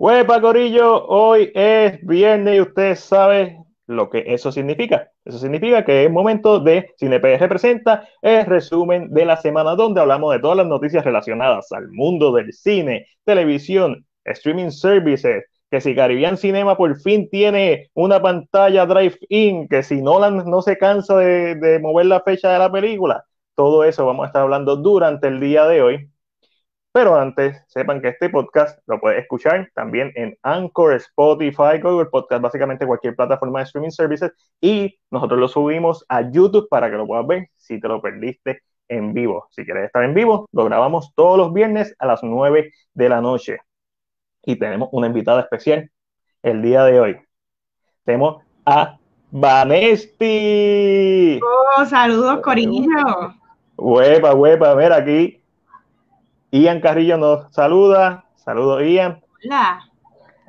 Huepa Corillo, hoy es viernes y usted sabe lo que eso significa. Eso significa que es momento de CinePR presenta el resumen de la semana donde hablamos de todas las noticias relacionadas al mundo del cine, televisión, streaming services, que si Caribbean Cinema por fin tiene una pantalla drive-in, que si Nolan no se cansa de, de mover la fecha de la película, todo eso vamos a estar hablando durante el día de hoy. Pero antes, sepan que este podcast lo puedes escuchar también en Anchor, Spotify, Google Podcast, básicamente cualquier plataforma de streaming services. Y nosotros lo subimos a YouTube para que lo puedas ver si te lo perdiste en vivo. Si quieres estar en vivo, lo grabamos todos los viernes a las 9 de la noche. Y tenemos una invitada especial el día de hoy. Tenemos a Vanesti. Oh, saludos, Corillo. Huepa, huepa, ver aquí Ian Carrillo nos saluda. Saludos, Ian. Hola.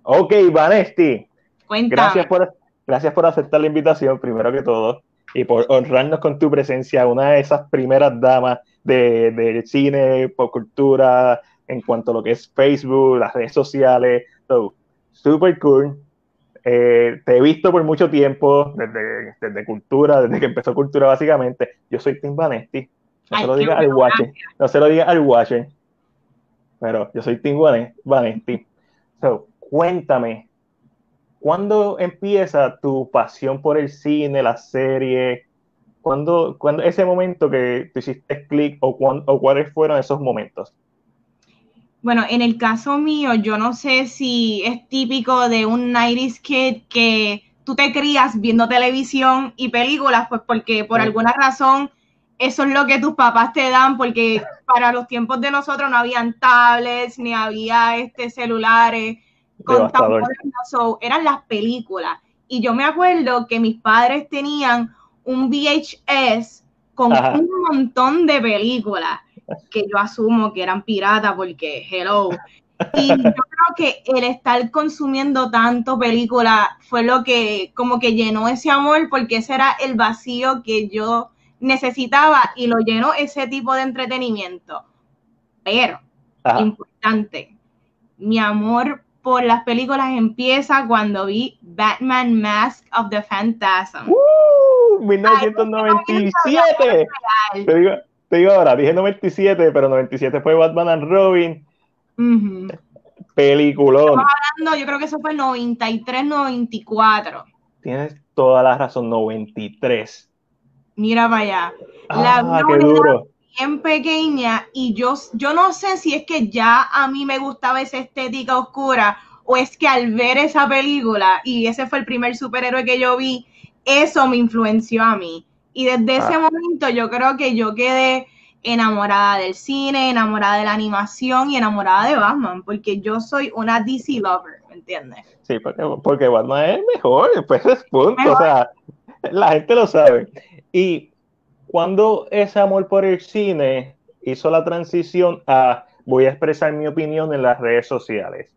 Ok, Vanesti. Cuéntame. Gracias por, gracias por aceptar la invitación, primero que todo, y por honrarnos con tu presencia, una de esas primeras damas del de cine, por cultura, en cuanto a lo que es Facebook, las redes sociales. So, super cool. Eh, te he visto por mucho tiempo, desde, desde Cultura, desde que empezó Cultura, básicamente. Yo soy Tim Vanesti. No Ay, se lo diga al Watcher. No se lo diga al Watcher. Pero yo soy Tim Vanesti. So, cuéntame, ¿cuándo empieza tu pasión por el cine, la serie? ¿Cuándo, cuándo ese momento que tú hiciste clic o, o cuáles fueron esos momentos? Bueno, en el caso mío, yo no sé si es típico de un 90s kid que tú te crías viendo televisión y películas, pues porque por Sí. alguna razón eso es lo que tus papás te dan, porque para los tiempos de nosotros no habían tablets, ni había este celulares con so, eran las películas. Y yo me acuerdo que mis padres tenían un VHS con Ajá. un montón de películas que yo asumo que eran piratas porque hello. Y yo creo que el estar consumiendo tanto película fue lo que como que llenó ese amor porque ese era el vacío que yo necesitaba y lo llenó ese tipo de entretenimiento. Pero, Ajá. importante, mi amor por las películas empieza cuando vi Batman Mask of the Phantasm. ¡Uh! 1997. Te digo, te digo ahora, dije 97, pero 97 fue Batman and Robin, Ujú. peliculón. No, yo creo que eso fue 93, 94. Tienes toda la razón, 93. Mira para allá. La Ah, qué duro. bien pequeña y yo, yo no sé si es que ya a mí me gustaba esa estética oscura o es que al ver esa película y ese fue el primer superhéroe que yo vi, eso me influenció a mí. Y desde ese Ah. momento yo creo que yo quedé enamorada del cine, enamorada de la animación y enamorada de Batman, porque yo soy una DC lover, ¿me entiendes? Sí, porque, porque Batman es mejor, pues es punto, Mejor. o sea, la gente lo sabe. Y cuando ese amor por el cine hizo la transición a voy a expresar mi opinión en las redes sociales.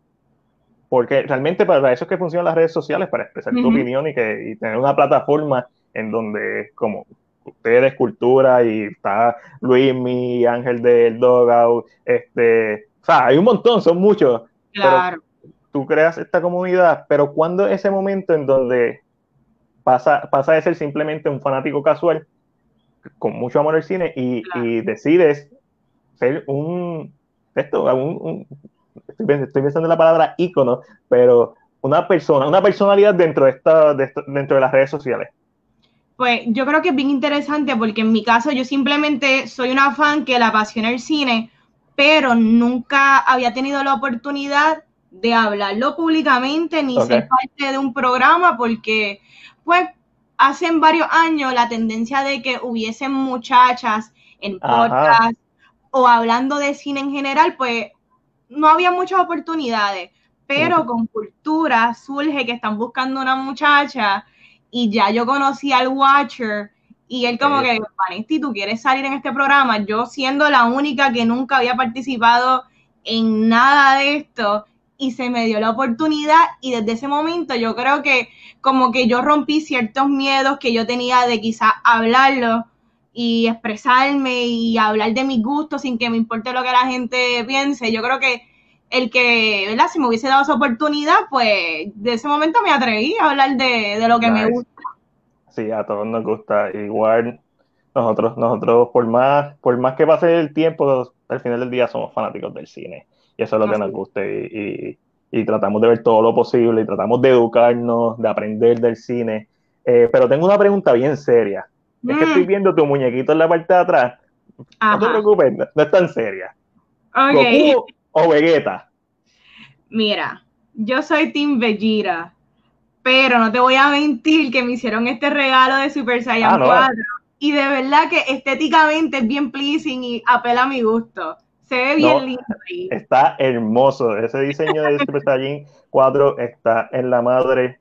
Porque realmente para eso es que funcionan las redes sociales, para expresar tu Ujú. opinión y, que, y tener una plataforma en donde como ustedes, Cultura, y está Luismi, Ángel del Dogout, este, o sea, hay un montón, son muchos, Claro. tú creas esta comunidad, pero cuando ese momento en donde pasa, pasa de ser simplemente un fanático casual con mucho amor al cine y, Claro. y decides ser un, esto, un, un- estoy, pens- estoy pensando en la palabra ícono, pero una persona, una personalidad dentro de, esta, de esta- dentro de las redes sociales. Pues yo creo que es bien interesante porque en mi caso yo simplemente soy una fan que la apasiona el cine, pero nunca había tenido la oportunidad de hablarlo públicamente ni ser parte de un programa porque pues hace varios años la tendencia de que hubiesen muchachas en podcast o hablando de cine en general, pues no había muchas oportunidades, pero con cultura surge que están buscando una muchacha y ya yo conocí al Watcher y él como Sí. que, Vanesti, ¿tú quieres salir en este programa? Yo siendo la única que nunca había participado en nada de esto y se me dio la oportunidad y desde ese momento yo creo que como que yo rompí ciertos miedos que yo tenía de quizás hablarlo y expresarme y hablar de mis gustos sin que me importe lo que la gente piense. Yo creo que el que, ¿verdad? Si me hubiese dado esa oportunidad, pues de ese momento me atreví a hablar de, de lo que me gusta. Sí, a todos nos gusta. Igual nosotros, nosotros por más, por más que pase el tiempo, al final del día somos fanáticos del cine. Y eso es lo que nos gusta. Y, y, tratamos de ver todo lo posible, y tratamos de educarnos, de aprender del cine. Eh, pero tengo una pregunta bien seria. Es que estoy mm. viendo tu muñequito en la parte de atrás. No te preocupes, no, es tan seria. ¿Goku o Vegeta? Mira, yo soy Team Vegeta, pero no te voy a mentir que me hicieron este regalo de Super Saiyan 4 ah, y de verdad que estéticamente es bien pleasing y apela a mi gusto. Se ve bien lindo ahí. Está hermoso. Ese diseño de Super Saiyan 4 está en la madre.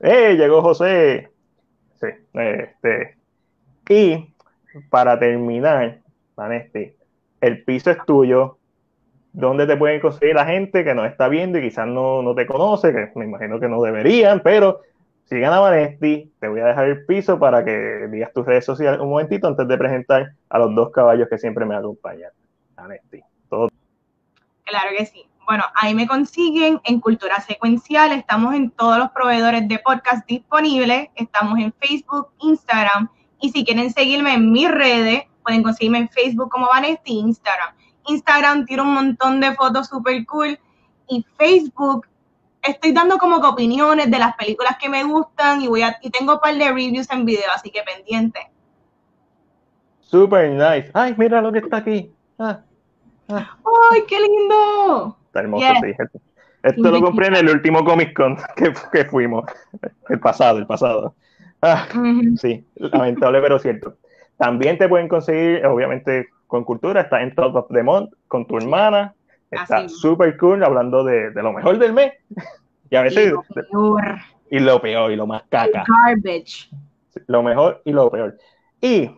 ¡Eh! Llegó José. Sí, este. Y para terminar, Vanesti, el piso es tuyo. ¿Dónde te pueden conseguir la gente que nos está viendo y quizás no, no te conoce? Que me imagino que no deberían, pero sigan a Vanesti. Te voy a dejar el piso para que digas tus redes sociales un momentito antes de presentar a los dos caballos que siempre me acompañan. Todo. Claro que sí. Bueno, ahí me consiguen en Cultura Secuencial. Estamos en todos los proveedores de podcast disponibles. Estamos en Facebook, Instagram. Y si quieren seguirme en mis redes, pueden conseguirme en Facebook como Vanesti y Instagram. Instagram tiene un montón de fotos super cool. Y Facebook estoy dando como que opiniones de las películas que me gustan y voy a, y tengo un par de reviews en video, así que pendiente. Super nice. Ay, mira lo que está aquí. Ah, ah. Ay, qué lindo. Está hermoso, sí. Esto lo compré en el último Comic Con que, que fuimos. El pasado, el pasado. Ah, Sí, lamentable pero cierto. También te pueden conseguir, obviamente, con cultura. Está en Top of the Month con tu hermana. Está súper cool hablando de, de, lo mejor del mes. Y a veces. Y lo peor. Y lo peor, y lo más caca. Garbage. Lo mejor y lo peor. Y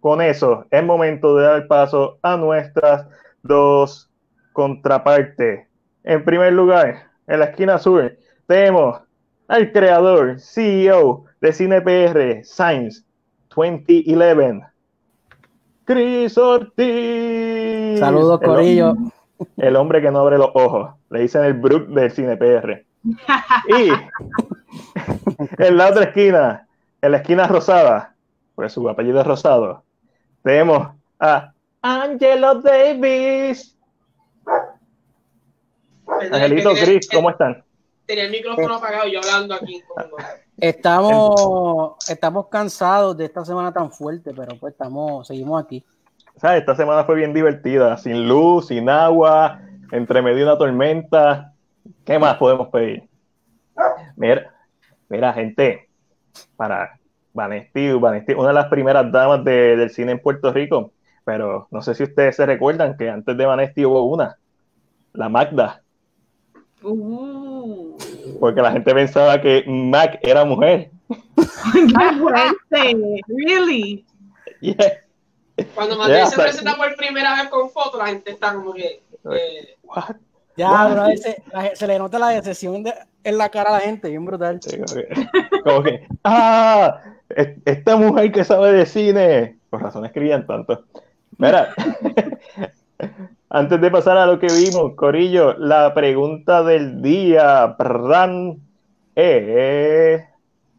con eso es momento de dar paso a nuestras dos contrapartes. En primer lugar, en la esquina azul, tenemos al creador, CEO de CinePR Science 2011, Chris Ortiz. Saludos, Corillo el hombre que no abre los ojos. Le dicen el Brook del cine PR. Y en la otra esquina, en la esquina rosada, pues su apellido es rosado, tenemos a Angelo Davis. Angelito, Chris, ¿cómo están? Tenía el micrófono apagado y yo hablando aquí. Estamos, estamos cansados de esta semana tan fuerte, pero pues estamos, seguimos aquí. Esta semana fue bien divertida, sin luz, sin agua, entre medio de una tormenta. ¿Qué más podemos pedir? Mira, mira gente, para Vanesti, Vanesti, una de las primeras damas del cine en Puerto Rico, pero no sé si ustedes se recuerdan que antes de Vanesti hubo una, la Magda. Uh. Porque la gente pensaba que Mac era mujer. ¡Qué fuerte! ¿Really? Yeah. Cuando Mateo se presenta por primera vez con foto, la gente está como que. Eh, ya, bro, se, se, le nota la decepción de, en la cara a la gente, bien brutal. como que, ¡ah! Esta mujer que sabe de cine. Por razón escribían tanto. Mira, antes de pasar a lo que vimos, Corillo, la pregunta del día, perdón, es: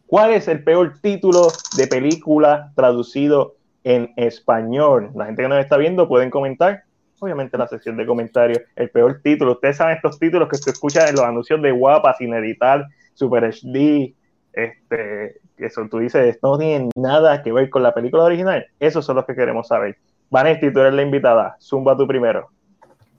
¿Cuál es el peor título de película traducido en español. La gente que nos está viendo pueden comentar. Obviamente la sección de comentarios, el peor título. Ustedes saben estos títulos que se escuchan en los anuncios de Guapa, sin editar, Super HD, este, eso tú dices, no tiene nada que ver con la película original. Esos son los que queremos saber. Vanesti, tú eres la invitada. Zumba tú primero.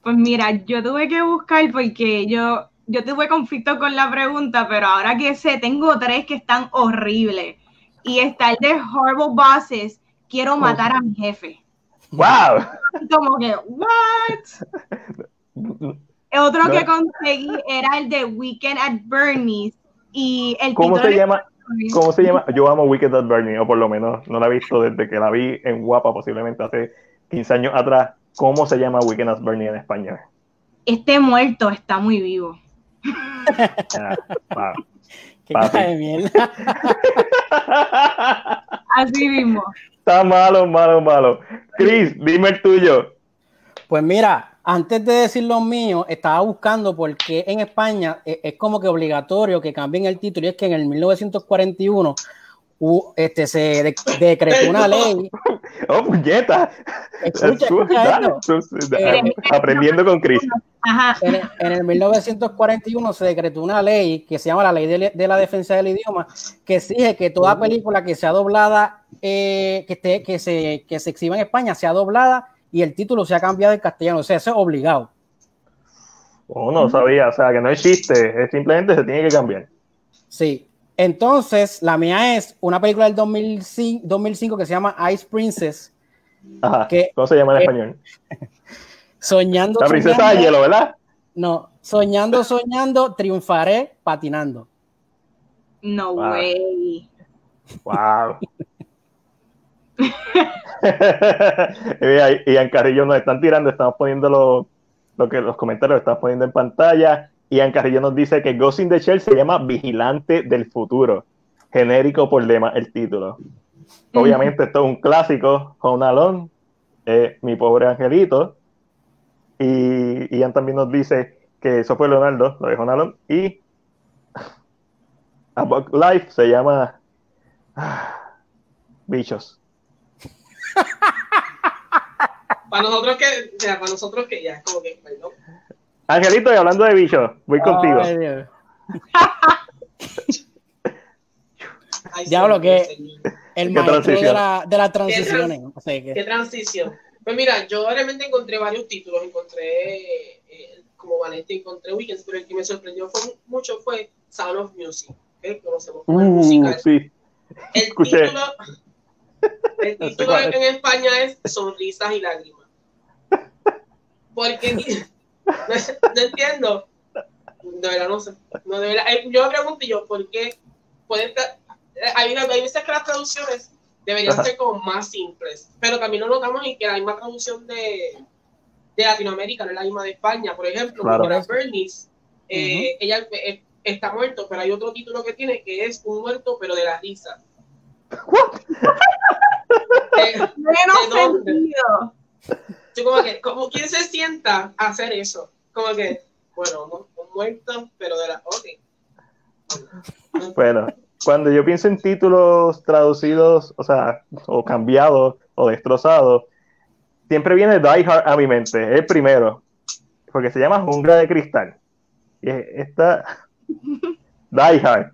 Pues mira, yo tuve que buscar porque yo, yo tuve conflicto con la pregunta, pero ahora que sé, tengo tres que están horribles. Y está el de Horrible Bosses, quiero matar a mi jefe. ¡Wow! Como que, ¿what? El otro que conseguí era el de Weekend at Bernie's. Y el ¿Cómo se llama? ¿Cómo se llama? Yo amo Weekend at Bernie's, o por lo menos no la he visto desde que la vi en Guapa, posiblemente hace 15 años atrás. ¿Cómo se llama Weekend at Bernie's en español? Este muerto está muy vivo. wow. Qué de mierda. Así mismo. Está malo, malo, malo. Chris, dime el tuyo. Pues mira, antes de decir los míos, estaba buscando porque en España es, es como que obligatorio que cambien el título y es que en el 1941 este, se de- decretó una ley. ¡Oh, puñeta! Escucha, escucha esto. Eh, Aprendiendo con Chris. Ajá. En, el- en el 1941 se decretó una ley que se llama la Ley de, de la Defensa del Idioma, que exige que toda película que sea doblada, eh, que, esté, que, se, que se exhiba en España, sea doblada y el título sea cambiado en castellano. O sea, eso es obligado. Oh, no sabía, o sea, que no es simplemente se tiene que cambiar. Sí. Entonces, la mía es una película del 2005, 2005 que se llama Ice Princess. ¿Cómo se llama en Eh, español? soñando. La princesa de hielo, ¿verdad? No, soñando, soñando, triunfaré patinando. No Wow. way. Wow. y Ian Carrillo nos están tirando, estamos poniendo lo, lo que los comentarios, estamos poniendo en pantalla. Ian Carrillo nos dice que Ghost in the Shell se llama Vigilante del Futuro, genérico por lema el título. Obviamente esto es un clásico, Home Alone, eh, Mi Pobre Angelito. Y Ian también nos dice que eso fue Leonardo, lo de Home Alone. Y A Bug Life se llama ah, Bichos. Para nosotros que, ya, para nosotros que ya es como que, perdón. Angelito, y hablando de bichos, voy contigo. Ay, Dios. Ay, Diablo, Señor, que- Señor. El Qué maestro de, transición. la, de las transiciones. O sea, que- Qué transición. Pues mira, yo realmente encontré varios títulos, encontré, eh, como Valente, encontré Weekends, pero el que me sorprendió fue, mucho fue Sound of Music, que conocemos como Uh, musical. sí. El escuché. título, el No sé título en España es Sonrisas y Lágrimas. Porque no, no entiendo. De verdad no sé. No, de verdad, eh, yo me pregunto yo, ¿por qué? Pueden tra- eh, hay, una- hay veces que las traducciones deberían Ajá. ser como más simples, pero también lo notamos en que la misma traducción de, de Latinoamérica no es la misma de España. Por ejemplo, Claro. Bernice, eh, ella eh, está muerto, pero hay otro título que tiene que es Un muerto, pero de la risa. Menos sentido. Yo como que, como quién se sienta a hacer eso, como que, bueno, mu- un muerto, pero de la, ok. Bueno, cuando yo pienso en títulos traducidos, o sea, o cambiados o destrozados, siempre viene Die Hard a mi mente, es el primero, porque se llama Jungla de Cristal. Y es- esta Die Hard,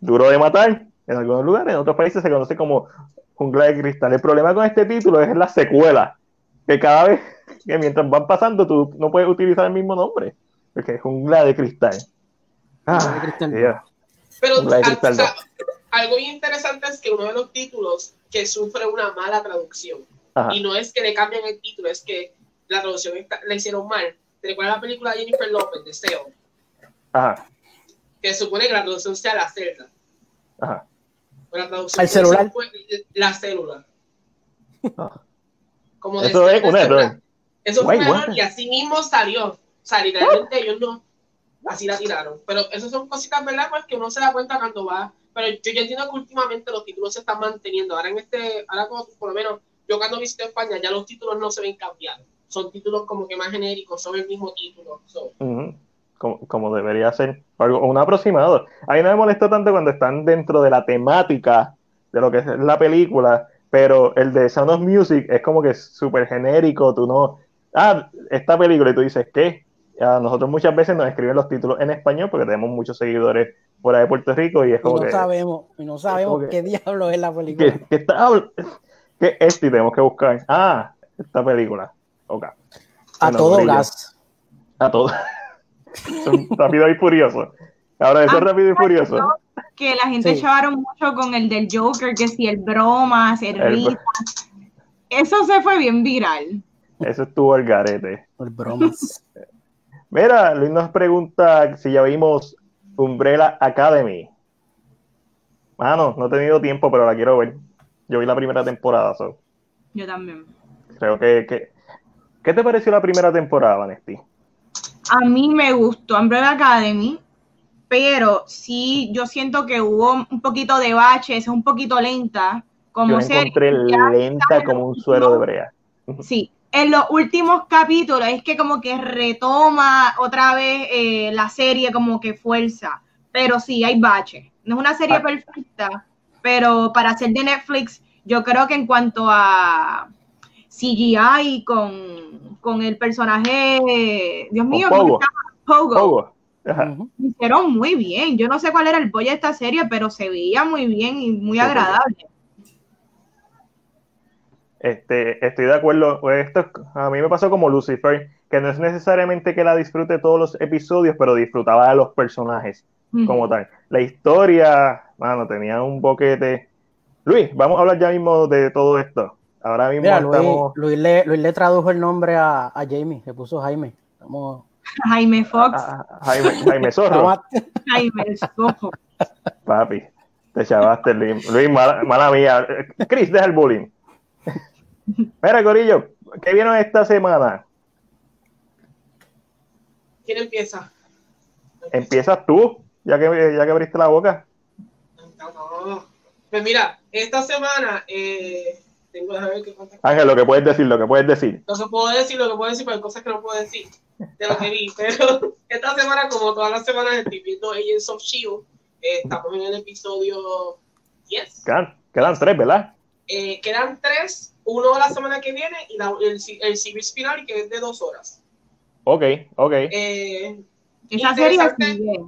duro de matar, en algunos lugares, en otros países se conoce como Jungla de Cristal. El problema con este título es la secuela, que cada vez que mientras van pasando tú no puedes utilizar el mismo nombre, porque es Jungla de Cristal. Jungla de Ah, Cristal. Pero de al- Cristal o sea, algo bien interesante es que uno de los títulos que sufre una mala traducción, Ajá. y no es que le cambien el título, es que la traducción está- la hicieron mal. ¿Te recuerdas la película de Jennifer Lopez, de SEO? Ajá, Que supone que la traducción sea la celda. ajá. La traducción Al celular. fue la célula. Ah. Como Eso es un error. Eso fue un error y así mismo salió. O sea, literalmente ellos no, así la tiraron. Pero eso son cositas, ¿verdad? Pues que uno se da cuenta cuando va. Pero yo, entiendo que últimamente los títulos se están manteniendo. Ahora en este, ahora como por lo menos, yo cuando visité España ya los títulos no se ven cambiados. Son títulos como que más genéricos, son el mismo título. So, Ujú. Como, como debería ser. Algo- un aproximado. A mí no me molesta tanto cuando están dentro de la temática de lo que es la película, pero el de Sound of Music es como que súper genérico. Tú no. Ah, esta película, y tú dices, ¿qué? A nosotros muchas veces nos escriben los títulos en español porque tenemos muchos seguidores fuera de Puerto Rico y es Y como no que. sabemos, y no sabemos qué diablo es la película. ¿Qué, qué está ¿Qué es esto? Y tenemos que buscar. Ah, esta película. Ok. A Bueno, todo Corillo. gas. A todo. Son rápido y furioso. Ahora, eso es Ah, rápido y furioso. Que la gente Sí. chavaron mucho con el del Joker, que si el bromas, el El- risa. Eso se fue bien viral. Eso estuvo el garete. Por bromas. Mira, Luis nos pregunta si ya vimos Umbrella Academy. Mano, no he tenido tiempo, pero la quiero ver. Yo vi la primera temporada, so. Yo también. creo que, que- ¿Qué te pareció la primera temporada, Vanesti? A mí me gustó Umbrella Academy, pero sí, yo siento que hubo un poquito de baches, un poquito lenta, Yo como la encontré Ya lenta como un suero de brea. Sí, en los últimos capítulos es que como que retoma otra vez eh, la serie como que fuerza, pero sí hay baches. No es una serie Ah. perfecta, pero para ser de Netflix, yo creo que en cuanto a CGI con, con el personaje, Dios mío, ¿cómo Pogo. Pogo, Pogo. Ajá. Hicieron muy bien. Yo no sé cuál era el bollo de esta serie, pero se veía muy bien y muy agradable. Este, estoy de acuerdo. Esto a mí me pasó como Lucifer, que no es necesariamente que la disfrute todos los episodios, pero disfrutaba de los personajes como tal. La historia, mano, tenía un boquete. Luis, vamos a hablar ya mismo de todo esto. Ahora mismo Mira, Luis, estamos. Luis le, Luis le tradujo el nombre a, a Jamie, le puso Jaime. Estamos, Jaime Fox, a- a- Jaime, Jaime Zorro, Jaime Sojo. papi. Te chavaste, Luis. Luis, mala, mala mía. Chris, deja el bullying. Mira, Corillo, ¿qué vieron esta semana? ¿Quién empieza? Empiezas tú, ya que, ya que abriste la boca. No, no. Pues mira, esta semana eh, tengo que ver qué cuántas Ángel, lo que puedes decir, lo que puedes decir. No se puedo decir lo que puedo decir, pero hay cosas que no puedo decir de lo que vi. Pero esta semana, como todas las semanas, estoy viendo Agents of Shield. Eh, estamos en el episodio 10. Quedan, quedan tres, ¿verdad? Eh, quedan tres, uno la semana que viene y la- el, el series final, que es de dos horas. Ok, ok. Eh, Esa serie Interesante. sigue.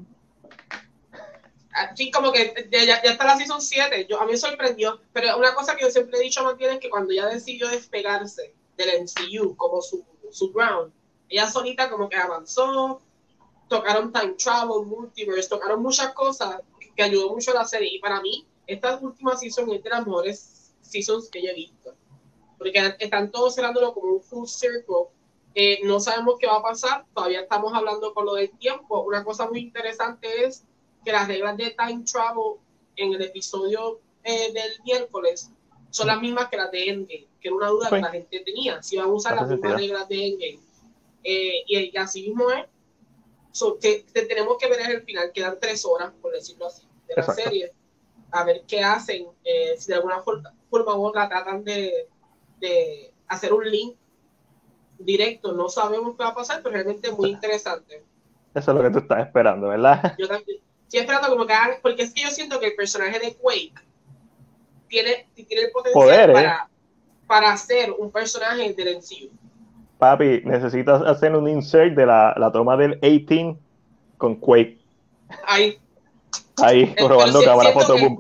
Así como que ya, ya está la season 7, yo, a mí sorprendió, pero una cosa que yo siempre he dicho a Matilde es que cuando ella decidió despegarse del MCU como su, su ground, ella solita como que avanzó, tocaron time travel, multiverse, tocaron muchas cosas que ayudó mucho a la serie. Y para mí esta última season es de las mejores seasons que yo he visto, porque están todos cerrándolo como un full circle, no sabemos qué va a pasar, todavía estamos hablando con lo del tiempo, una cosa muy interesante es que las reglas de time travel en el episodio eh, del miércoles son las mismas que las de Endgame, que era una duda Sí. que la gente tenía, si van a usar las mismas reglas de Endgame. Eh, y, y así mismo es. So, que, que tenemos que ver es el final, quedan tres horas, por decirlo así, de la serie, a ver qué hacen, eh, si de alguna forma, forma u otra tratan de, de hacer un link directo, no sabemos qué va a pasar, pero realmente es muy interesante Eso es lo que tú estás esperando, ¿verdad? yo también estoy esperando como que hagan, porque es que yo siento que el personaje de Quake tiene, tiene el potencial Poderes. para, para ser un personaje del MCU. Papi, necesitas hacer un insert de la, la toma del 18 con Quake. Ahí, Ahí, pero probando sí- cámara siento que-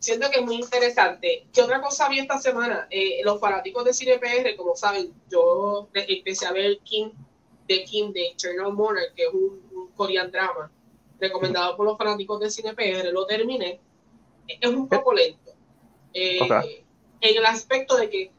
siento que es muy interesante. ¿Qué otra cosa vi esta semana? Eh, los fanáticos de Cine PR, como saben, yo empecé a ver King, de King de Eternal Monarch, que es un, un Korean drama recomendado por los fanáticos de Cine PR, lo terminé. Es un poco lento. Eh, Ok. En el aspecto de que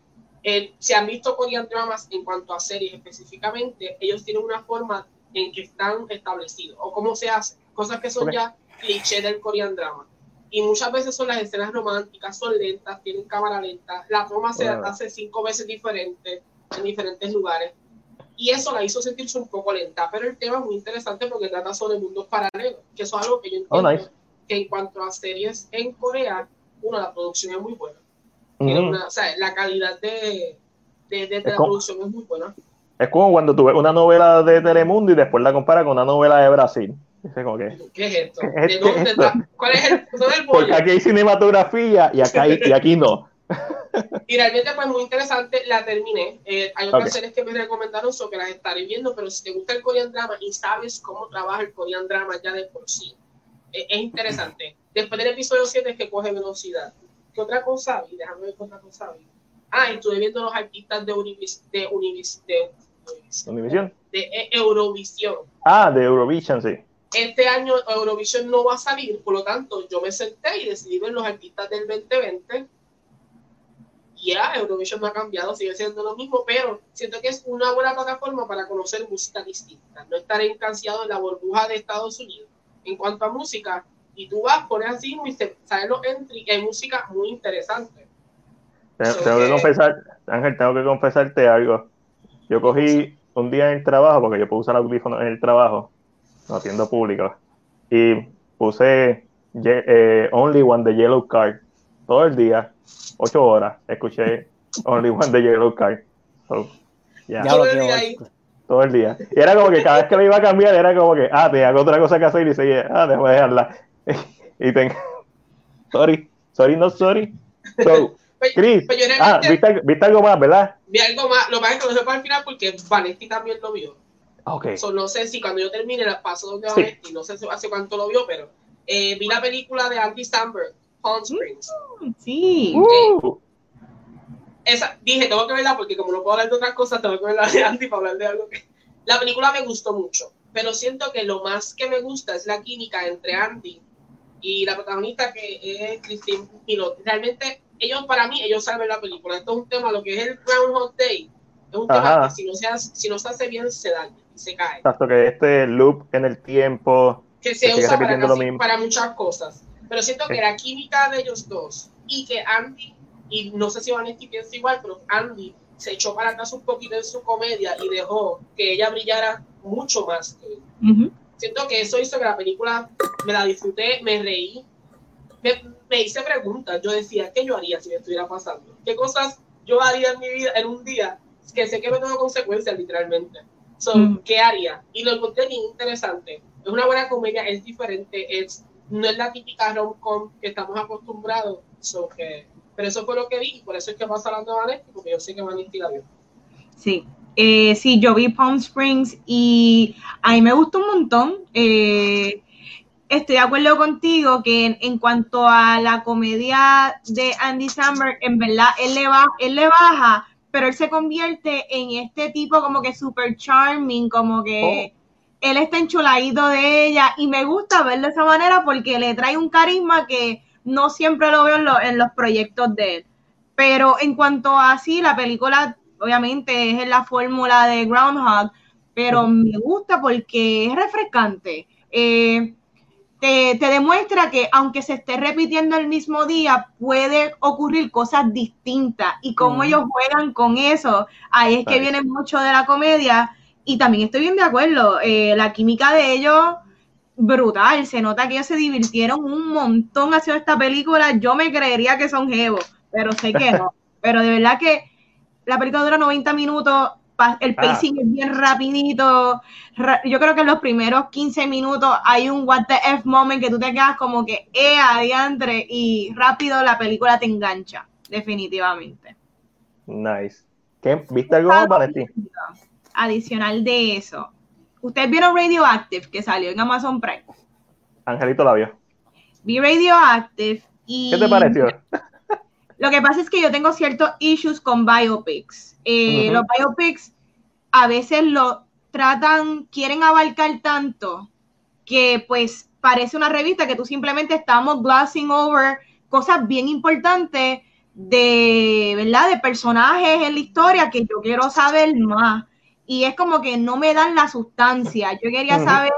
eh, si han visto Korean dramas en cuanto a series específicamente, ellos tienen una forma en que están establecidos o cómo se hace, cosas que son Ok. ya cliché del Korean drama. Y muchas veces son las escenas románticas, son lentas, tienen cámara lenta, la toma se Wow. hace cinco veces diferente en diferentes lugares. Y eso la hizo sentirse un poco lenta, pero el tema es muy interesante porque trata sobre mundos paralelos, que eso es algo que yo Oh, entiendo nice. que en cuanto a series en Corea, uno, la producción es muy buena. Tiene una- o sea, la calidad de, de, de- de la como- producción es muy buena. Es como cuando tú ves una novela de Telemundo y después la comparas con una novela de Brasil. Dice como que, ¿Qué es esto? ¿Qué es ¿De esto? dónde está? ¿Cuál es el, dónde es el porque aquí hay cinematografía y, acá hay- y aquí no. Y realmente pues muy interesante, la terminé. Eh, hay otras Ok. series que me recomendaron, so que las estaré viendo, pero si te gusta el Korean drama y sabes cómo trabaja el Korean drama ya de por sí, eh, es interesante. Después del episodio 7 es que coge velocidad. ¿Qué otra cosa vi? Déjame ver qué otra cosa vi. Ah, estuve viendo los artistas de Univis, de Univis, de, Univisión. de E- Eurovisión. Ah, de Eurovision, sí. Este año Eurovisión no va a salir, por lo tanto yo me senté y decidí ver los artistas del 2020. Ya, Eurovision no ha cambiado, sigue siendo lo mismo, pero siento que es una buena plataforma para conocer música distinta, no estar encanciado en la burbuja de Estados Unidos. En cuanto a música, y tú vas, pones así y salen los entry, hay música muy interesante. So Tengo que que- confesar, Ángel, tengo que confesarte algo. Yo cogí un día en el trabajo, porque yo puedo usar audífonos en el trabajo, no atiendo público, y puse eh, Only One de Yellow Card todo el día, ocho horas, escuché Only One de Yellow Card. So, Ya. Ya Todo lo el que día ahí. todo el día. Y era como que cada vez que me iba a cambiar, era como que, ah, te hago otra cosa que hacer y seguía, ah, déjame dejarla. y tengo, sorry, sorry, no sorry. So, Pues- Chris, pues ah, ¿viste, viste algo más, ¿verdad? vi algo más, lo más es que lo dejé para el final porque Vanetti también lo vio. Ok. So, no sé si cuando yo termine la paso donde Sí. Vanetti, no sé si- hace cuánto lo vio, pero eh, vi la película de Andy Samberg, Palm Springs. Sí. Uh, Esa, dije, tengo que verla porque como no puedo hablar de otras cosas, tengo que verla de Andy para hablar de algo que... La película me gustó mucho, pero siento que lo más que me gusta es la química entre Andy y la protagonista que es Christine Pilot. Realmente, ellos, para mí, ellos saben la película. Esto es un tema, lo que es el Groundhog Day, es un tema Ajá. que si no, se hace, si no se hace bien, se daña y se cae. exacto, que este loop en el tiempo. que se Que sigue usa para, repitiendo lo casi- mismo. para muchas cosas. Pero siento que la química de ellos dos y que Andy, y no sé si Vanetti piensa igual, pero Andy se echó para atrás un poquito en su comedia y dejó que ella brillara mucho más que él. Siento que eso hizo que la película me la disfruté, me reí, me, me hice preguntas. Yo decía, ¿qué yo haría si me estuviera pasando? ¿Qué cosas yo haría en mi vida en un día que sé que no tengo consecuencias literalmente? So. ¿Qué haría? Y lo encontré bien interesante. Es una buena comedia, es diferente, es, no es la típica rom-com que estamos acostumbrados. So, que, pero eso fue lo que vi y por eso es que pasa hablando de Vanetti, porque yo sé que Vanetti la vio. Sí. Eh, sí, yo vi Palm Springs y a mí me gustó un montón. Eh, estoy de acuerdo contigo que en, en cuanto a la comedia de Andy Samberg, en verdad, él le, va, él le baja, pero él se convierte en este tipo como que super charming, como que él está enchuladito de ella y me gusta verlo de esa manera porque le trae un carisma que no siempre lo veo en, lo- en los proyectos de él. Pero en cuanto a sí, la película obviamente es en la fórmula de Groundhog, pero me gusta porque es refrescante. Eh, te, te demuestra que aunque se esté repitiendo el mismo día, puede ocurrir cosas distintas y cómo ellos juegan con eso. Ahí es que viene mucho de la comedia y también estoy bien de acuerdo. eh, la química de ellos, brutal. Se nota que ellos se divirtieron un montón haciendo esta película. Yo me creería que son jevos, pero sé que no. pero de verdad que la película dura 90 minutos. El Ah. pacing es bien rapidito. Ra- Yo creo que en los primeros 15 minutos hay un what the F moment que tú te quedas como que, eh, adiantre, y rápido la película te engancha, definitivamente. Nice. ¿Qué? ¿Viste algo más, Valentín? Adicional de eso, ustedes vieron Radioactive que salió en Amazon Prime. Angelito la vio. Vi Radioactive y... ¿Qué te pareció? Lo que pasa es que yo tengo ciertos issues con biopics. Eh. Los biopics a veces lo tratan, quieren abarcar tanto que pues parece una revista que tú simplemente estamos glossing over cosas bien importantes de, ¿verdad? De personajes en la historia que yo quiero saber más. Y es como que no me dan la sustancia. Yo quería saber,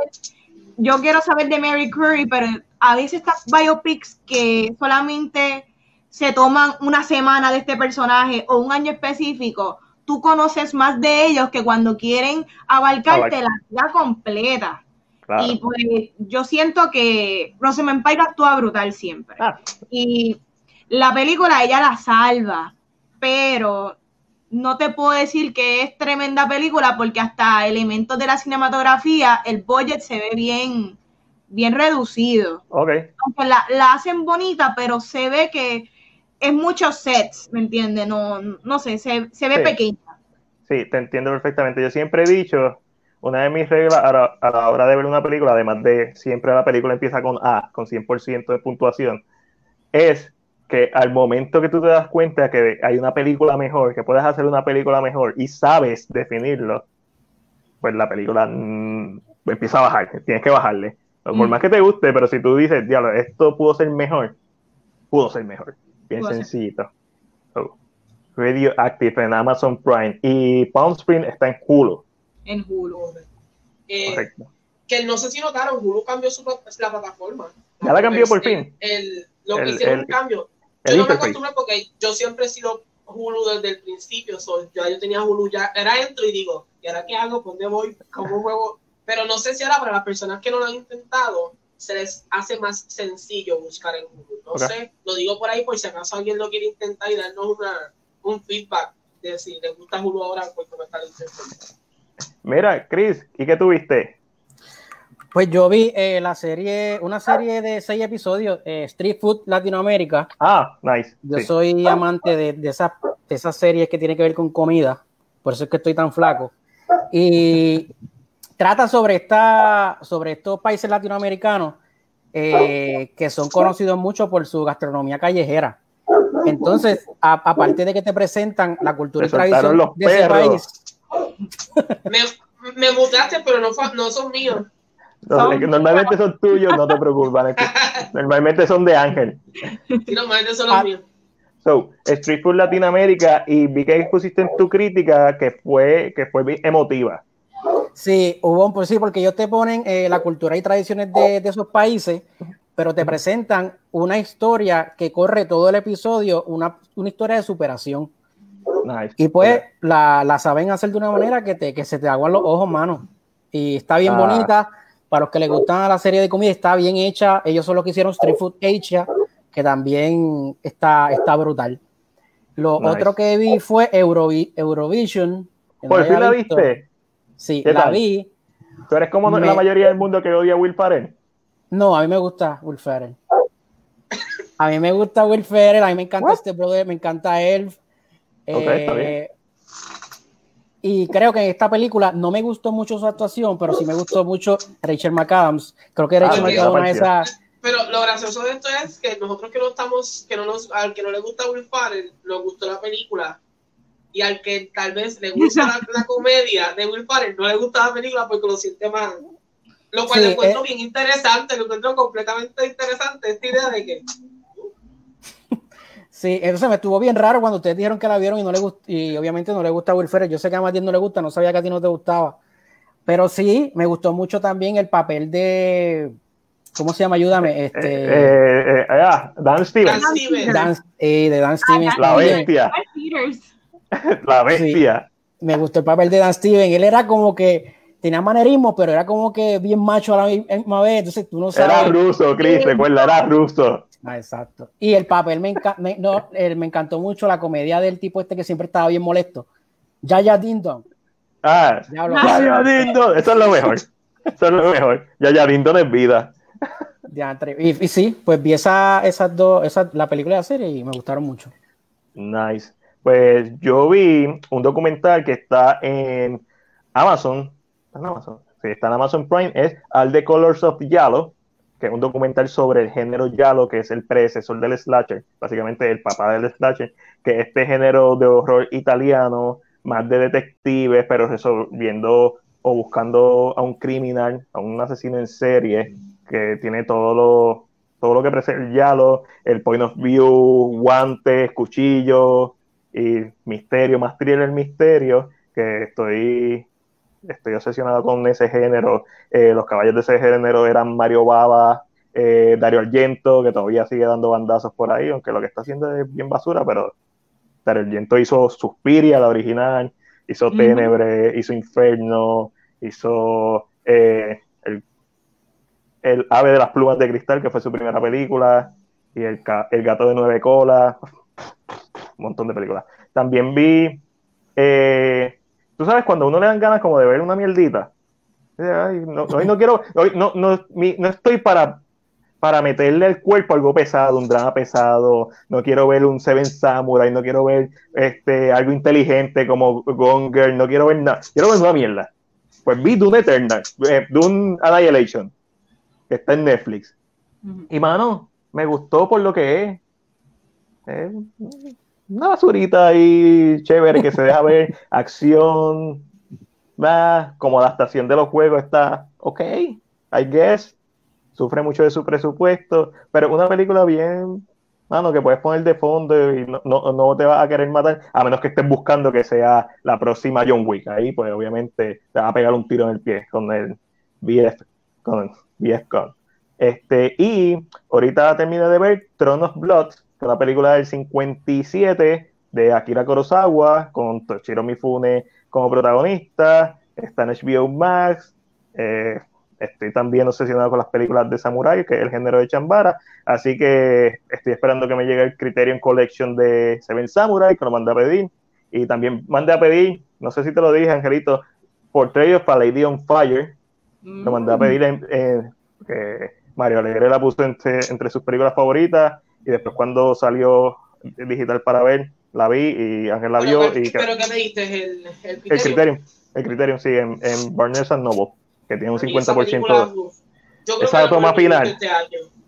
yo quiero saber de Mary Curry, pero a veces estas biopics que solamente se toman una semana de este personaje o un año específico, tú conoces más de ellos que cuando quieren abarcarte la vida completa. Claro. Y pues yo siento que Rosamund Pike actúa brutal siempre. Ah. Y la película ella la salva, pero no te puedo decir que es tremenda película porque hasta elementos de la cinematografía, el budget se ve bien, bien reducido. Ok. Aunque la, la hacen bonita, pero se ve que es muchos sets, ¿me entiendes? No, no sé, se, se ve Sí. pequeña. Sí, te entiendo perfectamente. Yo siempre he dicho, una de mis reglas a la, a la hora de ver una película, además de siempre la película empieza con A, con 100% de puntuación, es que al momento que tú te das cuenta que hay una película mejor, que puedes hacer una película mejor y sabes definirlo, pues la película mm, empieza a bajar, tienes que bajarle. Por Mm. más que te guste, pero si tú dices, diablo, esto pudo ser mejor, pudo ser mejor. Bien Pudo sencillito. So, Radioactive en Amazon Prime y Palm Springs está en Hulu. En Hulu. Eh, Correcto. que no sé si notaron, Hulu cambió su, la plataforma. Ya la cambió por El- fin. El, lo que El- hicieron el- un cambio. Yo no me acostumbré porque yo siempre he sido Hulu desde el principio. So, ya yo tenía Hulu, ya era entro y digo, ¿y ahora qué hago? ¿Por ¿Dónde voy? ¿Cómo juego? Pero no sé si ahora para las personas que no lo han intentado, se les hace más sencillo buscar en Hulu. No sé, lo digo por ahí por si acaso alguien lo quiere intentar y darnos una, un feedback de si les gusta Hulu ahora, pues está el Mira, Chris, ¿y qué tuviste? Pues yo vi eh, la serie, una serie de seis episodios, eh, Street Food Latinoamérica. Ah, nice. Yo sí. soy amante de, de esas de esas series que tienen que ver con comida, por eso es que estoy tan flaco. Y trata sobre, esta, sobre estos países latinoamericanos eh, que son conocidos mucho por su gastronomía callejera. Entonces, a- aparte de que te presentan la cultura Te y tradición los de ese perros. país, Me, me mutaste, pero no son míos. Normalmente son tuyos, no te preocupes. Normalmente son de Ángel. Sí, normalmente son los Ah. míos. So, Street Food Latinoamérica, y vi que pusiste en tu crítica que fue, que fue bien emotiva. Sí, hubo un pues sí, porque ellos te ponen eh, la cultura y tradiciones de, de esos países, pero te presentan una historia que corre todo el episodio, una, una historia de superación. Nice. Y pues la, la saben hacer de una manera que, te, que se te aguan los ojos, mano. Y está bien Ah. bonita. Para los que les gustan la serie de comida, está bien hecha. Ellos son los que hicieron Street Food Asia, que también está, está brutal. Lo Nice. otro que vi fue Eurovi- Eurovision. ¿Por fin la visto. viste? Sí, ¿Qué la tal? vi. ¿Tú eres como Me- la mayoría del mundo que odia a Will Ferrell? No, a mí me gusta Will Ferrell. A mí me gusta Will Ferrell, a mí me encanta What? este brother, me encanta Elf. Ok, está bien. Y creo que en esta película no me gustó mucho su actuación, pero sí me gustó mucho Rachel McAdams. Creo que Rachel Ah, McAdams es esas. Pero lo gracioso de esto es que nosotros que no estamos, que no nos, al que no le gusta Will Ferrell, nos gustó la película. Y al que tal vez le gusta la, la comedia de Will Ferrell, no le gusta la película porque lo siente más. Lo cual Sí, lo encuentro eh. bien interesante, lo encuentro completamente interesante esta idea de que Sí, entonces me estuvo bien raro cuando ustedes dijeron que la vieron y no le gustó, y obviamente no le gusta Will Ferrell. Yo sé que a Matías no le gusta, no sabía que a ti no te gustaba. Pero sí, me gustó mucho también el papel de. ¿Cómo se llama? Ayúdame. Este, Eh, eh, ah, Dan Stevens, Dan Stevens. Dan, eh, de Dan Stevens. la bestia, la bestia. me gustó el papel de Dan Steven. Él era como que tenía manerismo, pero era como que bien macho a la misma vez. Entonces tú no Era sabes. ruso, Chris, recuerda, era ruso. Ah, exacto. Y el papel me, enca- me- no, eh, me encantó mucho la comedia del tipo este que siempre estaba bien molesto. Yaya Dindon. Ah, Diablo. Yaya Dindon, eso es lo mejor. Eso es lo mejor. Yaya Dindon es vida. Y, y sí, pues vi esa, esas dos, esa, la película y la serie y me gustaron mucho. Nice. Pues yo vi un documental que está en Amazon. ¿Está en Amazon? Sí, está en Amazon Prime. Es All the Colors of Yellow, que es un documental sobre el género Yalo, que es el predecesor del slasher, básicamente el papá del slasher, que es este género de horror italiano, más de detectives, pero resolviendo o buscando a un criminal, a un asesino en serie, que tiene todo lo, todo lo que presenta el Yalo, el point of view, guantes, cuchillos y misterio, más thriller misterio, que estoy estoy obsesionado con ese género. Eh, los caballos de ese género eran Mario Baba, eh, Dario Argento, que todavía sigue dando bandazos por ahí, aunque lo que está haciendo es bien basura, pero Dario Argento hizo Suspiria, la original, hizo. Tenebre, hizo Inferno, hizo eh, el, el Ave de las Plumas de Cristal, que fue su primera película, y el, el Gato de Nueve Colas, un montón de películas. También vi eh, tú sabes, cuando a uno le dan ganas como de ver una mierdita, ay, no, hoy no quiero, hoy no, no, mi- no estoy para, para meterle al cuerpo algo pesado, un drama pesado, no quiero ver un Seven Samurai, no quiero ver este, algo inteligente como Gone Girl, no quiero ver nada, quiero ver una mierda. Pues vi Dune Eternal, eh, Dune Annihilation, que está en Netflix. Y mano, me gustó por lo que es. Es una basurita ahí chévere que se deja ver, acción, va, como adaptación de los juegos está ok, I guess. Sufre mucho de su presupuesto, pero una película bien, mano, que puedes poner de fondo y no, no, no te va a querer matar, a menos que estés buscando que sea la próxima John Wick. Ahí, pues obviamente te va a pegar un tiro en el pie con el BF, con el BF. Este, y ahorita terminé de ver Throne of Blood, que es una película del 57 de Akira Kurosawa, con Toshiro Mifune como protagonista, está en HBO Max, eh, estoy también obsesionado con las películas de Samurai, que es el género de Chambara, así que estoy esperando que me llegue el Criterion Collection de Seven Samurai, que lo mandé a pedir, Y también mandé a pedir, no sé si te lo dije, Angelito, Portrait para Lady on Fire. Lo mandé a pedir en, que Mario Alegre la puso entre, entre sus películas favoritas y después cuando salió digital para ver, la vi y Ángel la vio. Pero, y ¿pero qué me diste? ¿El, el, el Criterion? El Criterion, sí, en, en Barnes Noble, que tiene un 50%. Esa, yo creo esa que toma final. Este.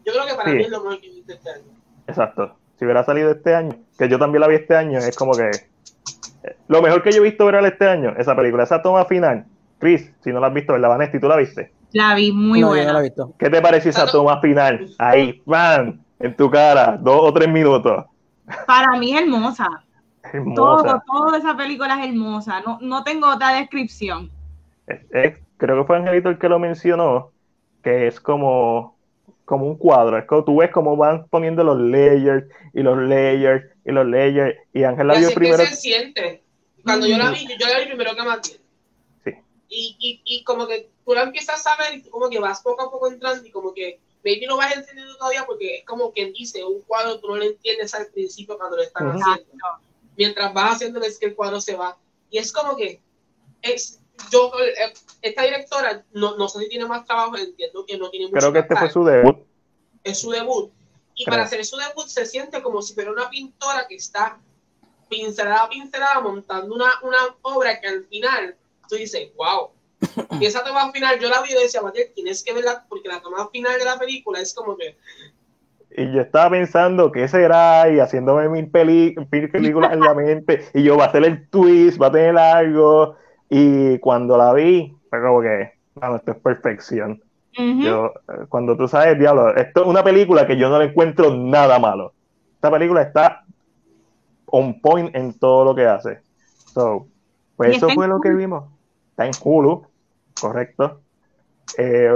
Yo creo que para Sí. mí es lo mejor que viste este año. Exacto. Si hubiera salido este año, que yo también la vi este año, es como que eh, lo mejor que yo he visto ver este año, esa película, esa toma final. Chris, si no la has visto, ¿verdad, Vanesti? ¿Tú la viste? La vi muy no, yo no buena. la he visto. ¿Qué te pareció esa toma final? Ahí, ¡bam! En tu cara, dos o tres minutos. Para mí es hermosa. Hermosa. Todo, toda esa película es hermosa. No, no tengo otra descripción. Es- es- creo que fue Angelito el que lo mencionó, que es como, como un cuadro. Es como tú ves cómo van poniendo los layers y los layers y los layers. Y Ángel la vio primero. que se siente. Cuando yo la vi, yo, yo la vi primero que Matías. Sí. Y, y, y como que tú la empiezas a ver y tú como que vas poco a poco entrando y como que maybe no vas entendiendo todavía porque es como quien dice, un cuadro tú no lo entiendes al principio cuando lo están haciendo. Mientras vas haciendo es que el cuadro se va. Y es como que es, yo, eh, esta directora, no, no sé si tiene más trabajo, entiendo que no tiene mucho Creo que este fue su debut. es su debut. Y Creo. para hacer su debut se siente como si fuera una pintora que está pincelada a pincelada montando una, una obra que al final tú dices, wow. Y esa toma final yo la vi y decía, Matías, tienes que verla porque la toma final de la película es como que, Y yo estaba pensando, ¿qué será? Y haciéndome mil, peli- mil películas en la mente. Y yo, va a ser el twist, va a tener algo. Y cuando la vi, fue como que, no, esto es perfección. Ujú. Yo, eh, cuando tú sabes, diablo, esto es una película que yo no le encuentro nada malo. Esta película está on point en todo lo que hace. So, pues eso fue lo que vimos. Está en Hulu, correcto. Eh,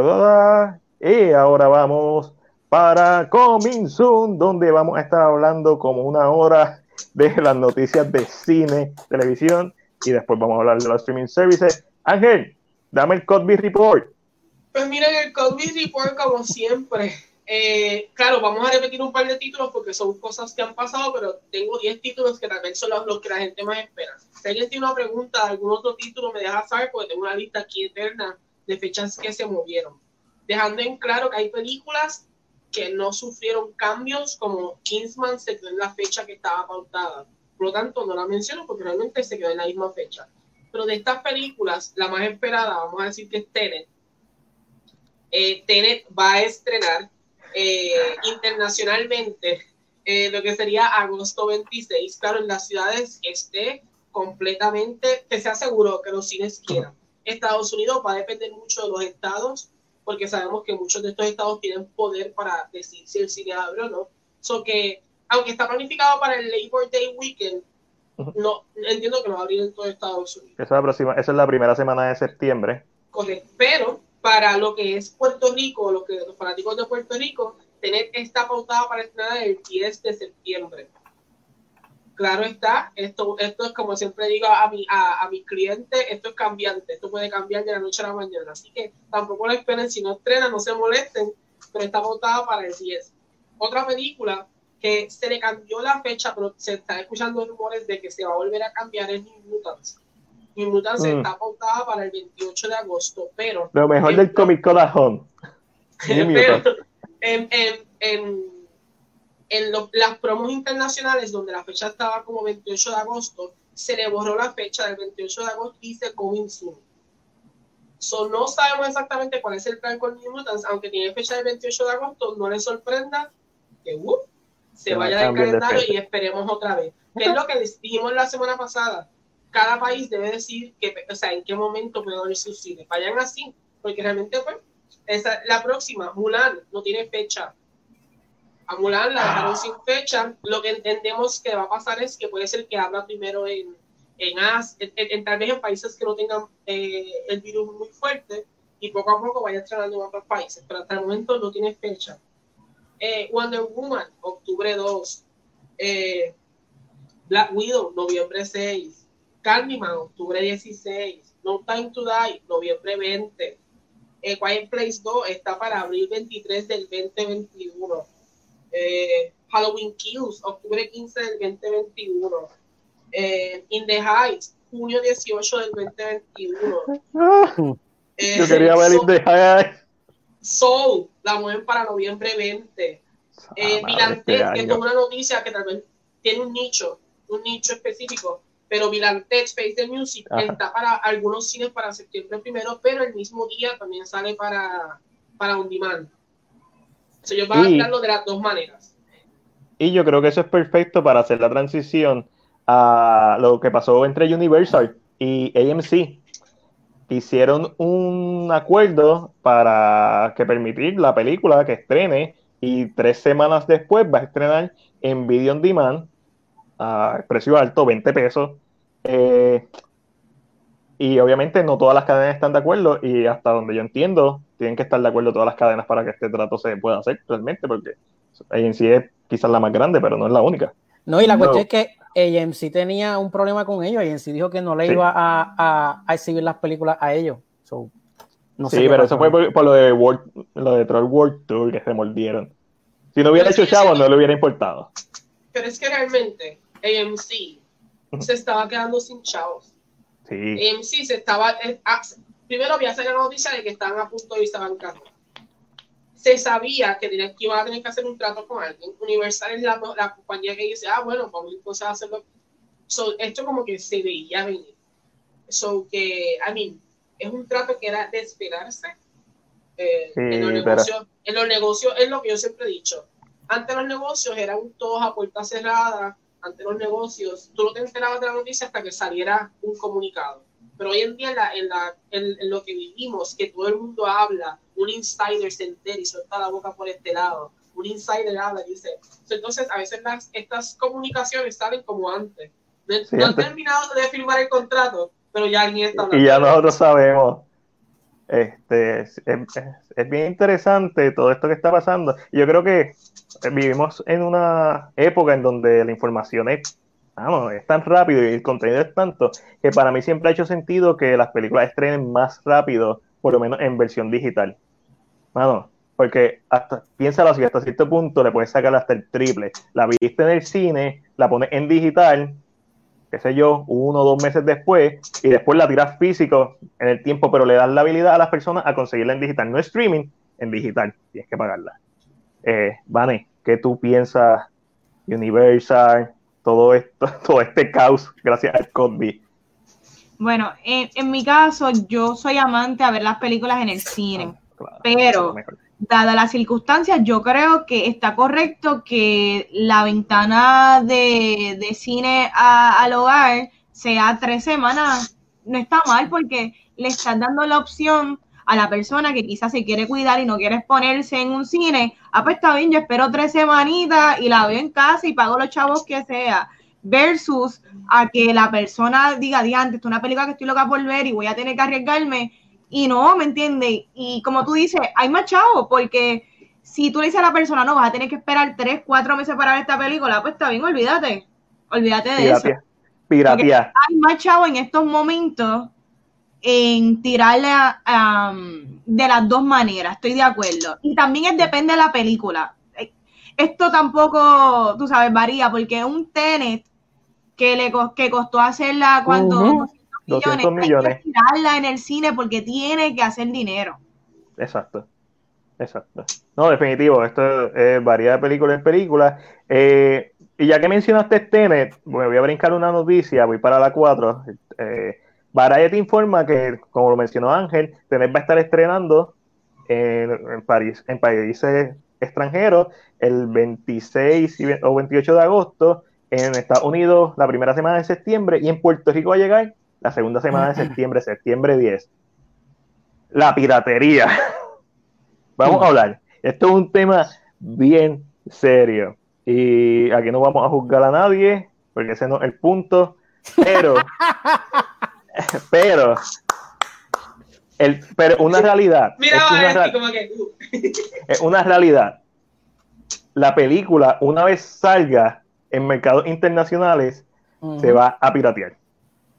y ahora vamos para Coming Soon, donde vamos a estar hablando como una hora de las noticias de cine, televisión, y después vamos a hablar de los streaming services. Ángel, dame el Cosby Report. pues miren el Cosby Report como siempre. Eh, claro, vamos a repetir un par de títulos porque son cosas que han pasado, pero tengo 10 títulos que también son los, que la gente más espera. Si alguien tiene una pregunta algún otro título, me deja saber porque tengo una lista aquí eterna de fechas que se movieron. Dejando en claro que hay películas que no sufrieron cambios, como Kingsman se quedó en la fecha que estaba pautada. Por lo tanto, no la menciono porque realmente se quedó en la misma fecha. Pero de estas películas, la más esperada, vamos a decir que es Tenet. Eh, Tenet va a estrenar eh, internacionalmente eh, lo que sería agosto 26, claro, en las ciudades que esté completamente, que se aseguró que los cines quieran. Estados Unidos va a depender mucho de los estados, porque sabemos que muchos de estos estados tienen poder para decir si el cine abre o no. So que, aunque está planificado para el Labor Day Weekend, no entiendo que no va a abrir en todo Estados Unidos. Esa es, la próxima, esa es la primera semana de septiembre. Correcto. Pero para lo que es Puerto Rico, lo que los fanáticos de Puerto Rico, tener esta pautada para estrenar el 10 de septiembre. Claro está, esto, esto es como siempre digo a mi, a, mis clientes, esto es cambiante, esto puede cambiar de la noche a la mañana. Así que tampoco lo esperen, si no estrenan, no se molesten, pero está pautada para el 10. Otra película que se le cambió la fecha, pero se están escuchando rumores de que se va a volver a cambiar es New Mutants. New Mutants Mm. está pautada para el 28 de agosto, pero Lo mejor del Comic Con at Home. Pero en, en, en, lo- las promos internacionales, donde la fecha estaba como 28 de agosto, se le borró la fecha del 28 de agosto y dice Coming Soon. So, no sabemos exactamente cuál es el plan con New Mutants, aunque tiene fecha del 28 de agosto, no les sorprenda que uh, se vaya del de calendario y esperemos otra vez. Que es lo que dijimos la semana pasada. Cada país debe decir que, o sea, en qué momento puede abrir sus cines. Vayan así, porque realmente, pues, la próxima, Mulan, no tiene fecha. A Mulan la dejaron sin fecha. Lo que entendemos que va a pasar es que puede ser que abra primero en, en, As- en tal vez en países que no tengan eh, el virus muy fuerte y poco a poco vaya estrenando en otros países. Pero hasta el momento no tiene fecha. Eh, Wonder Woman, octubre 2. Eh, Black Widow, noviembre 6. Candyman, octubre 16. No Time to Die, noviembre 20. Eh, Quiet Place 2 está para abril 23 del 2021. Eh, Halloween Kills, octubre 15 del 2021. Eh, In the Heights, junio 18 del 2021. Eh, Yo quería ver In the Heights. Soul, la mueven para noviembre 20. Eh, Ah, Milan este que es una noticia que tal vez tiene un nicho, un nicho específico, pero Milan Tech Space the Music Ajá. está para algunos cines para septiembre primero, pero el mismo día también sale para, para On Demand. O sea, ellos van Y- a darlo de las dos maneras. Y yo creo que eso es perfecto para hacer la transición a lo que pasó entre Universal y AMC. Hicieron un acuerdo para que permitir la película que estrene y tres semanas después va a estrenar en Video On Demand a precio alto, 20 pesos. Eh, y obviamente no todas las cadenas están de acuerdo y hasta donde yo entiendo tienen que estar de acuerdo todas las cadenas para que este trato se pueda hacer realmente porque AMC es quizás la más grande, pero no es la única. No, y la No. cuestión es que AMC tenía un problema con ellos. AMC dijo que no le Sí. iba a, a- a exhibir las películas a ellos. So, no sé sí, pero eso fue por, por lo de World, lo de Troll World Tour que se mordieron. Si no hubiera Pero hecho chavo, no le hubiera importado. Pero es que realmente AMC se estaba quedando sin chavos. Sí, AMC se estaba. eh, ah, primero había salido la noticia de que estaban a punto de irse a bancarrota. Se sabía que, tenían, que iban a tener que hacer un trato con alguien. Universal es la, la compañía que dice, ah, bueno, vamos entonces a hacerlo. So, esto como que se veía venir. So que, I mean, es un trato que era de esperarse. Eh, Sí, en, los negocios, en los negocios es lo que yo siempre he dicho. Antes los negocios eran todos a puerta cerrada. Antes los negocios, tú no te enterabas de la noticia hasta que saliera un comunicado. Pero hoy en día, en, la, en, la, en, en lo que vivimos, que todo el mundo habla, un insider se entera y suelta la boca por este lado. Un insider habla y dice. Entonces, a veces las, estas comunicaciones salen como antes. No, Sí, no han terminado de firmar el contrato, pero ya alguien está hablando. y ya nosotros sabemos. Este, es, bien interesante todo esto que está pasando. Yo creo que vivimos en una época en donde la información es, vamos, es tan rápido y el contenido es tanto que para mí siempre ha hecho sentido que las películas estrenen más rápido, por lo menos en versión digital. Porque hasta, piénsalo así, hasta cierto punto le puedes sacar hasta el triple. La viste en el cine, la pones en digital, qué sé yo, uno o dos meses después, y después la tiras físico en el tiempo, pero le das la habilidad a las personas a conseguirla en digital, no streaming, en digital, tienes que pagarla. Eh, Vane, ¿qué tú piensas? Universal, todo esto, todo este caos, gracias al COVID. Bueno, en, en mi caso, yo soy amante a ver las películas en el cine. Claro, Pero-. Dadas las circunstancias, yo creo que está correcto que la ventana de, de cine a- al hogar sea tres semanas. No está mal porque le estás dando la opción a la persona que quizás se quiere cuidar y no quiere exponerse en un cine. Ah, pues está bien, yo espero tres semanitas y la veo en casa y pago los chavos que sea. Versus a que la persona diga, diante, es una película que estoy loca por ver y voy a tener que arriesgarme y no, ¿me entiendes? Y como tú dices, hay más chavos, porque si tú le dices a la persona, no, vas a tener que esperar tres, cuatro meses para ver esta película, pues está bien, olvídate. Olvídate de eso. Piratea. Piratea. Hay más chavos en estos momentos en tirarle a- a, de las dos maneras, estoy de acuerdo. Y también es, depende de la película. Eh, Esto tampoco, tú sabes, varía, porque un Tenet que le que costó hacerla cuando. 200 hay millones. que tirarla en el cine porque tiene que hacer dinero. Exacto. Exacto. No, definitivo, esto eh, varía de película en película. Eh, y ya que mencionaste Tenet, me voy a brincar una noticia, voy para la 4. Eh, Variety informa que, como lo mencionó Ángel, Tenet va a estar estrenando en, en París, en países extranjeros el 26 y ve- o 28 de agosto, en Estados Unidos la primera semana de septiembre y en Puerto Rico va a llegar la segunda semana de septiembre, septiembre 10. La piratería. Vamos a hablar. Esto es un tema bien serio. Y aquí no vamos a juzgar a nadie, porque ese no es el punto. Pero, pero, el, pero una realidad. Mira, es, una, este, real- como que. uh, es una realidad. La película, una vez salga en mercados internacionales, se va a piratear.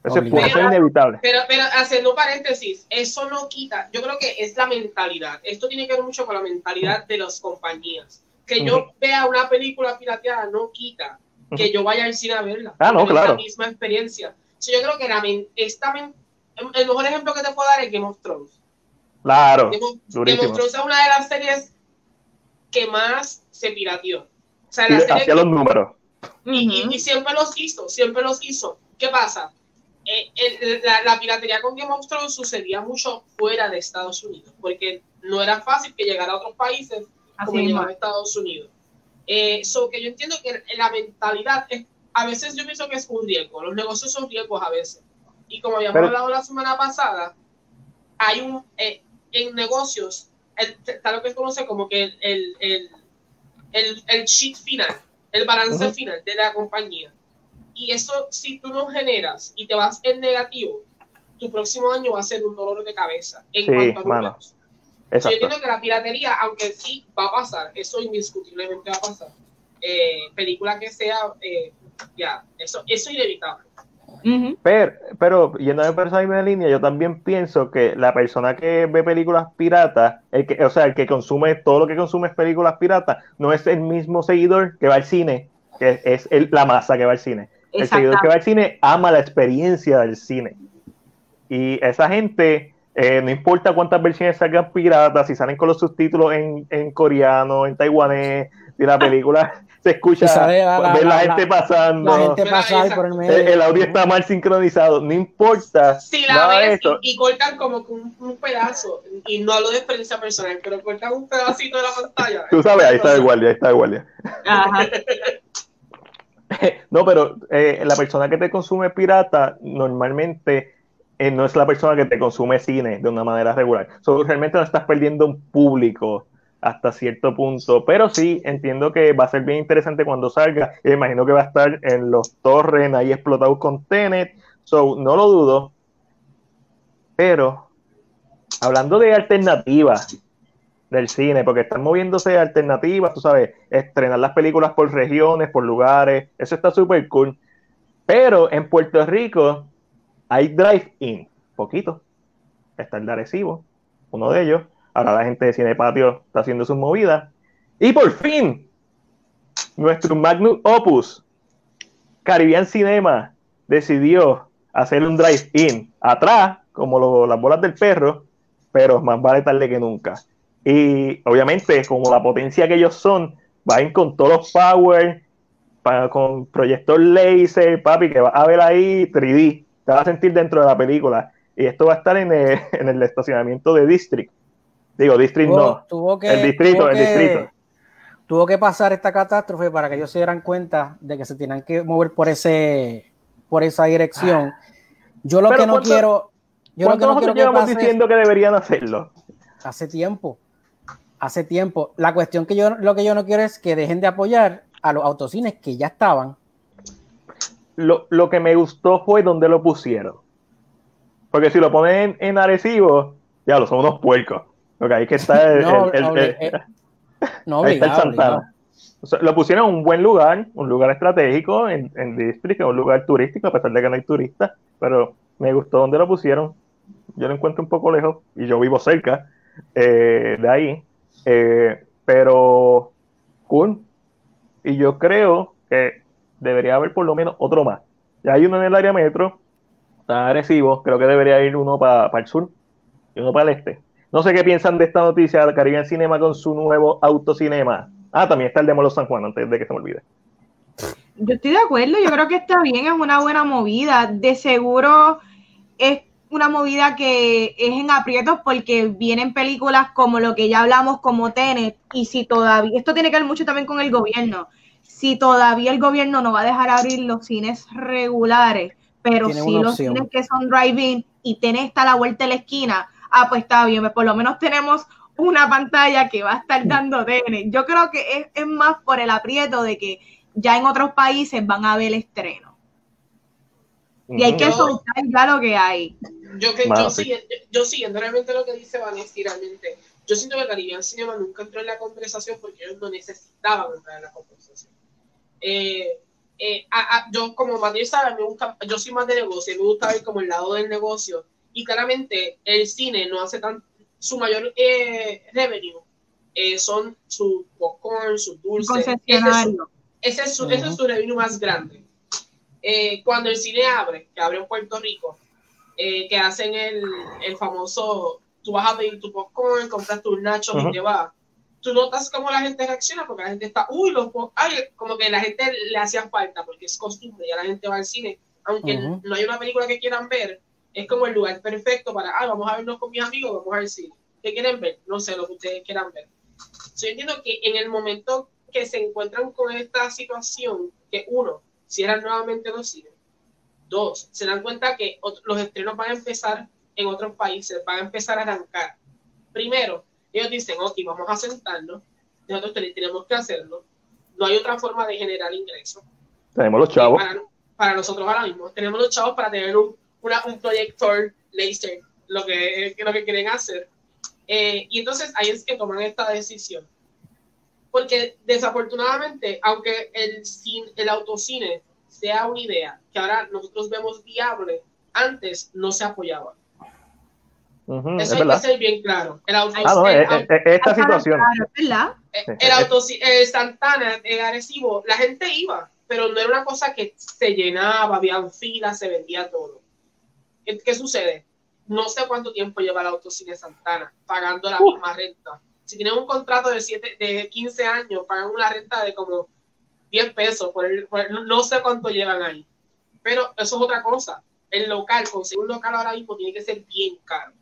Eso es, eso es inevitable. Pero, pero haciendo paréntesis, eso no quita. Yo creo que es la mentalidad. Esto tiene que ver mucho con la mentalidad de las compañías. Que yo vea una película pirateada no quita que yo vaya al cine a verla. Ah, no, porque es claro. la misma experiencia. So, yo creo que la, esta el mejor ejemplo que te puedo dar es Game of Thrones. Claro, Game of, Game of Thrones es una de las series que más se pirateó. O sea, Y la serie hacía los números. y, y- y siempre los hizo, siempre los hizo. ¿Qué pasa? Eh, el- la, la piratería con Game of Thrones sucedía mucho fuera de Estados Unidos, porque no era fácil que llegara a otros países Así como llegaba a Estados Unidos. Eh, so que yo entiendo que la mentalidad, es, a veces yo pienso que es un riesgo, los negocios son riesgos a veces. Y como habíamos Pero- hablado la semana pasada, hay un, eh, en negocios, está lo que se conoce como que el, el, el, el, el sheet final, el balance final de la compañía. Y eso, si tú no generas y te vas en negativo, tu próximo año va a ser un dolor de cabeza en Sí, cuanto a mano. números. Yo entiendo que la piratería, aunque sí va a pasar, eso indiscutiblemente va a pasar. Eh, película que sea, eh, ya, eso, eso es inevitable. Ujú. Pero, pero yéndome por esa misma línea, yo también pienso que la persona que ve películas piratas, el que, o sea, el que consume todo lo que consume es películas piratas, no es el mismo seguidor que va al cine, que es el- la masa que va al cine. El seguidor que va al cine ama la experiencia del cine. Y esa gente, eh, no importa cuántas versiones salgan piratas, si salen con los subtítulos en, en coreano, en taiwanés, si la película se escucha, Si sale la- la- ver la, la- gente pasando. La gente pasa por el El, medio. el audio está mal sincronizado, no importa Si la nada de ves y, y cortan como un, un pedazo, y no hablo de experiencia personal, pero cortan un pedacito de la pantalla. Tú sabes, ahí está el guardia, ahí está el guardia. Ajá. No, pero eh, la persona que te consume pirata normalmente eh, no es la persona que te consume cine de una manera regular. So, realmente no estás perdiendo un público hasta cierto punto, pero sí entiendo que va a ser bien interesante cuando salga. Me imagino que va a estar en los torres ahí explotados con Tenet, so no lo dudo. Pero hablando de alternativas del cine, porque están moviéndose alternativas, tú sabes, estrenar las películas por regiones, por lugares, eso está súper cool. Pero en Puerto Rico hay drive-in, poquito. Está el de Arecibo, uno de ellos. Ahora la gente de Cine Patio está haciendo sus movidas. Y por fin, nuestro magnum opus, Caribbean Cinema, decidió hacer un drive-in atrás, como lo- las bolas del perro, pero más vale tarde que nunca. Y obviamente, como la potencia que ellos son, van con todos los power, con proyector laser, papi, que vas a ver ahí 3D, te vas a sentir dentro de la película. Y esto va a estar en el, en el estacionamiento de District. Digo, District Tuvo, no, tuvo que, el distrito, tuvo el que- distrito. Tuvo que pasar esta catástrofe para que ellos se dieran cuenta de que se tenían que mover por ese por esa dirección. Yo lo Pero que no ¿cuánto- quiero, yo lo que ¿Cuánto no quiero que pase diciendo que deberían hacerlo? hace tiempo, hace tiempo. La cuestión que yo lo que yo no quiero es que dejen de apoyar a los autocines que ya estaban. Lo, lo que me gustó fue donde lo pusieron. Porque si lo ponen en, Arecibo, ya lo son unos puercos. Porque ahí que está el, No, el- el- obli- el- eh, no ahí está. O sea, lo pusieron en un buen lugar, un lugar estratégico en, en District, un lugar turístico, a pesar de que no hay turistas, pero me gustó donde lo pusieron. Yo lo encuentro un poco lejos y yo vivo cerca eh, de ahí, eh, pero cool. Y yo creo que debería haber por lo menos otro más. Ya hay uno en el área metro, está agresivo, creo que debería ir uno para el sur y uno para el este. No sé qué piensan de esta noticia de Caribbean Cinema con su nuevo autocinema. Ah, también está el de Molo San Juan, antes de que se me olvide. Yo estoy de acuerdo, yo creo que está bien, es una buena movida. De seguro es una movida que es en aprietos porque vienen películas como lo que ya hablamos, como Tenet, y si todavía, esto tiene que ver mucho también con el gobierno, si todavía el gobierno no va a dejar abrir los cines regulares, pero sí una los opción. cines que son drive-in y Tenet está a la vuelta de la esquina, ah, pues está bien, por lo menos tenemos una pantalla que va a estar dando Tenet. Yo creo que es, es más por el aprieto de que ya en otros países van a ver el estreno. Y hay que No. soltar ya lo que hay. Yo, que, yo, sí. yo siguiendo realmente lo que dice Vanessa, realmente, yo siento que Caribbean Cinema nunca entró en la conversación porque ellos no necesitaban entrar en la conversación. Eh, eh, a- a- yo, como Matías sabe, me gusta, yo soy más de negocio, y me gusta ver como el lado del negocio. Y claramente el cine no hace tan, su mayor eh, revenue eh, son sus popcorn, sus dulces. Ese es su-. Ese es su, ese es su revenue más grande. Eh, cuando el cine abre, que abre en Puerto Rico, eh, que hacen el, el, famoso, tú vas a pedir tu popcorn, compras tus nachos y te vas. Tú notas cómo la gente reacciona porque la gente está, uy, los ay, como que la gente le hacía falta porque es costumbre, ya la gente va al cine, aunque no hay una película que quieran ver, es como el lugar perfecto para, ah, vamos a vernos con mis amigos, vamos al cine. ¿Qué quieren ver? No sé, lo que ustedes quieran ver. Yo entiendo que en el momento que se encuentran con esta situación, que uno, cierran nuevamente los cines, dos, se dan cuenta que los estrenos van a empezar en otros países, van a empezar a arrancar. Primero, ellos dicen, ok, vamos a sentarnos, nosotros tenemos que hacerlo, no hay otra forma de generar ingresos. Tenemos los chavos. Para, nosotros ahora mismo, tenemos los chavos para tener un, un proyector laser, lo que, lo que quieren hacer. Eh, y entonces ahí es que toman esta decisión. Porque desafortunadamente, aunque el, el autocine sea una idea que ahora nosotros vemos viable, antes no se apoyaba. Eso hay que ser bien claro. El auto, ah, esta situación. el auto, Santana, el agresivo, la gente iba, pero no era una cosa que se llenaba, había filas, se vendía todo. ¿Qué, sucede? No sé cuánto tiempo lleva el autocine Santana pagando la misma renta. Si tienen un contrato de, siete, de 15 años, pagan una renta de como 10 pesos. Por no sé cuánto llevan ahí. Pero eso es otra cosa. El local, conseguir un local ahora mismo tiene que ser bien caro.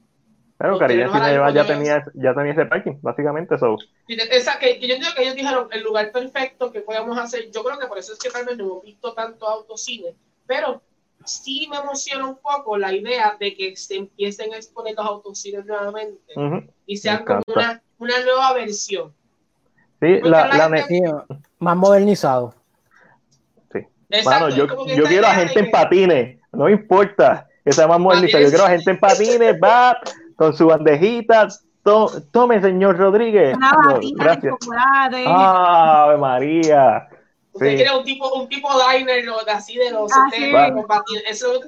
Pero Caribe ya tenía, ya tenía ese parking, básicamente. eso Esa, que, yo entiendo que ellos dijeron el lugar perfecto que podemos hacer. Yo creo que por eso es que tal vez no hemos visto tanto autocine. Pero sí me emociona un poco la idea de que se empiecen a exponer los autocines nuevamente y sean como una, una, nueva versión. Sí, la, la, más modernizado. Sí. Exacto, yo, yo quiero a gente en patines, no importa que sea más modernizado. Yo quiero a gente en patines, va con su bandejita. tome, señor Rodríguez. gracias. Ave María. Usted quiere un tipo, un tipo diner ¿no? así de los ah, Eso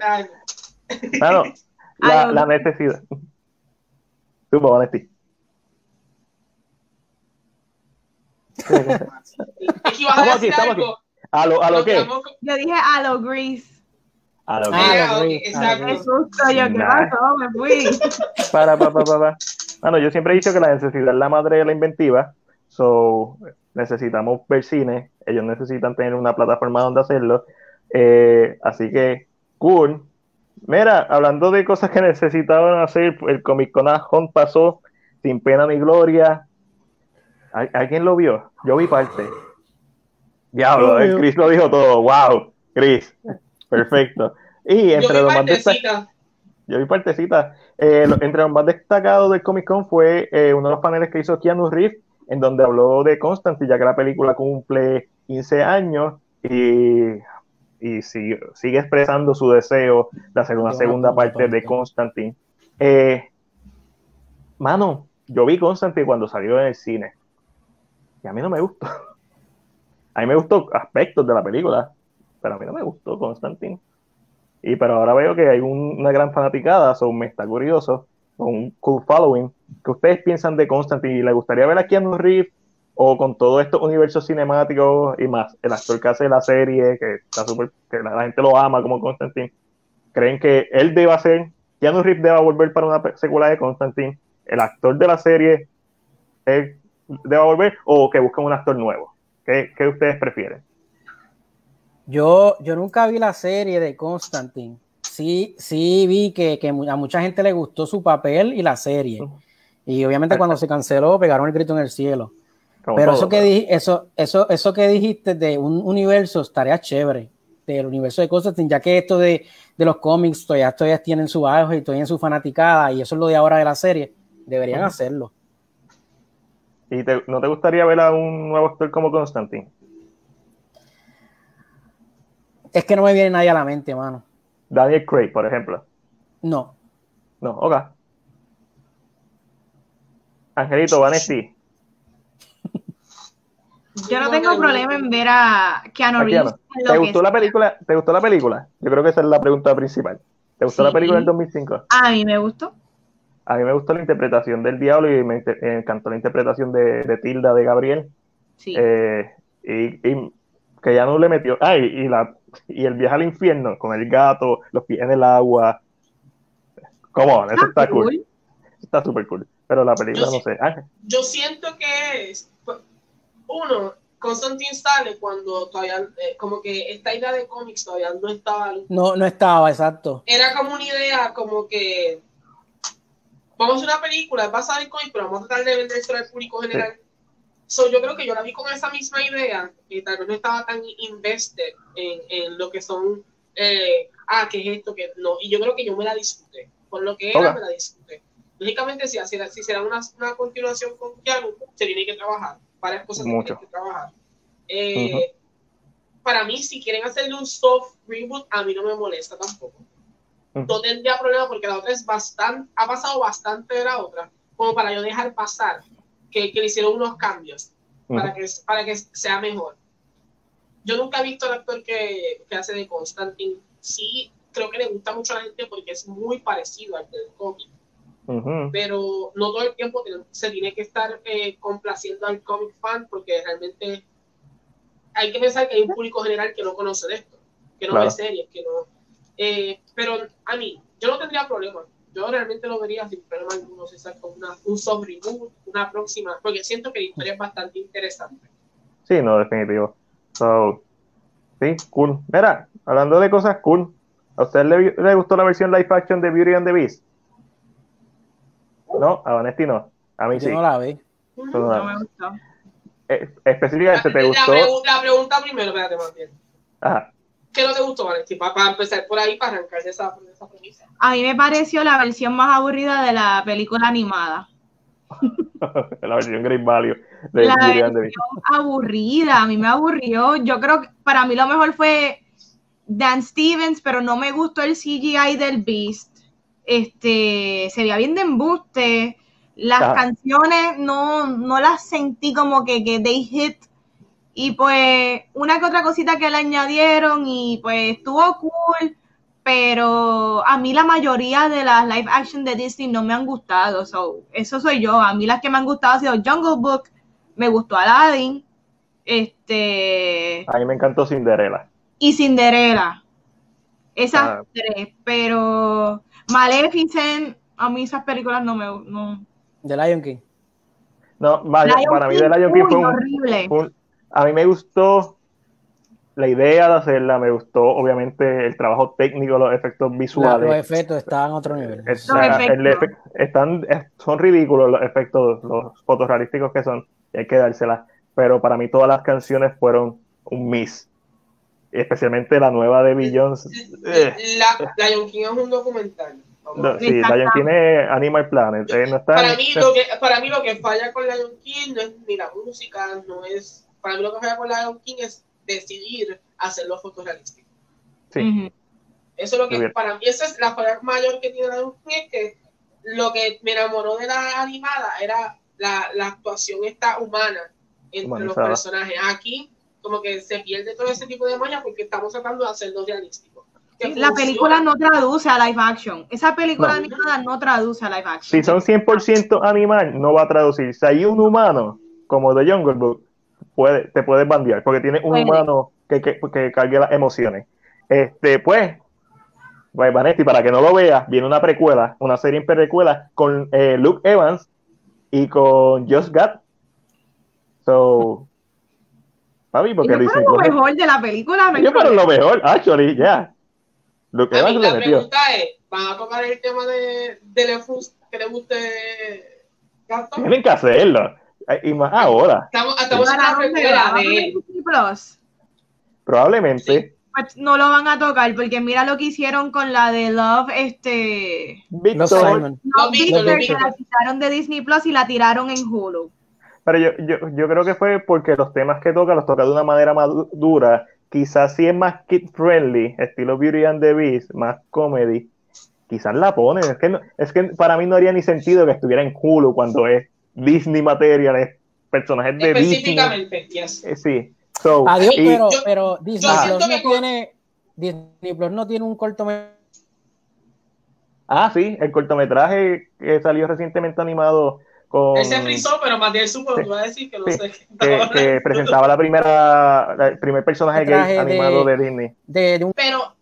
Claro, la, la necesidad. Supo, Vanetti. Estamos aquí, estamos aquí. ¿A lo, a lo qué? Yo dije a lo gris. A lo ah, gris. Exacto. Qué susto, yo, ¿qué pasó? Me fui. Para, para, para, para. Bueno, yo siempre he dicho que la necesidad es la madre de la inventiva. So, necesitamos ver cine, ellos necesitan tener una plataforma donde hacerlo. Eh, así que, cool. Mira, hablando de cosas que necesitaban hacer, el Comic Con Hunt pasó sin pena ni gloria. ¿Alguien lo vio? Yo vi parte. Diablo, el Chris lo dijo todo. Wow, Chris. Perfecto. Y entre los más destacados. Yo vi partecita. Eh, entre los más destacados del Comic Con fue eh, uno de los paneles que hizo Keanu Reeves, en donde habló de Constantine, ya que la película cumple 15 años y, y sigue, sigue, expresando su deseo de hacer una segunda parte de Constantine. Eh, mano, yo vi Constantine cuando salió en el cine a mí no me gustó. A mí me gustó aspectos de la película, pero a mí no me gustó Constantine. Y pero ahora veo que hay una gran fanaticada, so me está curioso, con un cool following. ¿Qué ustedes piensan de Constantine? ¿Y ¿Le gustaría ver a Keanu Reeves o con todo estos universos cinemáticos y más? El actor que hace la serie, que está súper, que la, gente lo ama como Constantine. ¿Creen que él deba ser, Keanu Reeves deba volver para una secuela de Constantine? ¿El actor de la serie él deba volver o que busquen un actor nuevo? ¿Qué, qué ustedes prefieren? Yo, yo nunca vi la serie de Constantine. Sí, sí vi que, que, a mucha gente le gustó su papel y la serie. Y obviamente cuando se canceló pegaron el grito en el cielo. Pero eso que eso, eso, eso que dijiste de un universo estaría chévere, del universo de Constantine, ya que esto de, de los cómics todavía, todavía tienen su auge y todavía su fanaticada, y eso es lo de ahora de la serie, deberían hacerlo. ¿Y no te gustaría ver a un nuevo actor como Constantine? Es que no me viene nadie a la mente, mano. Daniel Craig, por ejemplo. No. No, ok. Angelito, Vanessa. Yo no tengo problema en ver a Keanu Reeves. ¿Te gustó la película? ¿Te gustó la película? Yo creo que esa es la pregunta principal. ¿Te gustó la película del 2005? A mí me gustó. A mí me gustó la interpretación del diablo y me encantó la interpretación de, Tilda de Gabriel. Sí. Eh, y que ya no le metió. Ay, y, la, y el viaje al infierno con el gato, los pies en el agua. ¿Cómo? Eso está cool. Está súper cool. Pero la película, no sé. Yo siento que es, uno, Constantine sale cuando todavía, eh, como que esta idea de cómics todavía no estaba. No, no estaba, exacto. Era como una idea como que vamos a hacer una película basada en cómics, pero vamos a tratar de vender esto al público general. So, yo creo que yo la vi con esa misma idea, y tal vez no estaba tan invested en, en lo que son, eh, ah, ¿qué es esto? que no Y yo creo que yo me la disfruté. Por lo que era, me la disfruté. Lógicamente, si, si será una, una continuación con Keanu, se tiene que trabajar. Varias cosas Mucho. que trabajar. Eh, para mí, si quieren hacerle un soft reboot, a mí no me molesta tampoco. No tendría problema porque la otra es bastante, ha pasado bastante de la otra, como para yo dejar pasar que, que le hicieron unos cambios para, que, para que sea mejor. Yo nunca he visto al actor que, que hace de Constantine. Sí, creo que le gusta mucho a la gente porque es muy parecido al del cómic. Pero no todo el tiempo se tiene que estar eh, complaciendo al cómic fan porque realmente hay que pensar que hay un público general que no conoce de esto, que no ve series, que no. Eh, pero a mí, yo no tendría problema. Yo realmente lo vería sin problema alguno si saca una, un soft reboot, una próxima, porque siento que la historia es bastante interesante. Sí, no, definitivo. So, sí, cool. Mira, hablando de cosas cool, ¿a usted le, le gustó la versión live action de Beauty and the Beast? No, a Vanesti no. A mí sí. no la vi. No, me gustó. Eh, específicamente te gustó. La, pregunta primero, espérate, más bien. Ajá. ¿Qué no te gustó? Para, empezar por ahí, para arrancar esa, esa premisa. A mí me pareció la versión más aburrida de la película animada. la versión Great Value de la versión aburrida, a mí me aburrió. Yo creo que para mí lo mejor fue Dan Stevens, pero no me gustó el CGI del Beast este, se veía bien de embuste. Las canciones no, no las sentí como que, que they hit. Y pues una que otra cosita que le añadieron y pues estuvo cool, pero a mí la mayoría de las live action de Disney no me han gustado. So, eso soy yo. A mí las que me han gustado ha sido Jungle Book, me gustó Aladdin, este... A mí me encantó Cinderella. Y Cinderella. Esas ah. tres, pero Maleficent, a mí esas películas no me. No. ¿De Lion King? No, para mí de Lion King fue horrible. A mí me gustó la idea de hacerla, me gustó obviamente el trabajo técnico, los efectos visuales. los efectos estaban a otro nivel. están, son ridículos los efectos, los fotorrealísticos que son, y hay que dárselas. Pero para mí todas las canciones fueron un miss especialmente la nueva de Billions. Eh. La, Lion King es un documental. sí, Lion King es Animal Planet. Eh, para, mí, lo que, para mí lo que falla con Lion King no es ni la música, no es... Para mí lo que falla con Lion King es decidir hacerlo fotorrealístico. Sí. Eso es lo que para mí esa es la falla mayor que tiene Lion King, es que lo que me enamoró de la animada era la, la actuación esta humana entre los personajes. Aquí como que se pierde todo ese tipo de magia porque estamos tratando de hacerlo realístico. La película no traduce a live action. Esa película animada no traduce a live action. Si son 100% animal, no va a traducir. Si hay un humano, como The Jungle Book, puede, te puedes bandear, porque tiene un humano que, que, que, cargue las emociones. Este, pues, pues, Vanetti, para que no lo veas, viene una precuela, una serie en precuela con eh, Luke Evans y con Josh Gad. So, porque yo lo mejor de la película. yo para lo mejor, actually, ya. Lo que a mí, la pregunta es, ¿van a tocar el tema de, de Lefus que le guste Gaston? Tienen que hacerlo. Y más ahora. Estamos, estamos en la película de... Probablemente. Pues no lo van a tocar porque mira lo que hicieron con la de Love, este... Victor. No, Victor, que la quitaron de Disney Plus y la tiraron en Hulu. Pero yo, yo, yo creo que fue porque los temas que toca los toca de una manera más dura. Quizás si es más kid friendly, estilo Beauty and the Beast, más comedy, quizás la ponen. Es que, es que para mí no haría ni sentido que estuviera en Hulu cuando es Disney material, es personajes de Específicamente, Yes. Eh, sí. Adiós, pero, pero Disney, Plus no tiene, Disney Plus no tiene un cortometraje. Ah, sí, el cortometraje que salió recientemente animado con Él se frizó, pero más de supo, Sí. iba a decir que no Sí. sé. que, presentaba la primera, la- el primer personaje gay animado de- de Disney. De, de un Pero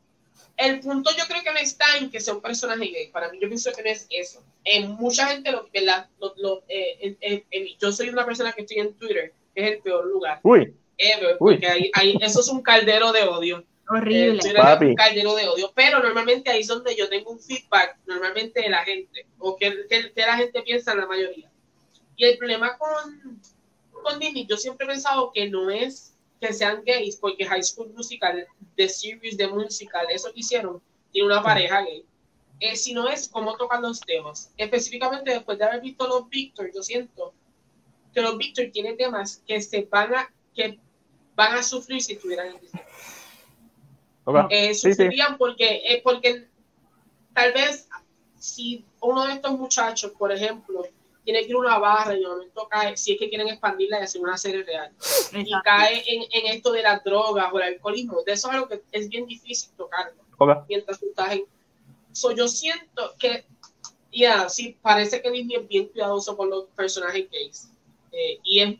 el punto yo creo que no está en que sea un personaje gay. Para mí, yo pienso que no es eso. En mucha gente, lo, ¿verdad? Lo- lo- eh, en- en- en- yo soy una persona que estoy en Twitter, que es el peor lugar Uy, ever, Uy. porque ahí, ahí- eso es un caldero de odio. Eh, Horrible. Es Papi. un caldero de odio. Pero normalmente ahí es donde yo tengo un feedback, normalmente de la gente, o que, que, que la gente piensa en la mayoría. Y el problema con, con Disney, yo siempre he pensado que no es que sean gays, porque High School Musical, The Series de Musical, eso que hicieron, tiene una pareja gay. Eh, sino es cómo tocan los temas. Específicamente después de haber visto los Victor, yo siento que los Victor tienen temas que se van a, que van a sufrir si estuvieran en Disney ok. eh, Sí, sí. sufrirían porque, eh, porque tal vez si uno de estos muchachos, por ejemplo, tiene que ir una barra y de momento cae, si es que quieren expandirla y hacer una serie real, y Exacto. cae en, en esto de las drogas o el alcoholismo, de eso es algo que es bien difícil tocarlo mientras tú estás en... So, yo siento que, ya, sí, parece que Disney es bien cuidadoso con los personajes gays. Eh, y en-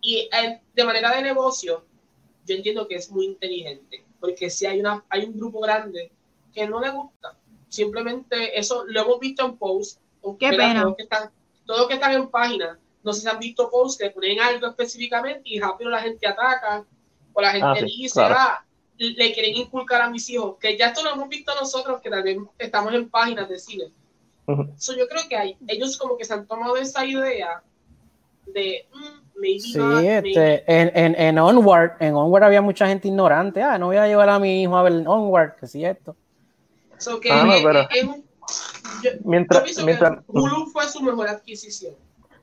y eh, de manera de negocio, yo entiendo que es muy inteligente, porque si hay, una, hay un grupo grande que no le gusta, simplemente eso lo hemos visto en posts, Qué pena. Que están, todos que están en páginas, no sé si han visto posts que ponen algo específicamente y rápido la gente ataca, o la gente Ah, sí, dice, claro. ah, le quieren inculcar a mis hijos, que ya esto lo hemos visto nosotros, que también estamos en páginas de cine. Ujú. So, yo creo que hay, ellos como que se han tomado esa idea de, mm, maybe Sí, not, maybe- este, en, en, en Onward, en Onward había mucha gente ignorante. Ah, no voy a llevar a mi hijo a ver Onward, que sí esto. So, que Ah, no, es- pero- es- es un- yo, yo Mientras, mientras, que Hulu fue su mejor adquisición.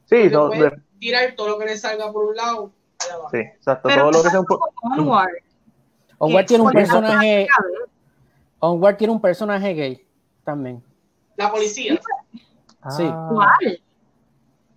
sí, no, puede de- tirar todo lo que le salga por un lado. allá abajo. sí, exacto, Pero todo lo que sea un po- con Onward. Tiene un personaje, Onward tiene un personaje gay también. La policía, Sí. Ah, ¿Cuál?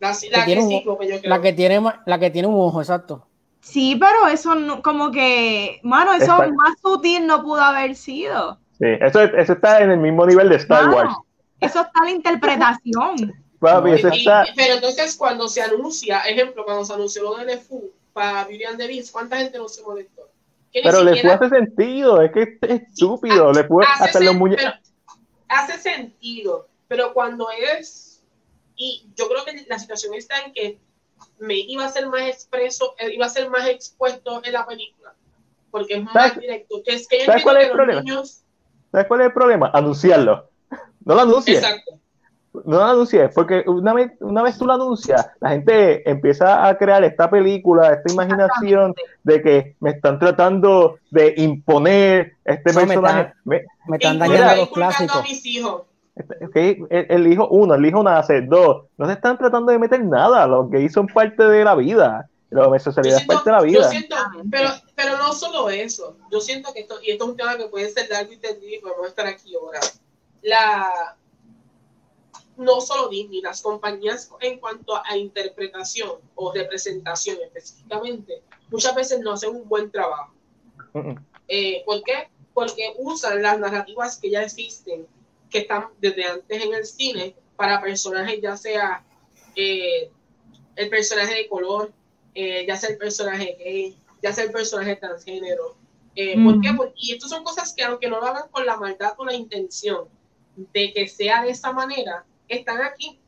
la, la Que que, un- yo creo. La que tiene la que tiene un ojo, exacto. Sí, pero eso no, como que, mano, eso más sutil no pudo haber sido. Sí, eso, eso está en el mismo nivel de Star Mano, Wars. Eso está la interpretación. Papi, Y- pero entonces cuando se anuncia, ejemplo, cuando se anunció lo de LeFou para the Beast, ¿cuánta gente no se molestó? Pero le siquiera- hace sentido, es que es estúpido. Le puede hace, los pero hace sentido, pero cuando es, y yo creo que la situación está en que me iba a ser más expreso, eh, iba a ser más expuesto en la película, porque es más ¿Sabes- directo. Que es que yo sabes cuál es el problema? niños- ¿Sabes cuál es el problema? Anunciarlo. No lo anuncies. exacto. No lo anuncies, porque una vez, una vez tú lo anuncias, la gente empieza a crear esta película, esta imaginación de que me están tratando de imponer este No, me personaje. están- Me- Me están dañando los clásicos. a mis hijos. ok, el, el hijo uno, el hijo nace, dos, no se están tratando de meter nada, los gays son parte de la vida, la homosexualidad es parte de la vida. siento- pero, pero no solo eso. Yo siento que esto, y esto es un tema que puede ser largo y tendido y podemos estar aquí ahora. La, no solo Disney, las compañías en cuanto a interpretación o representación específicamente, muchas veces no hacen un buen trabajo. Mm, mm. Eh, ¿Por qué? Porque usan las narrativas que ya existen, que están desde antes en el cine, para personajes ya sea eh, el personaje de color, eh, ya sea el personaje gay, ya sea el personaje transgénero. Eh, ¿Por qué? Ujú. Porque- y estos son cosas que aunque no lo hagan con la maldad o la intención de que sea de esa manera, están aquí.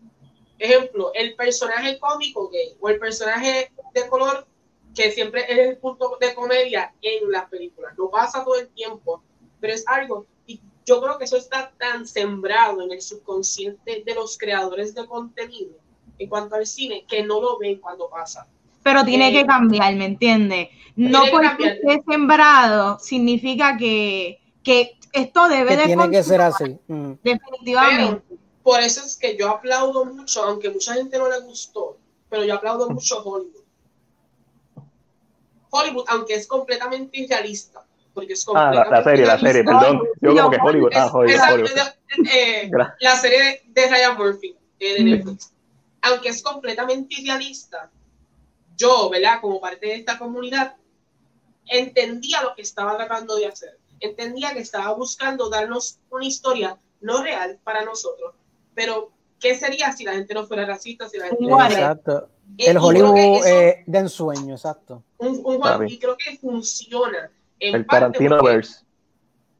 Ejemplo, el personaje cómico gay o el personaje de color que siempre es el punto de comedia en las películas. No pasa todo el tiempo, pero es algo. Y yo creo que eso está tan sembrado en el subconsciente de los creadores de contenido en cuanto al cine que no lo ven cuando pasa. Pero tiene Eh, que cambiar, ¿me entiendes? No porque esté sembrado significa que, que esto debe Que de tiene que ser así. Mm. Definitivamente. Pero por eso es que yo aplaudo mucho, aunque mucha gente no le gustó, pero yo aplaudo mucho Hollywood. Hollywood, aunque es completamente irrealista, porque es Ah, la, completamente la serie, la serie, irrealista. perdón. Yo como que Hollywood. Ah, Es- Hollywood, exacto, Hollywood. eh, la serie de, de Ryan Murphy eh, de Mm. Netflix. Aunque es completamente irrealista, yo, ¿verdad? Como parte de esta comunidad, entendía lo que estaba tratando de hacer. Entendía que estaba buscando darnos una historia no real para nosotros, pero ¿qué sería si la gente no fuera racista? Si la gente Exacto. Eh, El que Hollywood eso- eh, de ensueño, exacto. un- un- y creo que funciona. En El parte Tarantino porque- verse.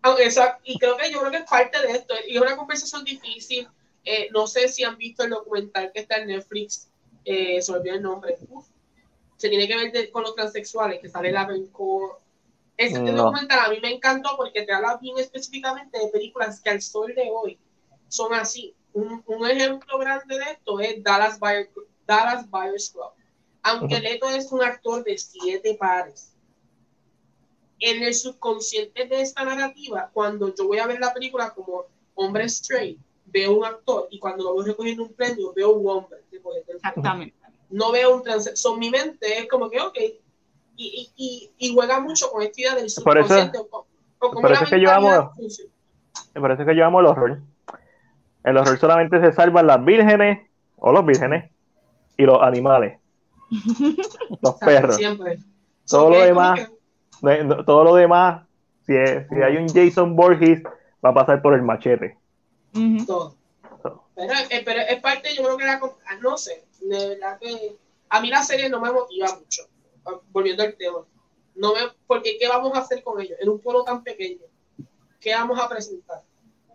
Ah, exacto, y creo que yo creo que es parte de esto. Y es una conversación difícil. Eh, no sé si han visto el documental que está en Netflix. Eh, se olvidó el nombre. Uf. Se tiene que ver de- con los transexuales, que sale la Core. Ese No. documental a mí me encantó porque te habla bien específicamente de películas que al sol de hoy son así. Un, un ejemplo grande de esto es Dallas, Buyer, Dallas Buyers Club. Aunque Ujú. Leto es un actor de siete pares, en el subconsciente de esta narrativa, cuando yo voy a ver la película como hombre straight, veo un actor y cuando lo voy recogiendo un premio, veo un hombre. Exactamente. No veo un trans. Son mi mente es como que, ok. Y, y, juega mucho con esta idea del Por eso- subconsciente. o- o por eso es que yo amo- funciona. Me parece que yo amo el horror. El horror solamente se salvan las vírgenes o los vírgenes y los animales. Los perros. Siempre. Todo lo es demás- No- Todo lo demás, si, es- si hay un Jason Borges, va a pasar por el machete. Todo. Todo. Pero, eh, pero es parte, yo creo que la, no sé, de verdad que a mí la serie no me motiva mucho, volviendo al tema. No me, porque ¿qué vamos a hacer con ellos? En un pueblo tan pequeño, ¿qué vamos a presentar?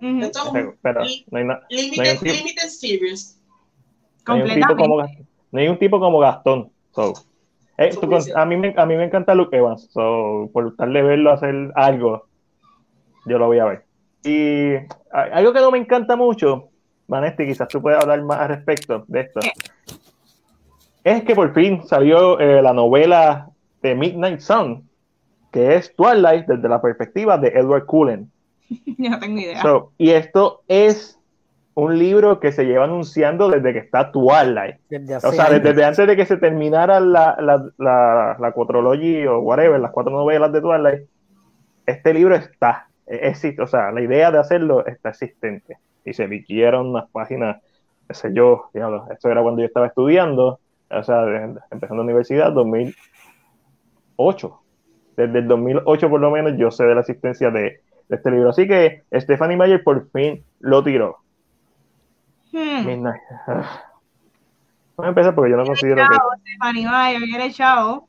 Ujú. Esto es un Pero, pero li- no hay, na- limited, no hay limited series. no hay un tipo como, Completamente. no hay un tipo como Gastón. So, eh, tú a, mí me, a mí me encanta Luke Evans. So, por tal de verlo hacer algo, yo lo voy a ver. Y a- algo que no me encanta mucho, Vanetti, quizás tú puedes hablar más al respecto de esto. ¿Qué? Es que por fin salió eh, la novela de Midnight Sun, que es Twilight desde la perspectiva de Edward Cullen. Yo no tengo idea. So, y esto es un libro que se lleva anunciando desde que está Twilight. Desde O sea, desde, antes de que se terminara la, la, la, la cuatrology o whatever, las cuatro novelas de Twilight, este libro está, e- existe, o sea, la idea de hacerlo está existente. Y se viquieron unas páginas, qué sé yo, diablo, esto era cuando yo estaba estudiando, o sea, empezando la universidad, 2008. Desde el 2008 por lo menos yo sé de la existencia de, de este libro. Así que Stephanie Meyer por fin lo tiró. Hmm. Midnight. Voy a empezar porque yo no considero que Chao, Stephanie Meyer, eres chao.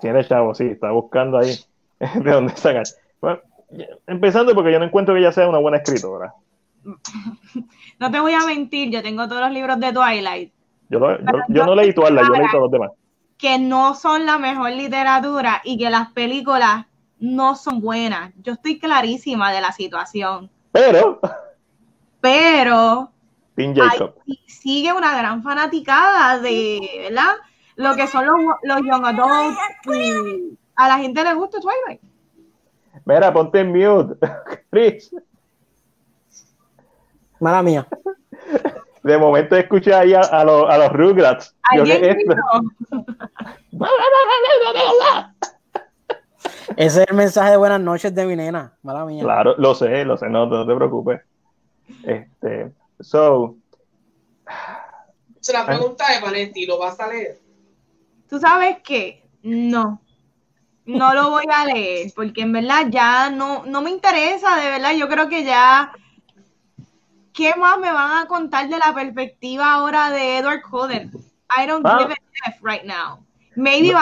tiene chavo, sí, está buscando ahí de dónde sacar. Bueno, empezando porque yo no encuentro que ella sea una buena escritora. No te voy a mentir, yo tengo todos los libros de Twilight Yo, lo- yo, yo no leí Twilight, yo leí todos los demás. que no son la mejor literatura y que las películas no son buenas. Yo estoy clarísima de la situación, Pero, pero Tim Jacob. sigue una gran fanaticada de, ¿verdad? Lo que son los, los young adults y a la gente le gusta Twilight. Mira, ponte en mute. Chris, Mala mía. De momento escuché ahí a, a los, a los Rugrats. Yo, ¿qué ¿Alguien es? Ese es el mensaje de buenas noches de mi nena. Mala mía. Claro, lo sé, lo sé, no, no te preocupes. Este, so, Se la pregunta de Vanetti, ¿lo vas a leer? Tú sabes que no, no lo voy a leer porque en verdad ya no, no me interesa, de verdad. Yo creo que ya, ¿qué más me van a contar de la perspectiva ahora de Edward Cullen? I don't Ah. give a F right now. Maybe No,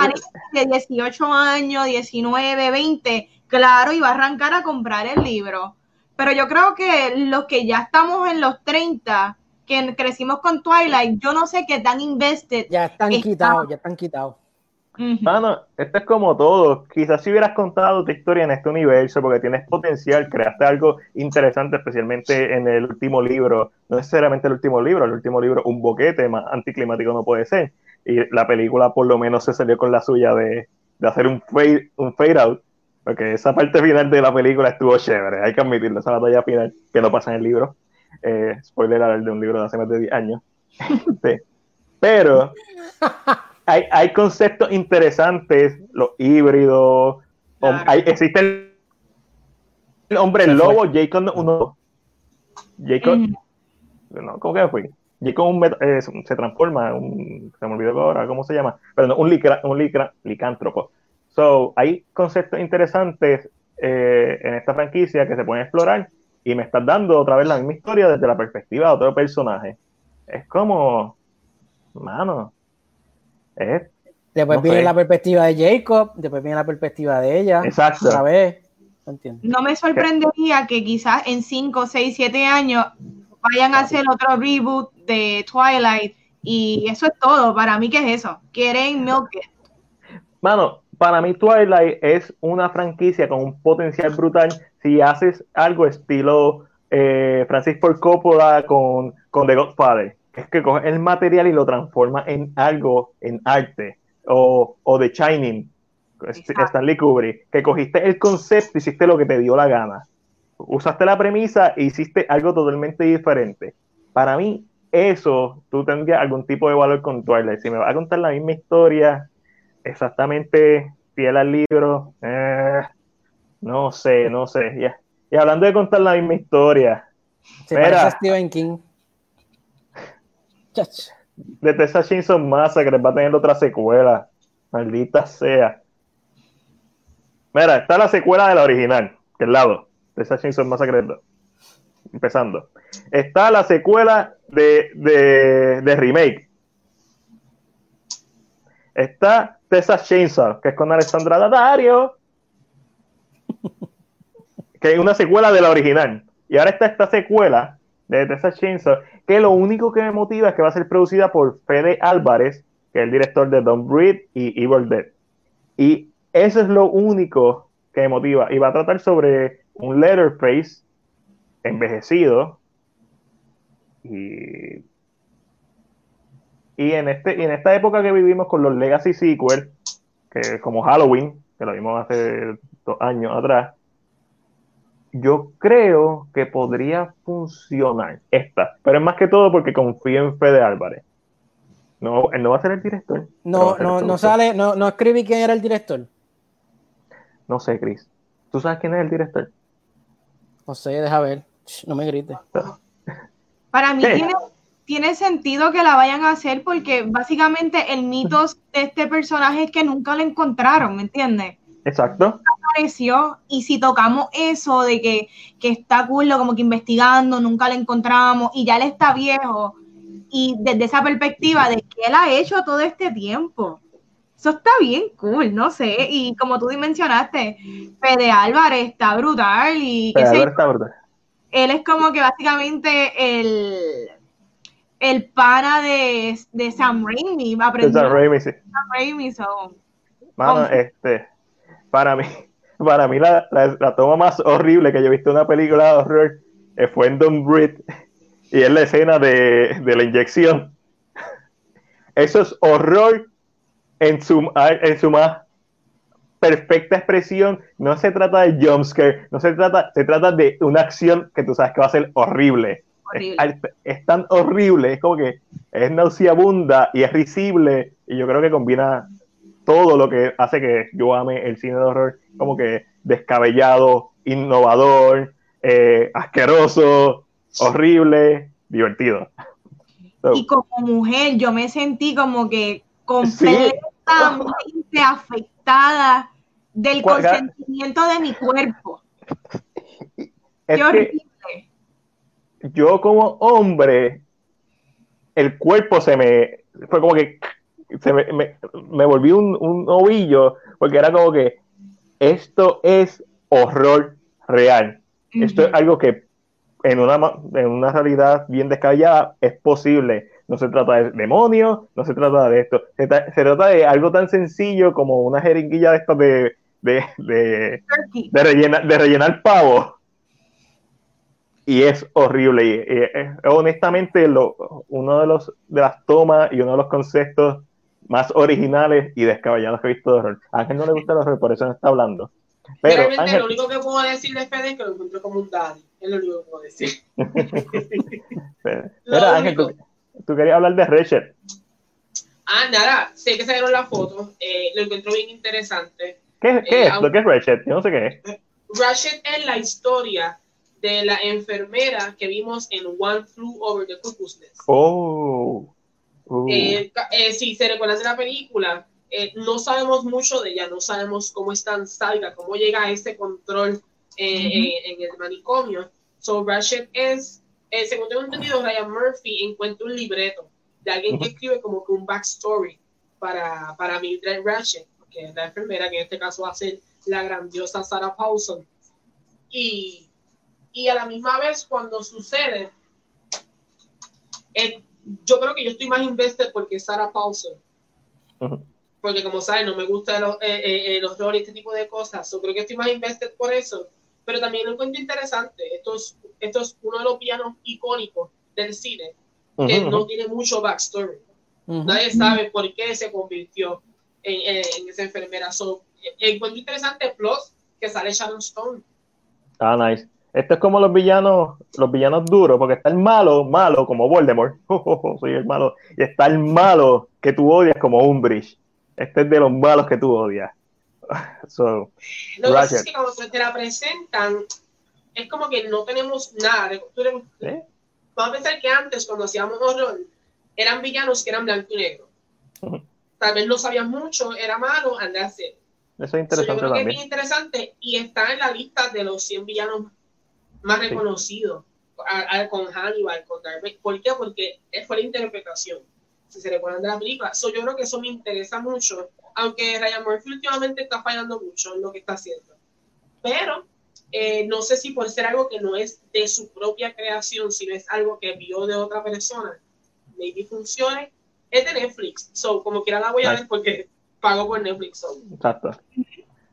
de 18 años, 19, 20, claro, y va a arrancar a comprar el libro. Pero yo creo que los que ya estamos en los 30, que crecimos con Twilight, yo no sé qué tan invested. Ya están Está- quitados, ya están quitados. Ujú. Mano, esto es como todo. Quizás si hubieras contado tu historia en este universo, porque tienes potencial, creaste algo interesante, especialmente en el último libro. No necesariamente el último libro, el último libro, un boquete más anticlimático no puede ser. Y la película, por lo menos, se salió con la suya de, de hacer un fade, un fade out, porque esa parte final de la película estuvo chévere, hay que admitirlo, esa batalla final que no pasa en el libro. Eh, spoiler alert de un libro de hace más de 10 años. Sí. Pero hay, hay conceptos interesantes, los híbridos, Claro. hay, existe el, el hombre lobo, Jacob no- uno. Jacob, Ujú. no, ¿cómo que fue? Jacob un eh, se transforma, un, se me olvidó ahora cómo se llama, pero no, un, licra- un licra- licántropo. So, hay conceptos interesantes eh, en esta franquicia que se pueden explorar y me estás dando otra vez la misma historia desde la perspectiva de otro personaje. es como, mano, es Después No viene sé. la perspectiva de Jacob, después viene la perspectiva de ella. Exacto. Otra vez. No me sorprendería que quizás en 5, 6, 7 años vayan a hacer otro reboot de Twilight y eso es todo. Para mí, ¿qué es eso? Quieren milk it. Mano, para mí Twilight es una franquicia con un potencial brutal si haces algo estilo eh, Francis Ford Coppola con, con The Godfather. Es que coges el material y lo transforma en algo, en arte. O, o The Shining, Exacto. Stanley Kubrick, que cogiste el concepto y hiciste lo que te dio la gana. Usaste la premisa e hiciste algo totalmente diferente. Para mí, eso, tú tendrías algún tipo de valor con Twilight. Si me vas a contar la misma historia, exactamente fiel al libro, eh, no sé, no sé. ya. Y hablando de contar la misma historia, Se Mira. parece a Stephen King. Chach. de Texas Chainsaw Massacre va a tener otra secuela. Maldita sea. Mira, está la secuela de la original, que es lado. Texas Chainsaw Massacre 2. Empezando. Está la secuela de, de, de remake. Está Texas Chainsaw, que es con Alessandra Daddario. Que es una secuela de la original. Y ahora está esta secuela de Texas Chainsaw, que lo único que me motiva es que va a ser producida por Fede Álvarez, que es el director de Don't Breathe y Evil Dead. Y eso es lo único que me motiva. Y va a tratar sobre un Letterface envejecido. Y, y, en este, y en esta época que vivimos con los Legacy Sequels, que como Halloween, que lo vimos hace dos años atrás, yo creo que podría funcionar esta, pero es más que todo porque confío en Fede Álvarez. No, él no va a ser el director. No, no, no sale, no, no escribí quién era el director. No sé, Chris. ¿Tú sabes quién es el director? No sé, deja ver. No me grites. Para mí tiene, tiene sentido que la vayan a hacer porque básicamente el mito de este personaje es que nunca lo encontraron, ¿me entiendes? Exacto. Apareció y si tocamos eso de que, que está cool, como que investigando, nunca lo encontramos y ya él está viejo y desde esa perspectiva de que él ha hecho todo este tiempo. Eso está bien cool, no sé. Y como tú mencionaste, Fede Álvarez está brutal y qué sé está brutal. él es como que básicamente el, el pana de, de Sam Raimi, aprendió Sam Raimi, sí. Sam Raimi, so, Mano, este, para mí, para mí la, la- la toma más horrible que yo he visto en una película de horror eh, fue en Don't Breathe y es la escena de, de la inyección. Eso es horror en su, en su más perfecta expresión. No se trata de jumpscare, no se trata, se trata de una acción que tú sabes que va a ser horrible. horrible. Es, es tan horrible, es como que es nauseabunda y es risible y yo creo que combina todo lo que hace que yo ame el cine de horror, como que descabellado, innovador, eh, asqueroso, horrible, divertido. So, Y como mujer, yo me sentí como que completamente afectada del ¿Cuál- consentimiento de mi cuerpo. es Qué horrible. yo como hombre, el cuerpo se me, fue como que se me, me, me volví un, un ovillo, porque era como que esto es horror real. Esto es algo que en una, en una realidad bien descabellada es posible. No se trata de demonios, no se trata de esto. Se, tra- se trata de algo tan sencillo como una jeringuilla de estas de, de, de, de, rellena- de rellenar pavo. Y es horrible. Y, y, eh, honestamente, lo, uno de los de las tomas y uno de los conceptos más originales y descabellados que he visto de horror. A Ángel no le gusta el horror, por eso no está hablando. Pero, Realmente Ángel, lo único que puedo decir de Fede es que lo encuentro como un daddy. Es lo único que puedo decir. Lo espera, Ángel, tú, querías hablar de Ratchet. Ah, nada, sé que salieron las fotos, eh, lo encuentro bien interesante. ¿Qué, qué Eh, es esto? ¿Qué es Ratchet? Yo no sé qué es. Ratchet es la historia de la enfermera que vimos en One Flew Over the Cuckoo's Nest. Oh. Uh. Eh, eh, si se recuerdan de la película, eh, no sabemos mucho de ella, no sabemos cómo es tan sádica, cómo llega a ese control eh, Ujú. eh, en el manicomio. So Ratchet es eh, según tengo entendido, Ryan Murphy encuentra un libreto de alguien que escribe como que un backstory para, para Mildred Ratchet, que es la enfermera, que en este caso va a ser la grandiosa Sarah Paulson. Y, y a la misma vez, cuando sucede, eh, yo creo que yo estoy más invested porque Sarah Paulson. Ujú. Porque como saben, no me gusta los, eh, eh, eh, los horror y este tipo de cosas. Yo creo que estoy más invested por eso. Pero también lo encuentro interesante. Esto es, esto es uno de los pianos icónicos del cine que Ujú, no ujú. tiene mucho backstory. Ujú. Nadie sabe por qué se convirtió en, en- en esa enfermera. So, eh, encuentro interesante plus que sale Sharon Stone. Ah, nice. Esto es como los villanos, los villanos duros, porque está el malo, malo como Voldemort. soy el malo. Y está el malo que tú odias como Umbridge. Este es de los malos que tú odias. So, Lo que pasa es que cuando te la presentan, es como que no tenemos nada. de- eres- ¿eh? Vamos a pensar que antes, cuando hacíamos horror, eran villanos que eran blanco y negro. Tal vez no sabían mucho, era malo, andar a hacer. Eso es So, yo interesante creo que es bien interesante y está en la lista de los 100 villanos más a- a- con Hannibal, con Vader. ¿Por qué? Porque fue la interpretación. Si se recuerdan de la película. So, yo creo que eso me interesa mucho, aunque Ryan Murphy últimamente está fallando mucho en lo que está haciendo. Pero eh, no sé si por ser algo que no es de su propia creación, sino es algo que vio de otra persona, maybe funcione. Es de Netflix. So, como quiera la voy a ver porque pago por Netflix. So. Exacto.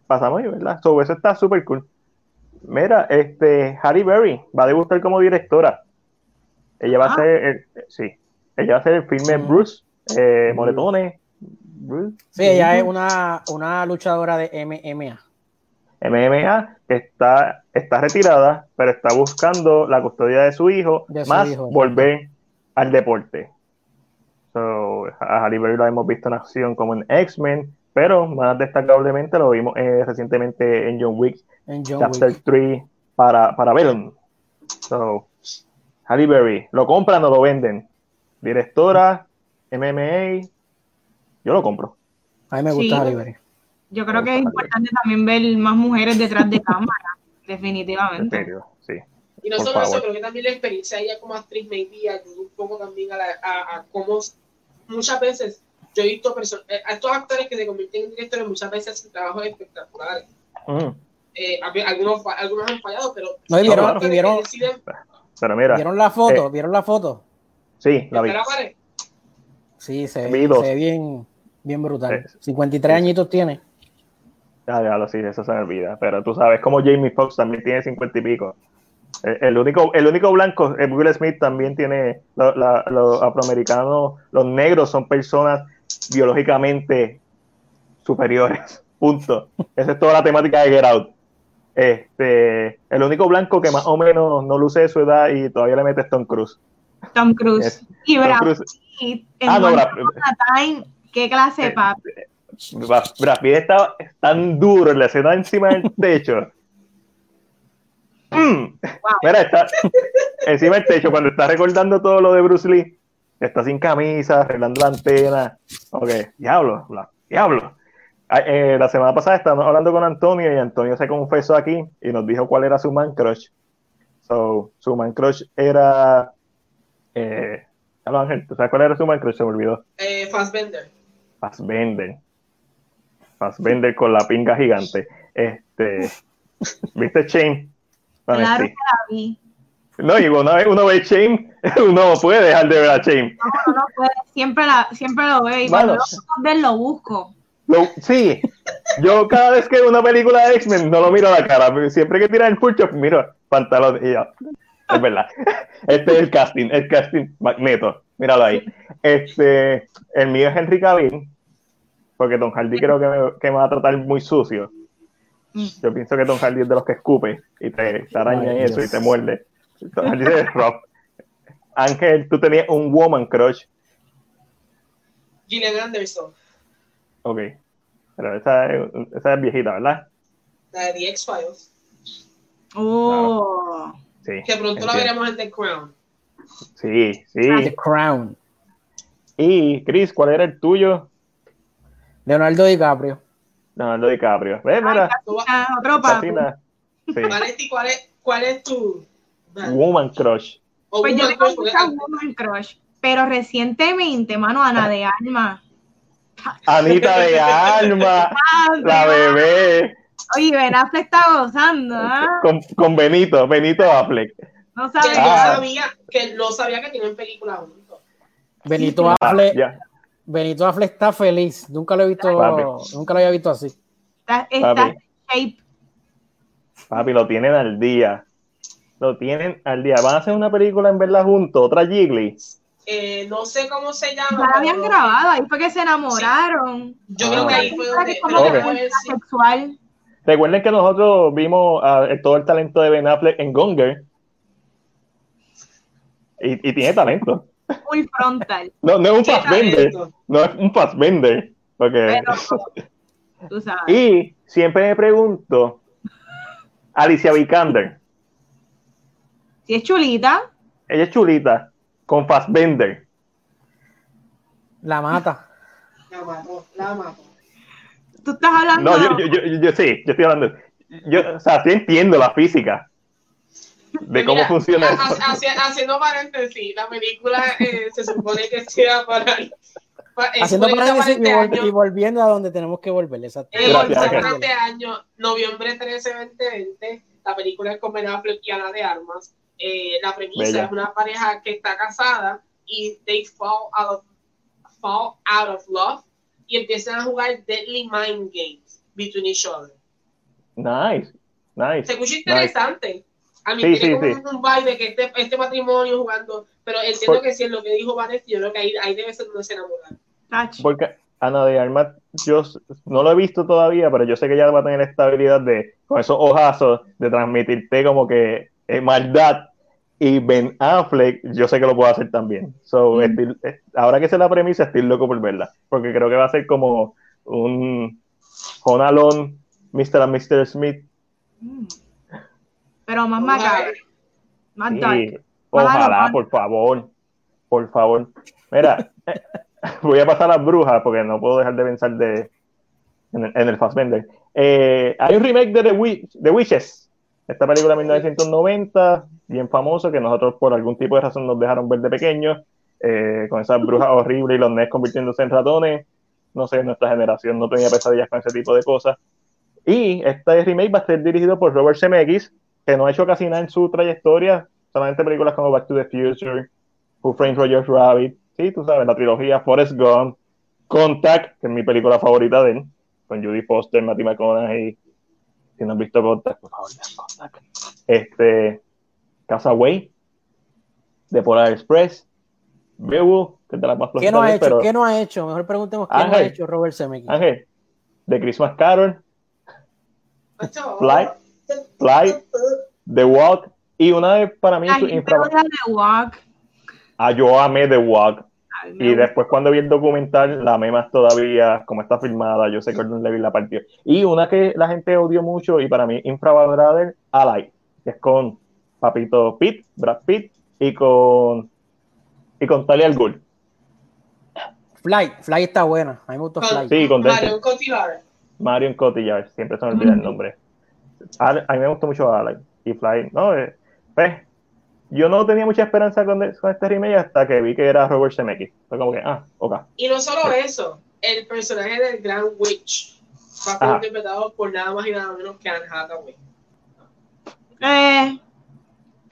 Pasamos ahí, ¿verdad? So, eso está súper cool. Mira, este, Halle Berry va a debutar como directora. Ella va a Ah. ser, el- sí, ella va a ser el filme Mm. Bruce, eh, Moretones, Bruce, Sí, ella es una, una luchadora de MMA. MMA, que está, está retirada, pero está buscando la custodia de su hijo, De su más hijo, volver al deporte. So, a Halle Berry lo hemos visto en acción como en X-Men, pero más destacablemente lo vimos eh, recientemente en John Wick En John Chapter Wick. 3 para, para Venom. So, Halle Berry, ¿lo compran o lo venden? Directora, MMA, yo lo compro. A mí me gusta Sí. Halle Berry. Yo creo que es importante también ver más mujeres detrás de cámara, En definitivamente. serio, sí. Y no Por solo eso, creo que también la experiencia de ella como actriz maybe ayuda un poco también a, la, a, a cómo muchas veces yo he visto personas, a estos actores que se convierten en directores muchas veces hacen trabajos espectaculares. Mm. Eh, algunos, algunos han fallado, pero No, y vieron- y vieron- deciden Pero mira, ¿Vieron la foto? eh, ¿Vieron la foto? sí, la vi. estar a pared. Sí, se, vi se ve bien, bien brutal. Eh, 53 añitos tiene. Ya, ya lo sí, eso se me olvida. Pero tú sabes, como Jamie Foxx también tiene cincuenta y pico. El, el único, el único blanco, eh, Will Smith también tiene, lo- la- los afroamericanos, los negros son personas biológicamente superiores. Punto. Esa es toda la temática de Get Out. Este, el único blanco que más o menos no luce de su edad y todavía le mete es Tom Cruise. Tom Cruise. Y Brad Pitt Ah, no, Brad- Time, ¿qué clase de Eh, papi? Brad Pitt está tan duro en la escena encima del techo. Mm. Mira, está encima del techo cuando está recordando todo lo de Bruce Lee. Está sin camisa, arreglando la antena. Ok, diablo, diablo. Ah, eh, la semana pasada estábamos hablando con Antonio y Antonio se confesó aquí y nos dijo cuál era su man crush. So, su man crush era. Eh, Hola, Ángel, ¿tú sabes cuál era su man crush? Se me olvidó. Eh, Fassbender. Fassbender. Fassbender con la pinga gigante. Este, ¿Viste Shane? Bueno, Claro sí. que la vi. No, y una vez uno ve Shane, uno puede dejar de ver a Shane. No, no puede, siempre, la, siempre lo veo y cuando Mano. lo lo busco. Lo- sí, yo cada vez que veo una película de X-Men no lo miro a la cara, pero siempre que tiran el full shot, miro pantalón y ya. Es verdad. Este es el casting, el casting magneto. Míralo ahí. Este, el mío es Henry Cavill, porque Tom Hardy creo que me, que me va a tratar muy sucio. Mm. Yo pienso que Tom Hardy es de los que escupe y te, te araña Ay, y eso Dios. y te muerde. Tom Hardy es. Ángel, tú tenías un woman crush. Gillian Anderson. Ok. Pero esa es, esa es viejita, ¿verdad? La de The X-Files. Oh. Sí. Que pronto la veremos en The Crown. Sí, sí. The Crown. Y, Chris, ¿cuál era el tuyo? Leonardo DiCaprio. Leonardo DiCaprio. Ve, mira, Ah, otro. Sí. ¿cuál es, cuál es tu Woman crush. Pues yo Woman tengo porque- mucha Woman Crush, pero recientemente, mano, Ana de Alma. Anita de Alma, la bebé, Oye, Ben Affleck está gozando, ¿ah? con, con Benito, Benito Affleck. No que Ah. sabía que no sabía que tienen películas juntos. Benito Ah, Affleck. Benito Affleck está feliz. Nunca lo he visto, Papi. nunca lo había visto así. Está, está Papi. shape. Papi, lo tienen al día. Lo tienen al día. Van a hacer una película en verla juntos, otra Jiggly. Eh, no sé cómo se llama. Ya la habían pero grabado, ahí fue que se enamoraron. Yo Ah. creo que ahí fue donde. como Ok. que donde fue fue el- sí. sexual. Recuerden que nosotros vimos ah, todo el talento de Ben Affleck en Gonger. Y, y tiene talento. Full frontal. No, no es un Fassbender. talento. No es un Fassbender. Porque... Pero, tú sabes. Y siempre me pregunto, Alicia Vikander, Si es chulita, ella es chulita, con Fassbender. La mata. La mató, la mató. tú estás hablando. No, yo, yo, yo, yo sí, yo estoy hablando. Yo, o sea, sí entiendo la física de cómo Mira, funciona ha- eso. haciendo paréntesis, la película eh, se supone que sea para. pa- eh, Haciendo para paréntesis y, este vol- y volviendo a donde tenemos que volver. Exacto. Eh, este año, noviembre 13, 2020, la película es con Ben Affleck y Ana de Armas. Eh, la premisa Bella. es una pareja que está casada y they fall out of, fall out of love y empiezan a jugar deadly mind games between each other. Nice, nice. Se escucha nice. interesante. A mí Sí, tiene sí, como sí. un, vibe que este, este matrimonio jugando, pero entiendo Por- que si es lo que dijo Vanessa, yo creo que ahí, ahí debe ser donde se enamoran. Porque Ana de Armas, yo no lo he visto todavía, pero yo sé que ella va a tener esta habilidad de, con esos ojazos, de transmitirte como que eh, maldad. Y Ben Affleck, yo sé que lo puede hacer también. So, Mm. estoy- eh, ahora que sé la premisa, estoy loco por verla. Porque creo que va a ser como un Home Alone, Mr. and Mr. Smith. Mm. Pero más macabro. Más Sí, dark. ojalá, por favor. Por favor. Mira, eh, voy a pasar a las brujas porque no puedo dejar de pensar de, en, el, en el Fassbender. Eh, hay un remake de The, Wi- The Witches. Esta película de 1990, bien famoso, que nosotros por algún tipo de razón nos dejaron ver de pequeños, eh, con esas brujas horribles y los nes convirtiéndose en ratones. No sé, nuestra generación no tenía pesadillas con ese tipo de cosas. Y este remake va a ser dirigido por Robert Zemeckis, que no ha hecho casi nada en su trayectoria, solamente películas como Back to the Future, Who Framed Roger Rabbit, sí, tú sabes, la trilogía Forrest Gump, Contact, que es mi película favorita de él, con Judy Foster, Matthew McConaughey. Si no has visto Contact, por favor, vean Contact. Este, Castaway, The Polar Express, Beowulf, que de las más ¿Qué no ha de hecho? pero ¿Qué no ha hecho? Mejor preguntemos qué no ha Ángel. hecho Robert Zemeckis. Ángel, The Christmas Carol, Fly, Fly, The Walk, y una de para mí La su gente infra... The Walk. Ah, yo amé The Walk. Y después cuando vi el documental, la más todavía, como está filmada, yo sé que Gordon Levy la partió. Y una que la gente odió mucho y para mí infravalorada, Ally, que es con Papito Pitt, Brad Pitt, y con y con Talia al Ghul. Fly, Fly está buena. A mí me gustó Fly. Sí, con. Marion Cotillard. Marion Cotillard, siempre se me olvida el nombre. A, a mí me gustó mucho Ally y Fly. No, eh, pues, yo no tenía mucha esperanza con, de- con este remake hasta que vi que era Robert Zemeckis. Fue como que, ah, ok. Y no solo eso, el personaje del Grand Witch va a ser Ajá. interpretado por nada más y nada menos que Anne Hathaway. Eh,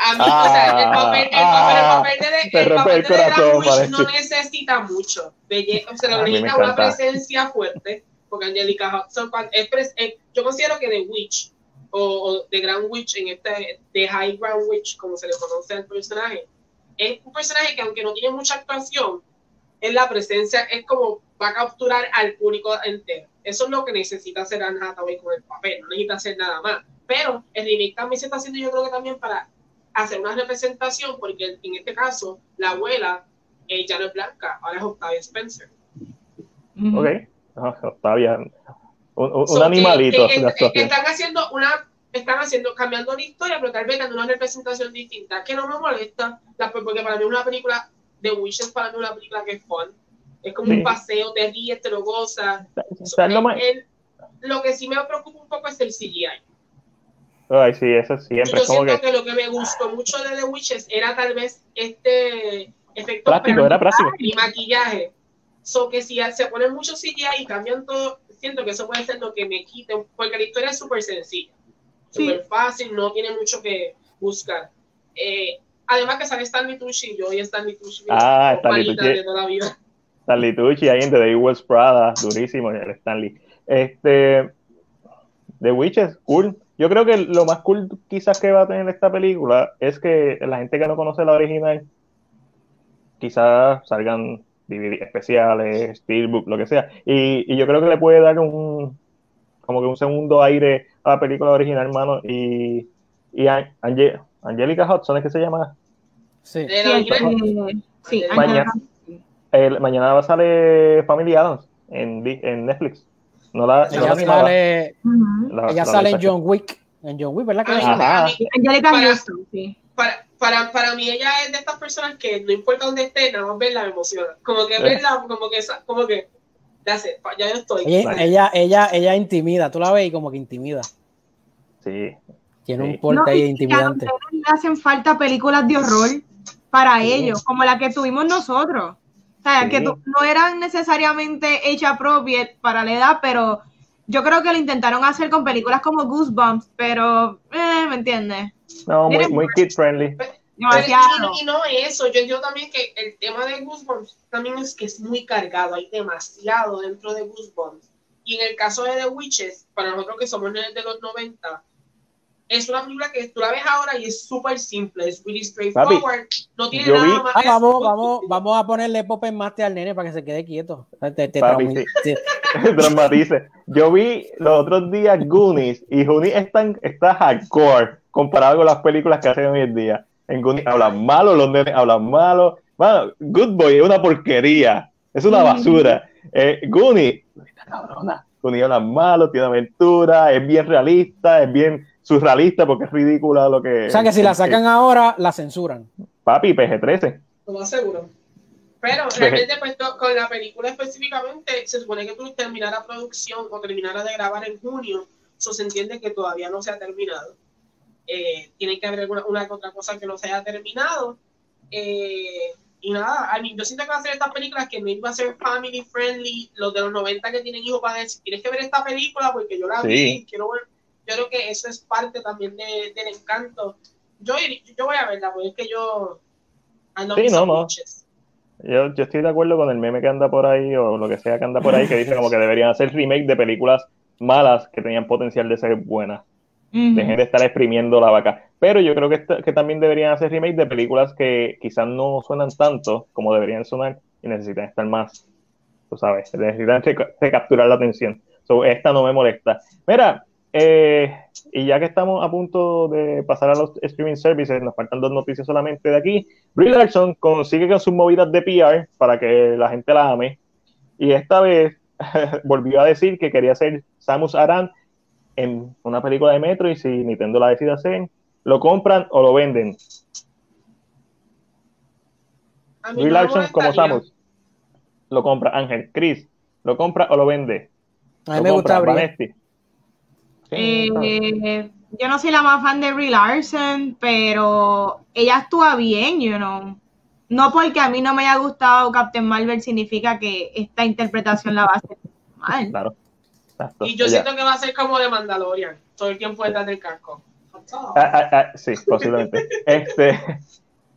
A mí, Ah, o sea, el papel, el papel, el papel de, te el rompe papel el de Grand corazón, Witch parece. no necesita mucho. Belle- o sea, necesita una presencia fuerte, porque Angelica Hudson, es pres- es- yo considero que The Witch, o, o The Grand Witch, en este, The High Grand Witch, como se le conoce al personaje, es un personaje que aunque no tiene mucha actuación, es la presencia, es como va a capturar al público entero. Eso es lo que necesita hacer Anne Hathaway con el papel, no necesita hacer nada más. Pero el remake también se está haciendo, yo creo que también para hacer una representación, porque en este caso, la abuela eh, ya no es blanca, ahora es Octavia Spencer. Ok. Octavia. Un, un- So, que- animalito que- que- actuación. están haciendo una están haciendo cambiando la historia pero tal vez dando una representación distinta que no me molesta porque para mí una película de Wishes para mí una película que es fun es como Sí. un paseo te ríes te lo gozas ¿Sabes lo más- El- lo que sí me preocupa un poco es el CGI Ay, sí, eso siempre. Yo como siento que, que... lo que me gustó mucho de The Witches era tal vez este efecto práctico, era práctico. y maquillaje. So que si se ponen mucho CGI y cambian todo, siento que eso puede ser lo que me quite, porque la historia es súper sencilla, Sí. súper fácil, no tiene mucho que buscar. Eh, además que sale Stanley Tucci, yo y Stanley Tucci, Ah, Stanley Tucci. de toda la vida. Stanley Tucci ahí en The Devil's Prada, durísimo el Stanley. Este, The Witches, cool. Yo creo que lo más cool quizás que va a tener esta película es que la gente que no conoce la original, quizás salgan DVD especiales, Steelbook, lo que sea. Y, y yo creo que le puede dar un como que un segundo aire a la película original, hermano. Y, y An- Ange- Angelica Hudson es que se llama. Sí. Mañana. El, mañana va a salir Family Adams en, en Netflix. No la, no la Ella sale, la- ella la sale en John Wick. En John Wick, ¿verdad? que a mí- ella sale? Ajá. a mí- Angelica Houston, sí. Para, para, para mí ella es de estas personas que no importa dónde esté, nada más verla me emociona. Como que Sí. verla, como que, esa- como que, ya sé, ya yo estoy. Ella, ella, ella, ella intimida, tú la ves y como que intimida. Sí. Tiene Sí. un porte No, ahí a intimidante. le hacen falta películas de horror para ellos, como la que tuvimos nosotros. O sea, Sí. que no eran necesariamente age appropriate para la edad, pero yo creo que lo intentaron hacer con películas como Goosebumps, pero, eh, ¿me entiendes? No, muy, muy kid friendly. No- y no eso, yo entiendo también que el tema de Goosebumps también es que es muy cargado, hay demasiado dentro de Goosebumps. Y en el caso de The Witches, para nosotros que somos de los 90, es una película que tú la ves ahora y es súper simple, es really straightforward, no tiene yo nada vi- más. Ah, vamos, vamos, vamos a ponerle pop en master al nene para que se quede quieto. Te, te Papi, sí. Dramatice. Yo vi los otros días Goonies y Goonies están, está hardcore comparado con las películas que hacen hoy en día. En Goonies hablan malo, los nenes hablan malo. Mano, Good Boy es una porquería. Es una basura. Eh, Goonies, está cabrona. Goonies hablan malo, tiene aventura, es bien realista, es bien surrealista porque es ridícula lo que. O sea que si la sacan ahora, la censuran. Papi, PG-13. Lo más seguro. Pero realmente, pues, con la película específicamente, se supone que tú terminara producción o terminara de grabar en junio, eso se entiende que todavía no se ha terminado. Eh, tiene que haber alguna una que otra cosa que no se haya terminado. Eh, y nada, I mean, yo siento que va a ser estas películas que maybe va a ser family friendly, los de los 90 que tienen hijos van a decir, tienes que ver esta película porque yo la Sí. vi, quiero ver. Yo creo que eso es parte también de- del encanto. Yo, yo voy a verla, porque es que yo... Sí, no, no. Yo, yo estoy de acuerdo con el meme que anda por ahí o lo que sea que anda por ahí que dice como que deberían hacer remake de películas malas que tenían potencial de ser buenas. Ujú. Dejen de estar exprimiendo la vaca. Pero yo creo que, que también deberían hacer remake de películas que quizás no suenan tanto como deberían sonar y necesitan estar más, tú sabes, necesitan reca- recapturar la atención. So, esta no me molesta. Mira, eh, y ya que estamos a punto de pasar a los streaming services, nos faltan dos noticias solamente de aquí. Brie Larson consigue con sus movidas de PR para que la gente la ame. Y esta vez volvió a decir que quería ser Samus Aran en una película de Metro y si Nintendo la decide hacer, lo compran o lo venden. Brie no Larson como. Samus. Lo compra Ángel. Chris, ¿lo compra o lo vende? A mí ¿Lo me gusta compra. Vanesti? Sí, Eh, yo no soy la más fan de Brie Larson, pero ella actúa bien, you know. No porque a mí no me haya gustado Captain Marvel significa que esta interpretación la va a hacer mal. claro. Exacto. Y yo Ella- siento que va a ser como de Mandalorian, todo el tiempo detrás del casco. Ah, ah, ah, sí, posiblemente. este,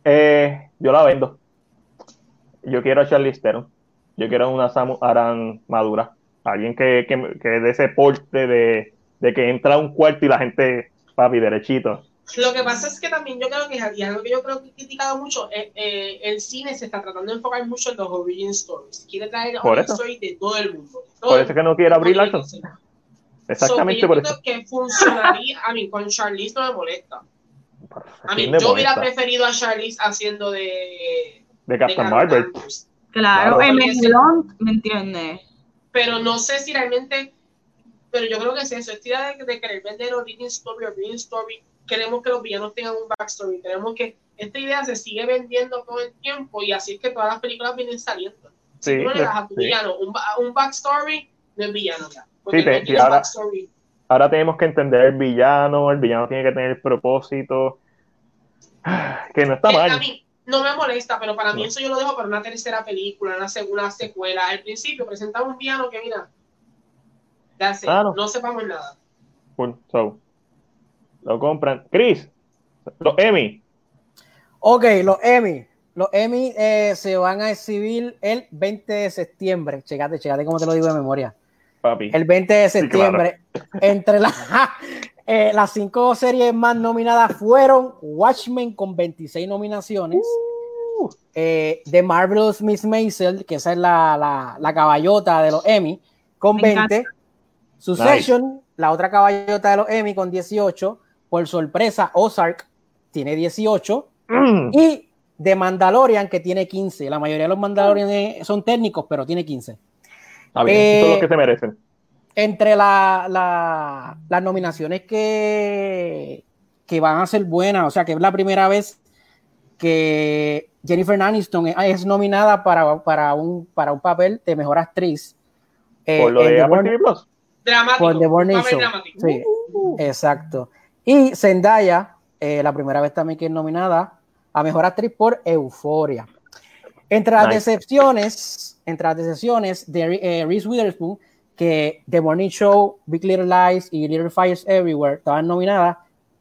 eh, yo la vendo. Yo quiero a Charlize Theron. Yo quiero una Samus Aran madura. Alguien que, que, que dé ese porte de, de que entra a un cuarto y la gente, papi, derechito. Lo que pasa es que también yo creo que, y algo que yo creo que he criticado mucho, eh, eh, el cine se está tratando de enfocar mucho en los origin stories. Quiere traer Por origin stories de todo el mundo. todo Por el eso que no quiero abrir. So, Exactamente yo por creo eso. que funcionaría, a mí con Charlize no me molesta. A mí ¿Quién le yo hubiera preferido a Charlize haciendo de, De Captain Marvel. Claro, Claro. en Melon, ¿me entiendes? pero no sé si realmente, pero yo creo que es eso, esta idea de, de querer vender origin story, origin story, queremos que los villanos tengan un backstory, queremos que esta idea se sigue vendiendo todo el tiempo y así es que todas las películas vienen saliendo. Sí, tú no le das a tu sí. villano un, un backstory, no es villano ya. Sí, te- no tiene ahora- backstory. ahora tenemos que entender el villano, el villano tiene que tener propósito, que no está Eh, mal. A mí no me molesta, pero para mí No. eso yo lo dejo para una tercera película, una segunda secuela. Al principio presentaba un villano que, mira, that's it, Ah, no. no sepamos nada. Cool. So, lo compran. Chris, los Emmy. Ok, los Emmy. Los Emmy eh, se van a exhibir el 20 de septiembre. Checate, checate cómo te lo digo de memoria. Papi. El 20 de Sí, septiembre. Entre la- eh, las cinco series más nominadas fueron Watchmen con 26 nominaciones. Uh. eh, The Marvelous Miss Maisel, que esa es la, la- la caballota de los Emmy, con Me encanta. 20. Succession, la otra caballota de los Emmy, con 18. Por sorpresa, Ozark tiene 18. Mm. Y The Mandalorian, que tiene 15. La mayoría de los Mandalorian son técnicos, pero tiene 15. Está bien, Eh, los que se merecen. Entre la- la- las nominaciones que, que van a ser buenas, o sea, que es la primera vez que Jennifer Aniston es, nominada para, para, un, para un papel de mejor actriz. eh, Por lo de Apple TV Plus. Dramático. por The Show. dramático. Sí, exacto. Y Zendaya, eh, la primera vez también que es nominada a mejor actriz por Euforia. Entre las Nice. decepciones, entre las decepciones de eh, Reese Witherspoon, que The Morning Show, Big Little Lies y Little Fires Everywhere estaban nominadas,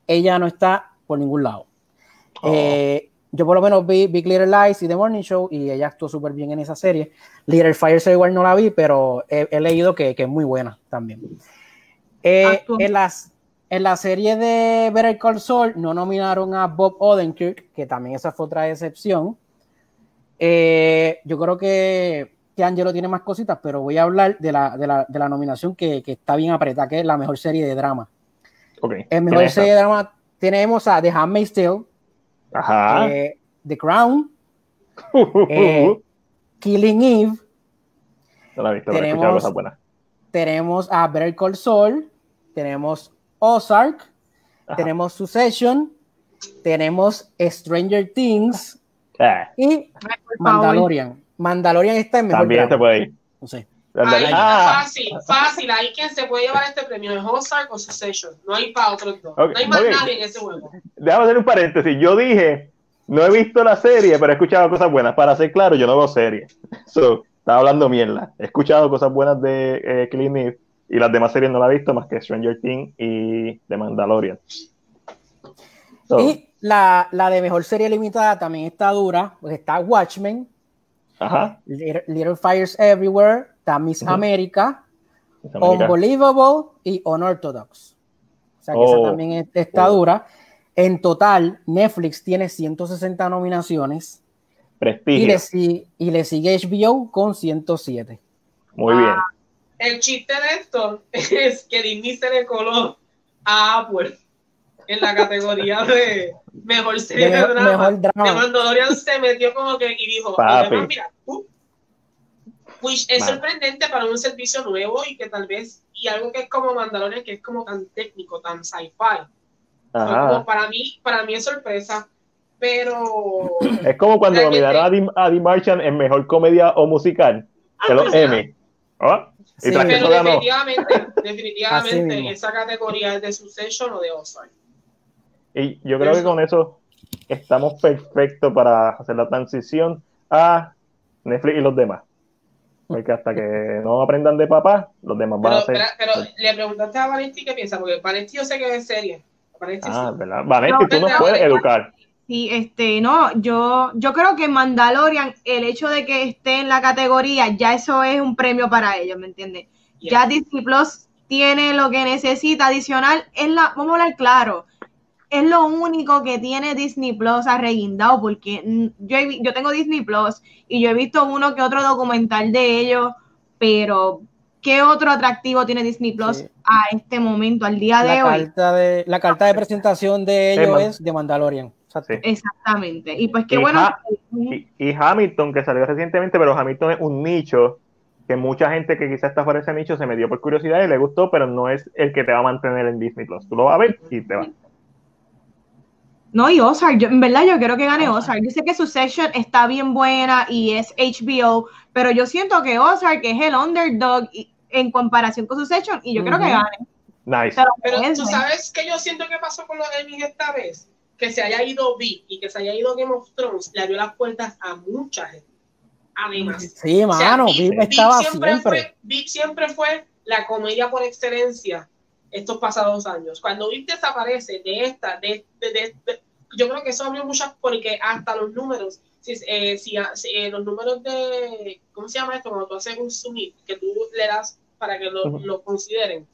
ella no está por ningún lado. Oh. Eh, yo por lo menos vi Big Little Lies y The Morning Show y ella actuó súper bien en esa serie. Little Fires Everywhere no la vi, pero he, he leído que, que es muy buena también. Eh, en, las, en la serie de Better Call Saul no nominaron a Bob Odenkirk, que también esa fue otra decepción. Eh, yo creo que, que Angelo tiene más cositas, pero voy a hablar de la, de la, de la nominación que, que está bien apretada, que es la mejor serie de drama. Ok. En ¿Quién mejor serie de drama tenemos a The Handmaid's Tale, Ajá. eh, The Crown, eh. Killing Eve, No la he visto, pero he tenemos- escuchado cosas buenas. tenemos a Better Call Saul, tenemos Ozark, Ajá. tenemos Succession, tenemos Stranger Things Ah, y. Mandalorian. Mandalorian está en mejor también se drama. puede ir. No sé. Ahí Ah, fácil, fácil. Ahí quien se puede llevar este premio es Ozark o Succession. No hay para otros dos. No hay más nadie en ese juego. déjame hacer un paréntesis. Yo dije, no he visto la serie, pero he escuchado cosas buenas. Para ser claro, yo no veo series. So, estaba hablando mierda. He escuchado cosas buenas de eh, Clint Eastwood y las demás series no las he visto más que Stranger Things y The Mandalorian. So, Y la, la de mejor serie limitada también está dura, pues está Watchmen, ajá. Little, Little Fires Everywhere, está Miss Esa América. Unbelievable y Unorthodox. O sea que esa Oh. también es- está Oh. dura. En total, Netflix tiene 160 nominaciones y le, si- y le sigue HBO con 107. Muy bien. El chiste de esto es que Disney se le coló a Apple en la categoría de mejor serie De drama. mejor drama. De Mandalorian se metió como que y dijo, Papi. además, mira, uh, which es Mano. sorprendente para un servicio nuevo y que tal vez, y algo que es como Mandalorian, que es como tan técnico, tan sci-fi. Como para mí, para mí es sorpresa, pero Es como cuando nominaron a Dean, a Dean Marchand en mejor comedia o musical de los Ah, Emmy. ¿Ah? Y Sí, que pero definitivamente, definitivamente esa categoría es de Succession o de Ozark. Y yo creo que Eso. con eso estamos perfectos para hacer la transición a Netflix y los demás. Porque hasta que no aprendan de papá, los demás van a hacer. pero, pero le preguntaste a Valentín qué piensa, porque Valentín yo sé que es serie. Valentín Ah, sí. ¿verdad? Vanetti, No, tú nos puedes educar. Sí, este, no, yo, yo creo que Mandalorian, el hecho de que esté en la categoría, ya eso es un premio para ellos, ¿me entiendes? Yeah. Ya Disney Plus tiene lo que necesita adicional, es la, vamos a hablar claro, es lo único que tiene Disney Plus arreguindado, porque yo, he yo tengo Disney Plus y yo he visto uno que otro documental de ellos, pero ¿qué otro atractivo tiene Disney Plus Sí. a este momento, al día de La hoy? carta de, la carta de presentación de ellos es de Mandalorian. Sí. Exactamente. Y pues qué Y bueno. Ha- que- Y, y Hamilton, que salió recientemente, pero Hamilton es un nicho que mucha gente que quizás está fuera de ese nicho se me dio por curiosidad y le gustó, pero no es el que te va a mantener en Disney Plus. Tú lo vas a ver y te va. No, y Ozark, yo, en verdad yo quiero que gane Ozark. Yo sé que Succession está bien buena y es HBO, pero yo siento que Ozark es el underdog y- en comparación con Succession y yo creo que gane. Nice. Pero, Pero es, tú sabes que yo siento que pasó con los Emmys esta vez. Que se haya ido VIP y que se haya ido Game of Thrones le abrió las puertas a mucha gente. Además. Sí, O sea, mano, VIP- VIP estaba siempre siempre. Fue, VIP siempre fue la comedia por excelencia estos pasados años. Cuando VIP desaparece de esta, de, de- de- de- yo creo que eso abrió muchas, porque hasta los números, si, eh, si, si, eh, los números de, ¿cómo se llama esto? Cuando tú haces un submit, que tú le das para que lo, Ujú. lo consideren,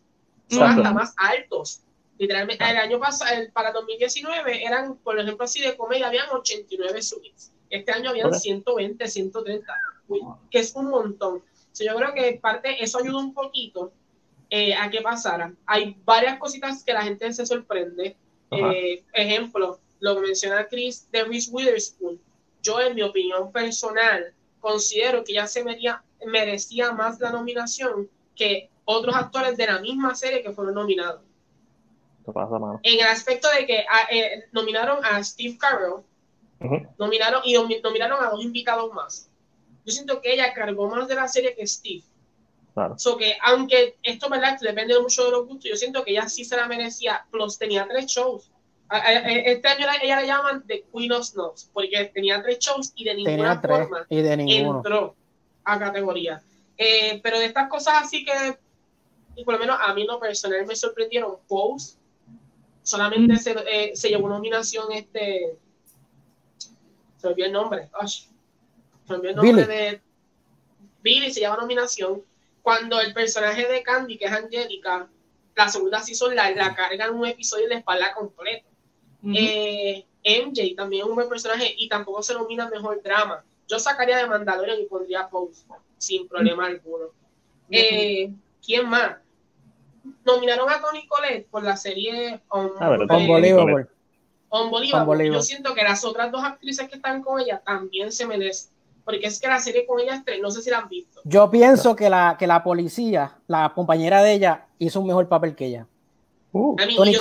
son Exacto. hasta más altos. Literalmente, el año pasado, el- para 2019, eran, por ejemplo, así de comedia, habían 89 submits. Este año habían Ok. 120, 130, uy, que es un montón. So, yo creo que parte, eso ayuda un poquito eh, a que pasara. Hay varias cositas que la gente se sorprende. Eh, ejemplo, lo que menciona Chris de Reese Witherspoon. Yo, en mi opinión personal, considero que ya se merecía, merecía más la nominación que otros actores de la misma serie que fueron nominados. ¿Qué pasa, mano? En el aspecto de que ah, eh, nominaron a Steve Carell, nominaron y nomi- nominaron a dos invitados más. Yo siento que ella cargó más de la serie que Steve. Claro. So que aunque esto verdad depende mucho de los gustos, yo siento que ella sí se la merecía. Plus tenía tres shows. Este año la- ella le llaman The Queen of Snobs porque tenía tres shows y de ninguna tres forma y de ninguno. entró a categoría. Eh, pero de estas cosas así que, y por lo menos a mí en lo personal me sorprendieron, Pose solamente Mm. se, eh, se llevó nominación este se olvidó el nombre Ay, se olvidó el nombre Billy. de Billy se llama nominación cuando el personaje de Candy que es Angélica la segunda season la, la carga en un episodio de la espalda completo Eh, MJ también es un buen personaje y tampoco se nomina mejor drama. Yo sacaría de Mandalorian y pondría Pose sin problema alguno. Eh, ¿Quién más? Nominaron a Tony Collette por la serie On, Ah, pero eh, Unbelievable. Unbelievable. Unbelievable. Yo siento que las otras dos actrices que están con ella también se merecen. Porque es que la serie con ella, no sé si la han visto. Yo pienso que la, que la policía, la compañera de ella, hizo un mejor papel que ella. Uh, mí, Toni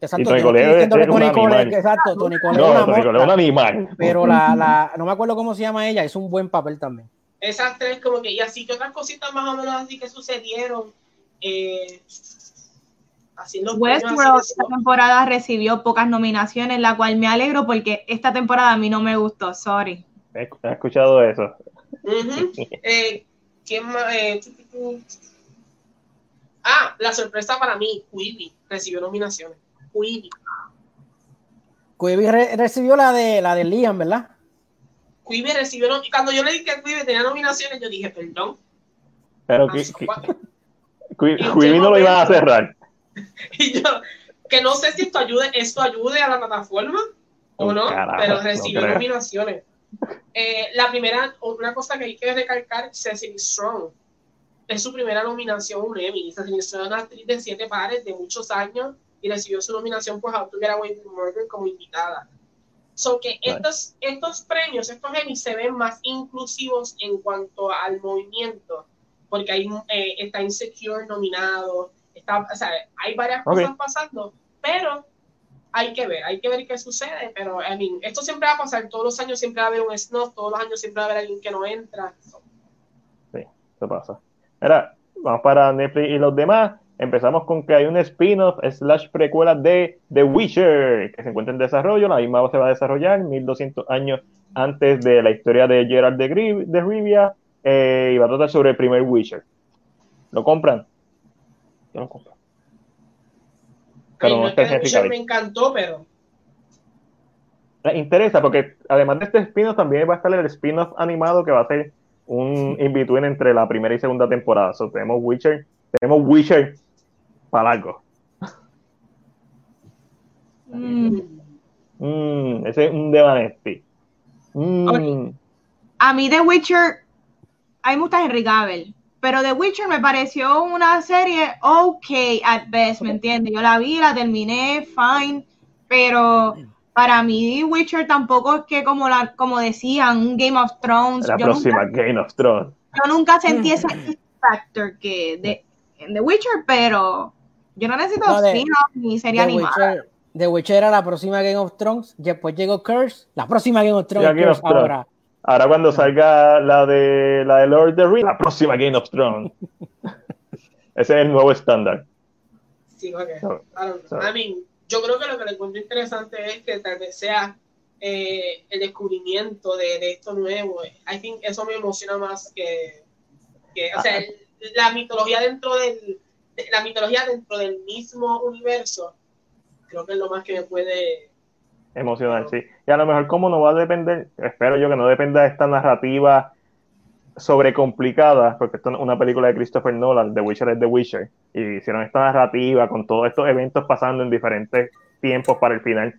Exacto, Y Toni yo no estoy Collette diciendo que es Collette, animal. exacto, Toni Collette es no, una Toni Collette es un animal. pero la, la, no me acuerdo cómo se llama ella, hizo un buen papel también. esas tres como que, y así que otras cositas más o menos así que sucedieron. Eh, así Westworld esta temporada recibió pocas nominaciones, la cual me alegro porque esta temporada a mí no me gustó, sorry. He, he escuchado eso. Ujú. Eh, ¿Quién más? Eh. Ah, la sorpresa para mí, Quibi recibió nominaciones. Quibi. Quibi re- recibió la de la de Liam, ¿verdad? Quibi recibió cuando yo le dije que Quibi tenía nominaciones, yo dije, perdón. Pero Ah, Quibi no lo iban a cerrar. Y yo, que no sé si esto ayude, esto ayude a la plataforma o no, Carajo, pero recibió nominaciones. Eh, la primera, una cosa que hay que recalcar, Cecily Strong. Es su primera nominación a un Emmy. Cecily Strong es una actriz de siete pares de muchos años y recibió su nominación por How to Get Away with Murder como invitada. So que Right. estos, estos premios, estos Emmy se ven más inclusivos en cuanto al movimiento, porque hay, eh, está Insecure nominado, está, o sea, hay varias Ok. cosas pasando, pero hay que ver, hay que ver qué sucede, pero I mean, esto siempre va a pasar, todos los años siempre va a haber un snuff, todos los años siempre va a haber alguien que no entra. So, Sí, eso pasa. Mira, vamos para Netflix y los demás. Empezamos con que hay un spin-off slash precuela de The Witcher que se encuentra en desarrollo. La misma se va a desarrollar 1200 años antes de la historia de Gerard de, Gri- de Rivia eh, y va a tratar sobre el primer Witcher. ¿Lo compran? Yo lo compro. Pero no no es que Henry Witcher me encantó, pero Les interesa porque además de este spin-off también va a estar el spin-off animado que va a ser un in-between entre la primera y segunda temporada. So, tenemos Witcher, tenemos Witcher para largo. Mm. Mm, ese es un Devanesti. Mm, Ok. A mí The Witcher, a mí me gusta Henry Cavill, pero The Witcher me pareció una serie ok at best, ¿me entiendes? Yo la vi, la terminé, fine, pero para mí The Witcher tampoco es que como la como decían, un Game of Thrones, la yo próxima nunca, Game of Thrones. yo nunca sentí ese factor que de, en The Witcher, pero yo no necesito No, de- ni serie The animada. Witcher, The Witcher era la próxima Game of Thrones, después llegó Curse, la próxima Game of Thrones Game of ahora. Ahora cuando salga la de la de Lord of the Rings, la próxima Game of Thrones. ese es el nuevo estándar. Sí, ok. So- I don't know. so- I mean, yo creo que lo que le encuentro interesante es que tal vez sea eh, el descubrimiento de, de esto nuevo. I think eso me emociona más que, que o sea, el- la mitología dentro del de- la mitología dentro del mismo universo. Creo que es lo más que me puede emocional, sí. Y a lo mejor como no va a depender, espero yo que no dependa de esta narrativa sobrecomplicada, porque esto es una película de Christopher Nolan, The Witcher es The Witcher, y hicieron esta narrativa con todos estos eventos pasando en diferentes tiempos para el final,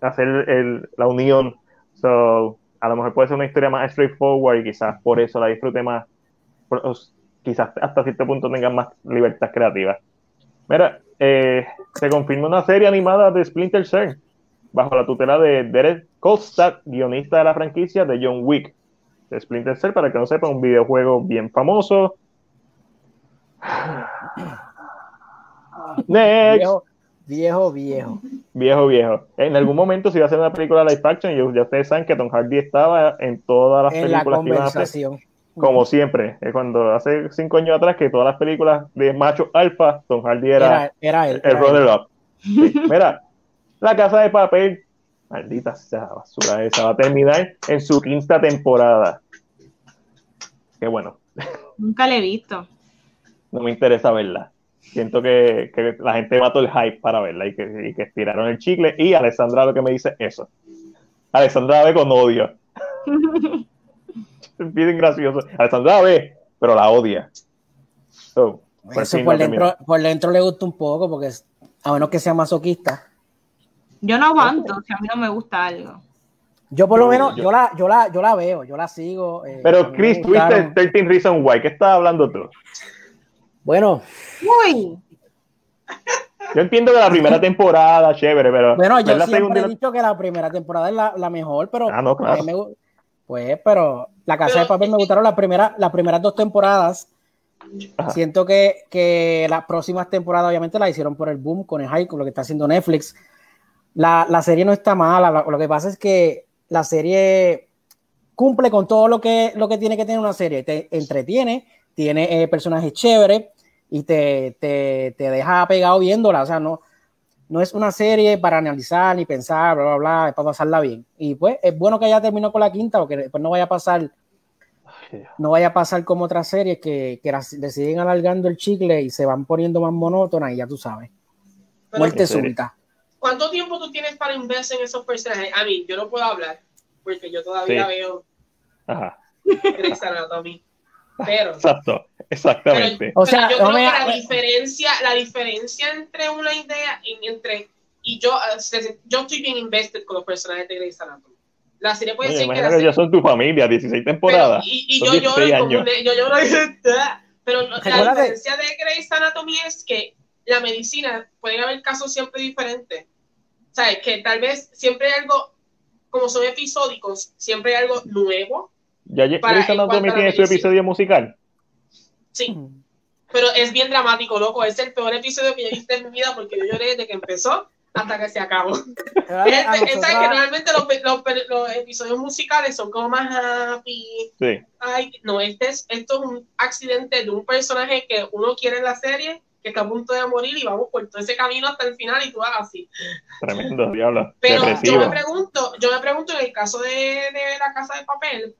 hacer el- la unión. So, a lo mejor puede ser una historia más straightforward y quizás por eso la disfrute más, por- quizás hasta cierto punto tengan más libertad creativa. Mira, eh, se confirma una serie animada de Splinter Cell bajo la tutela de Derek Kolstad, guionista de la franquicia de John Wick. De Splinter Cell, para que no sepa, un videojuego bien famoso. Next, Viejo, viejo, viejo. viejo, viejo. En algún momento se iba a hacer una película live action, y ya ustedes saben que Tom Hardy estaba en todas las En la películas que Como siempre, es cuando hace cinco años atrás que todas las películas de macho alfa, Tom Hardy era, Era, era él. el era él. runner up. Sí, Mira, la casa de papel, maldita sea la basura esa, va a terminar en su quinta temporada. Qué bueno, Nunca le he visto. no me interesa verla. Siento que, que la gente mató el hype para verla y que, y que estiraron el chicle. Y Alessandra lo que me dice eso. Alessandra la ve con odio. Es bien gracioso. Alessandra ve, pero la odia. So, por Eso fin por terminó. dentro, por dentro le gusta un poco, porque es- a menos que sea masoquista. Yo no aguanto si a mí no me gusta algo. Yo por lo Yo- menos, yo- yo, la, yo, la, yo la veo, yo la sigo. eh, Pero Chris, tuviste gustaron. 13 Reasons Why. ¿Qué estás hablando tú? Bueno, Uy, Yo entiendo que la primera temporada, chévere, pero bueno, yo siempre he dicho que la primera temporada es la, la mejor, pero Ah, no, claro. a mí me pues, pero la casa de papel me gustaron las primeras, las primeras dos temporadas. Ajá. Siento que, que las próximas temporadas obviamente la hicieron por el boom con el hype, con lo que está haciendo Netflix. La, la serie no está mala, la- lo que pasa es que la serie cumple con todo lo que, lo que tiene que tener una serie. Te entretiene, tiene eh, personajes chéveres y te, te, te deja pegado viéndola. O sea, no, no es una serie para analizar ni pensar, bla, bla, bla, es para pasarla bien. Y pues es bueno que ya terminó con la quinta, porque después no vaya a pasar no vaya a pasar como otras series que, que las- le siguen alargando el chicle y se van poniendo más monótonas y ya tú sabes. Pero, Muerte súbita. ¿Cuánto tiempo tú tienes para invertir en esos personajes? A mí, yo no puedo hablar porque yo todavía Sí. veo Ajá, Grey's Anatomy. Pero, exacto, exactamente. O pero sea, yo no creo me- que la diferencia, la diferencia entre una idea y entre y yo, se- yo estoy bien invested con los personajes de Grey's Anatomy. La serie puede Oye, ser que la que serie- ya son tu familia, 16 pero- temporadas. y, y Son yo lloro 16 como yo lloro pero la diferencia de Grey's Anatomy es que la medicina pueden haber casos siempre diferentes sabes que tal vez siempre hay algo como son episódicos siempre hay algo nuevo Ya Grey's Anatomy tiene su episodio musical. sí pero es bien dramático loco es el peor episodio que yo he visto en mi vida porque yo lloré desde que empezó hasta que se acabó A Es- es- nosotras- es que normalmente los, los- los episodios musicales son como más happy Sí, ay, no, este es, esto es un accidente de un personaje que uno quiere en la serie, que está a punto de morir y vamos por todo ese camino hasta el final y tú vas así. tremendo, diablo. Pero yo me pregunto, yo me pregunto en el caso de, de la casa de papel.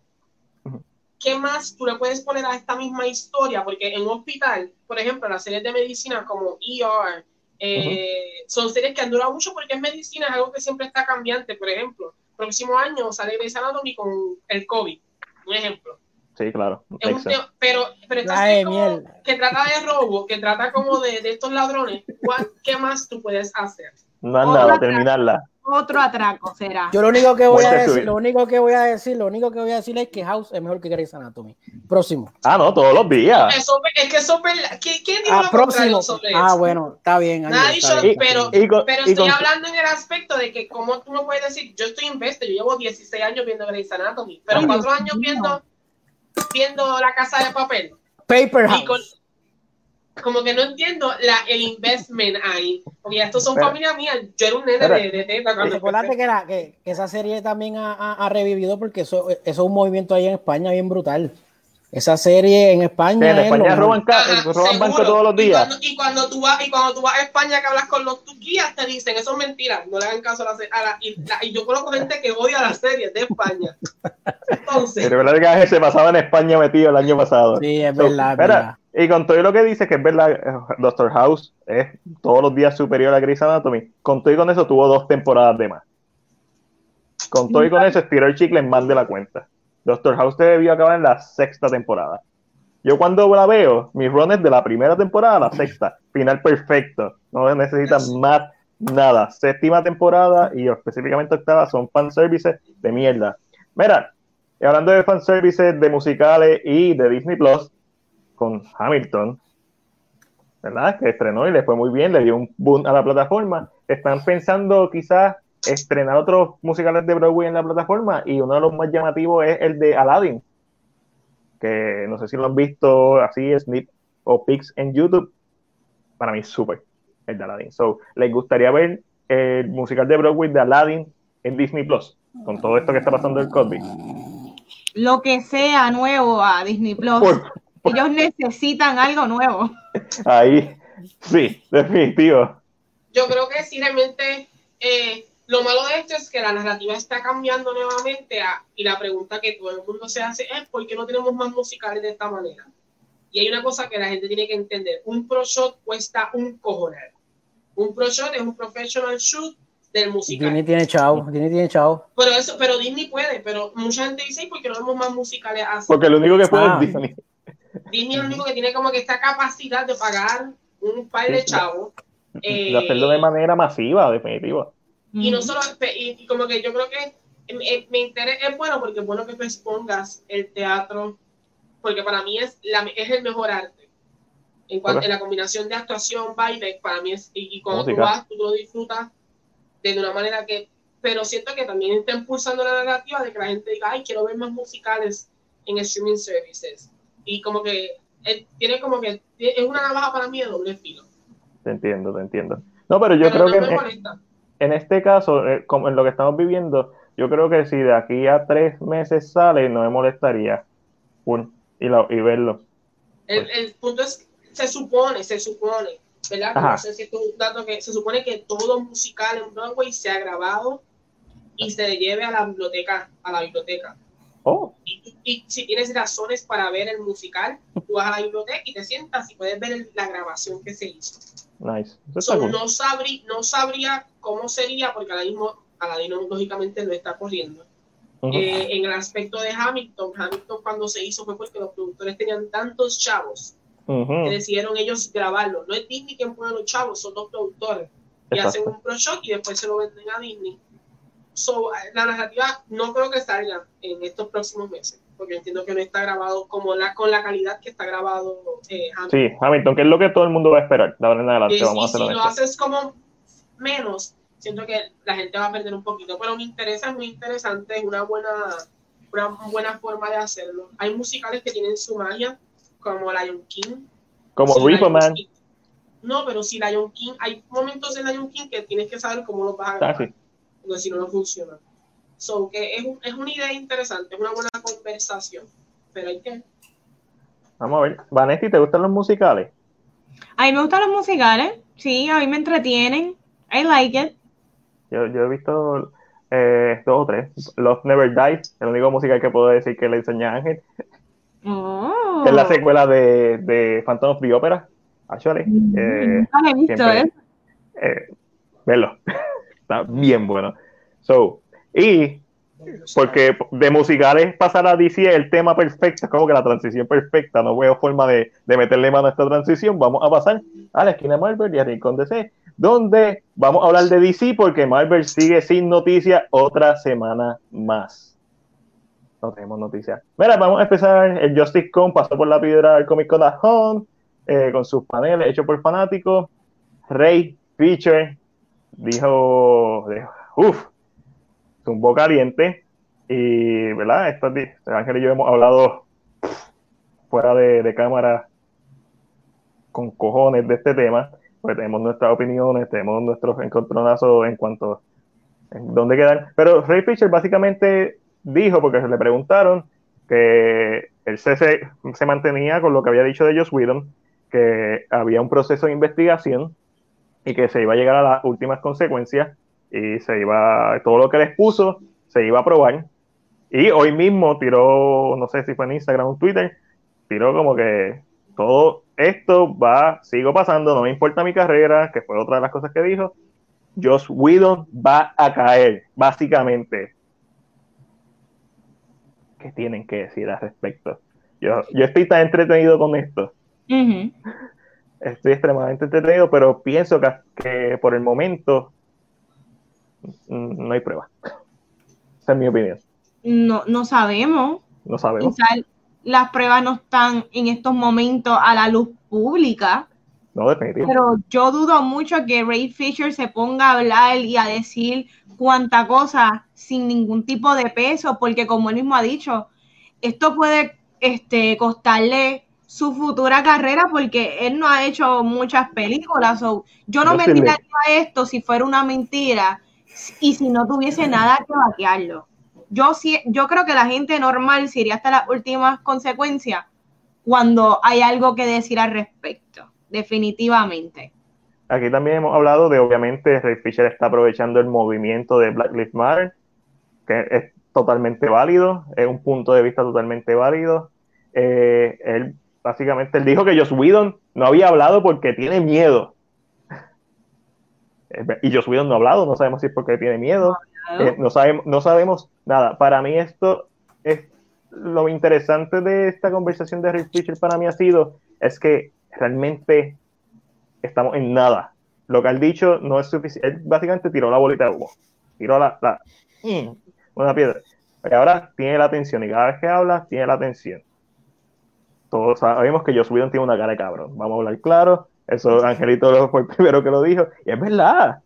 ¿Qué más tú le puedes poner a esta misma historia? Porque en un hospital, por ejemplo, las series de medicina como ER, eh, son series que han durado mucho porque es medicina, es algo que siempre está cambiante. Por ejemplo, próximo año sale Grey's Anatomy con el COVID, un ejemplo. Sí, claro. Es un pero, pero esta serie como que trata de robo, que trata como de, de estos ladrones, ¿cuál- ¿qué más tú puedes hacer? No han Otra dado a tra- terminarla. Otro atraco será. Yo lo único que voy a decir, lo único que voy a decir, lo único que voy a decir es que House es mejor que Grey's Anatomy. Próximo. Ah, no, todos los días. Eso, es que eso. ¿Quién, dijo Ah, lo próximo. sobre Ah, eso? bueno, está bien. Ángel, Nadie está hizo- bien, pero-. Y Pero y estoy con- hablando en el aspecto de que, como tú me puedes decir, yo estoy invested, yo llevo 16 años viendo Grey's Anatomy, pero Ay, cuatro Dios años mío. viendo, viendo La Casa de Papel. Paper Y con- House. Como que no entiendo la, el investment ahí. Porque ya estos son Pero- familia mía. Yo era un nene Pero- de, de teta cuando empecé. que, la, que, que esa serie también ha, ha- ha revivido porque eso, eso es un movimiento ahí en España bien brutal. Esa serie en España. En España roban, Ajá, roban banco todos los Y días. cuando, y cuando tú vas y cuando tú vas a España que hablas con los tus guías te dicen eso es mentira, no le hagan caso a la serie. Y, la- y yo conozco gente que odia las series de España. Entonces, Pero verdad que se pasaba en España metido el año pasado. Sí, es So, verdad. es mira, verdad. Y con todo lo que dice que es verdad, eh, Doctor House es todos los días superior a Grey's Anatomy. Con todo y con eso tuvo dos temporadas de más. Con todo y con eso estiró el chicle en más de la cuenta. Doctor House debió acabar en la sexta temporada. Yo cuando la veo, mis run es de la primera temporada a la sexta. Final perfecto. No necesitan más nada. Séptima temporada y específicamente octava son fanservices de mierda. Mira, hablando de fanservices, de musicales y de Disney Plus, con Hamilton, ¿verdad? Que estrenó y le fue muy bien, le dio un boom a la plataforma. Están pensando quizás estrenar otros musicales de Broadway en la plataforma y uno de los más llamativos es el de Aladdin, que no sé si lo han visto así, snip o pics en YouTube. Para mí es súper el de Aladdin. So, ¿les gustaría ver el musical de Broadway de Aladdin en Disney Plus? Con todo esto que está pasando el COVID. Lo que sea nuevo a Disney Plus. Por- Ellos necesitan algo nuevo. ahí, sí, definitivo. yo creo que sí realmente eh, lo malo de esto es que la narrativa está cambiando nuevamente a- y la pregunta que todo el mundo se hace es ¿por qué no tenemos más musicales de esta manera? Y hay una cosa que la gente tiene que entender, un pro shot cuesta un cojonar. Un pro shot es un professional shoot del musical. Disney tiene chao. Disney tiene chao. Pero eso, pero Disney puede, pero mucha gente dice, "¿Y ¿por qué no vemos más musicales así? Porque lo único que puede Ah. es Disney. Disney es el único que tiene como que esta capacidad de pagar un par de chavos. de hacerlo de manera masiva, definitivo. Y no solo, y, y como que yo creo que eh, me interesa, es bueno porque es bueno que tú expongas el teatro, porque para mí es, la, es el mejor arte. En cuanto en la combinación de actuación, baile, para mí es, y, y cuando Música. tú vas, tú lo disfrutas de una manera que, pero siento que también está impulsando la narrativa de que la gente diga, ay, quiero ver más musicales en streaming services. Y como que eh, tiene como que, es una navaja para mí de doble filo. Te entiendo, te entiendo. No, pero yo Pero creo no que en, este caso, eh, como en lo que estamos viviendo, yo creo que si de aquí a tres meses sale, no me molestaría full, y, lo- y verlo. El, el punto es, se supone, se supone, ¿verdad? No sé si esto es un dato que se supone que todo musical en Broadway se ha grabado y se lleve a la biblioteca, a la biblioteca. Oh, Y, y si tienes razones para ver el musical, tú vas a la biblioteca y te sientas y puedes ver el- la grabación que se hizo. nice. So, cool. no, sabrí, no sabría cómo sería, porque ahora mismo Aladino lógicamente no está corriendo. Ujú. Eh, en el aspecto de Hamilton, Hamilton cuando se hizo fue porque los productores tenían tantos chavos Ujú. que decidieron ellos grabarlo. No es Disney quien pone los chavos, son dos productores. Y Exacto. hacen un pro shot y después se lo venden a Disney. So, la narrativa no creo que salga en estos próximos meses, porque entiendo que no está grabado como la, con la calidad que está grabado eh, Hamilton. Sí, Hamilton, que es lo que todo el mundo va a esperar. De ahora en adelante, vamos a si lo haces como menos, siento que la gente va a perder un poquito. Pero me interesa, es muy interesante, es una buena, una buena forma de hacerlo. Hay musicales que tienen su magia, como Lion King. Como Si Man. King- No, pero si Lion King, hay momentos en Lion King que tienes que saber cómo los vas a Ah, grabar, sí. Porque si no, no funciona. So, que es, un- es una idea interesante, es una buena conversación, pero hay que... Vamos a ver. Vanetti, ¿te gustan los musicales? A mí me gustan los musicales. Sí, a mí me entretienen. I like it. Yo, yo he visto eh, dos o tres. Love Never Dies, el único musical que puedo decir que le enseñé a Ángel. Oh. es la secuela de, de Phantom of the Opera. Actually, eh, Nunca lo he visto, siempre- ¿eh? eh, verlo. Bien bueno. So, y porque de musicales pasar a DC el tema perfecto, como que la transición perfecta, no veo forma de, de meterle mano a esta transición, vamos a pasar a la esquina Marvel y a Rincón DC, donde vamos a hablar de DC porque Marvel sigue sin noticias otra semana más. No tenemos noticias. Mira, vamos a empezar, el Justice Con pasó por la piedra del Comic Con at Home, eh, con sus paneles hechos por fanáticos, Ray Fisher dijo, uff, zumbó caliente y, ¿verdad? Ángel y yo hemos hablado fuera de, cámara con cojones de este tema, porque tenemos nuestras opiniones, tenemos nuestros encontronazos en cuanto a dónde quedan. Pero Ray Fisher básicamente dijo, porque se le preguntaron, que él se, se, mantenía con lo que había dicho de Joss Whedon, que había un proceso de investigación y que se iba a llegar a las últimas consecuencias y se iba, todo lo que les puso se iba a probar. Y hoy mismo tiró, no sé si fue en Instagram o Twitter, tiró como que todo esto va, sigo pasando, no me importa mi carrera, que fue otra de las cosas que dijo. Joss Whedon va a caer, básicamente. ¿Qué tienen que decir al respecto? Yo, yo estoy tan entretenido con esto. Estoy extremadamente entretenido, pero pienso que, que por el momento no hay prueba. Esa es mi opinión. No, no sabemos. No sabemos. las pruebas no están en estos momentos a la luz pública. No, definitivamente. Pero yo dudo mucho que Ray Fisher se ponga a hablar y a decir cuánta cosa sin ningún tipo de peso, porque como él mismo ha dicho, esto puede este, costarle su futura carrera porque él no ha hecho muchas películas. yo no, me tiraría esto si fuera una mentira y si no tuviese nada que vaquearlo. Yo, sí, yo creo que la gente normal se iría hasta las últimas consecuencias cuando hay algo que decir al respecto, definitivamente. Aquí también hemos hablado de, obviamente, Ray Fisher está aprovechando el movimiento de Black Lives Matter, que es totalmente válido, es un punto de vista totalmente válido. Eh, él, básicamente, él dijo que Joss Whedon no había hablado porque tiene miedo y Joss Whedon no ha hablado, no sabemos si es porque tiene miedo, eh, no, sabemos, no sabemos nada. Para mí esto es lo interesante de esta conversación de Rick Fisher para mí ha sido es que realmente estamos en nada. Lo que ha dicho no es suficiente. Él básicamente tiró la bolita de humo, tiró la, la mm, una piedra. Y ahora tiene la atención y cada vez que habla tiene la atención. Todos sabemos que Joss Whedon tiene una cara de cabrón. Vamos a hablar claro. Eso Angelito fue el primero que lo dijo. Y es verdad.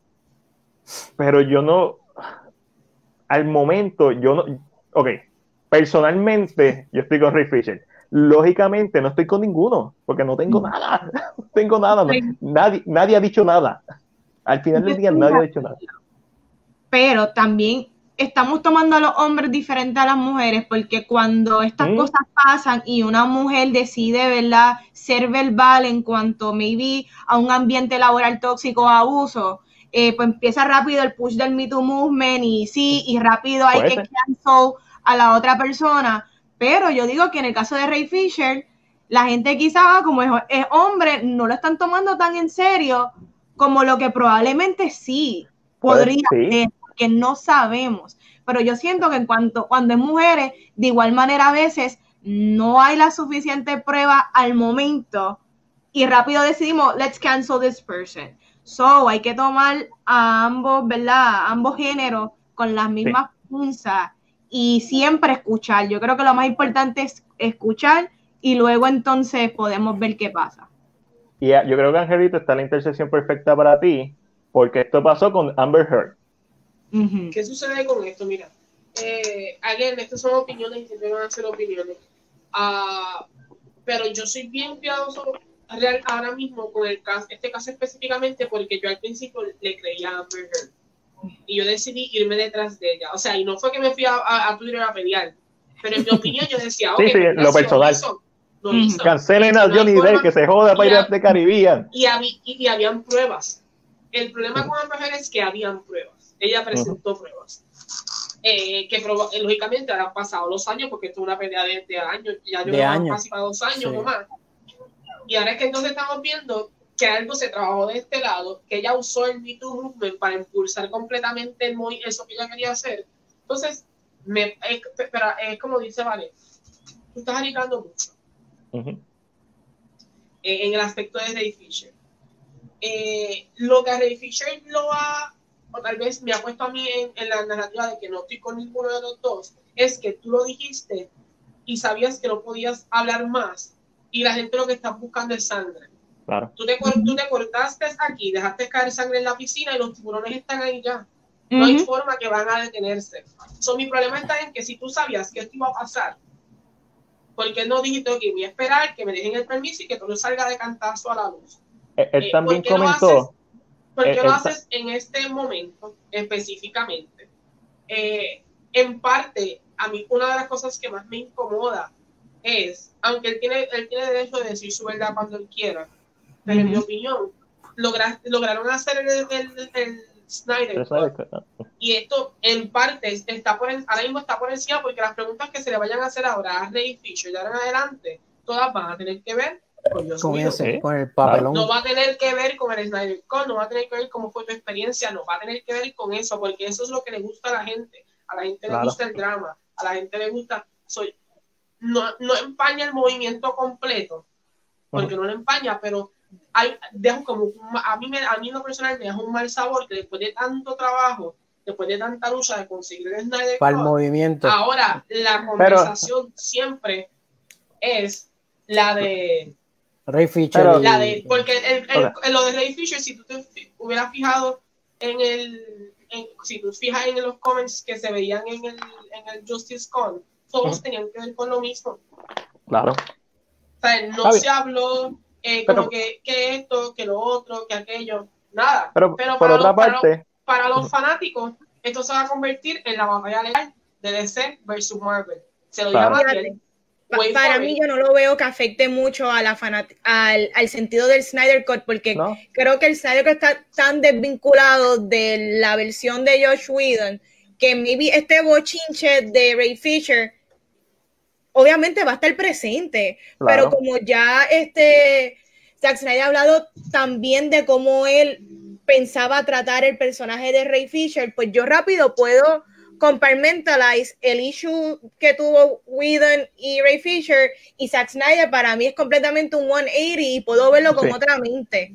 Pero yo no, al momento, yo no, ok, personalmente yo estoy con Ray Fisher. Lógicamente no estoy con ninguno, porque no tengo nada. No tengo nada. nadie, nadie ha dicho nada. Al final del día nadie ha dicho nada. Pero también estamos tomando a los hombres diferentes a las mujeres, porque cuando estas mm. cosas pasan y una mujer decide, ¿verdad?, ser verbal en cuanto, maybe, a un ambiente laboral tóxico o abuso, eh, pues empieza rápido el push del Me Too Movement y sí, y rápido hay que cancel a la otra persona. Pero yo digo que en el caso de Ray Fisher, la gente quizá, como es, hombre, no lo están tomando tan en serio como lo que probablemente sí podría ser que no sabemos. Pero yo siento que en cuanto cuando es mujeres, de igual manera a veces no hay la suficiente prueba al momento y rápido decidimos, let's cancel this person. So hay que tomar a ambos, ¿verdad? ambos géneros con las mismas punzas y siempre escuchar. Yo creo que lo más importante es escuchar y luego entonces podemos ver qué pasa. Y yo creo que Angelito está la intersección perfecta para ti, porque esto pasó con Amber Heard. ¿Qué sucede con esto? Mira, eh, again, estas son opiniones y siempre van a ser opiniones. Uh, pero yo soy bien cuidadoso real, ahora mismo con el caso, este caso específicamente porque yo al principio le creía a Amber y yo decidí irme detrás de ella. O sea, y no fue que me fui a, a, Twitter a pelear, pero en mi opinión yo decía, okay, sí, sí, lo personal. Cancelen a Johnny Depp que se joda para ir a de Caribbean. Y, y, y, habían pruebas. El problema con Amber es que habían pruebas ella presentó pruebas. Eh, que eh, lógicamente han pasado los años, porque esto es una pelea de, años, ya yo casi para dos años o más. Y ahora es que entonces estamos viendo que algo se trabajó de este lado, que ella usó el Me Too Movement para impulsar completamente el eso que ella quería hacer. Entonces, me, es, pero es como dice Vale, tú estás agitando mucho en, en, el aspecto de Ray Fisher. Eh, lo que a Ray Fisher lo ha o tal vez me ha puesto a mí en, la narrativa de que no estoy con ninguno de los dos, es que tú lo dijiste y sabías que no podías hablar más y la gente lo que está buscando es sangre. Claro. Tú, te, tú te cortaste aquí, dejaste caer sangre en la piscina y los tiburones están ahí ya. No hay forma que van a detenerse. So, mi problema está en que si tú sabías que esto iba a pasar, ¿por qué no dijiste que voy a esperar que me dejen el permiso y que todo salga de cantazo a la luz? Él, eh, también comentó. ¿Por qué lo haces en este momento específicamente? Eh, en parte, a mí una de las cosas que más me incomoda es, aunque él tiene, él tiene derecho de decir su verdad cuando él quiera, pero en mi opinión, logra- lograron hacer el, el, el Snyder Cut. Y esto, en parte, está por, ahora mismo está por encima porque las preguntas que se le vayan a hacer ahora a Ray Fisher de ahora en adelante, todas van a tener que ver Joss Con ese, con el papelón. No va a tener que ver con el Snyder Cut, no va a tener que ver cómo fue tu experiencia, no va a tener que ver con eso, porque eso es lo que le gusta a la gente. A la gente Claro. le gusta el drama, a la gente le gusta. Soy, no, no empaña el movimiento completo, porque no lo empaña, pero hay, deja como a mí, me, a mí en lo personal me deja un mal sabor que después de tanto trabajo, después de tanta lucha de conseguir el Snyder para el movimiento. ahora la conversación siempre es la de Ray Fisher. Pero- y- la de, porque el, el- Ok. en lo de Ray Fisher, si tú te hubieras fijado en el, en- si tú fijas en los comments que se veían en el, en el Justice Con, todos Ujú. tenían que ver con lo mismo. Claro. O sea, no bien. se habló eh, como Pero- que, que esto, que lo otro, que aquello, nada. Pero, Pero por para otra los- para parte, Para los fanáticos, esto se va a convertir en la batalla legal de DC versus Marvel. Se lo Claro. llama para for mí yo no lo veo que afecte mucho a la fanat- al, al sentido del Snyder Cut porque ¿no? creo que el Snyder Cut está tan desvinculado de la versión de Josh Whedon que maybe este bochinche de Ray Fisher obviamente va a estar presente, Claro. pero como ya este Zack Snyder ha hablado también de cómo él pensaba tratar el personaje de Ray Fisher, pues yo rápido puedo compartmentalize el issue que tuvo Whedon y Ray Fisher y Zack Snyder para mí es completamente un 180 y puedo verlo con Sí. otra mente.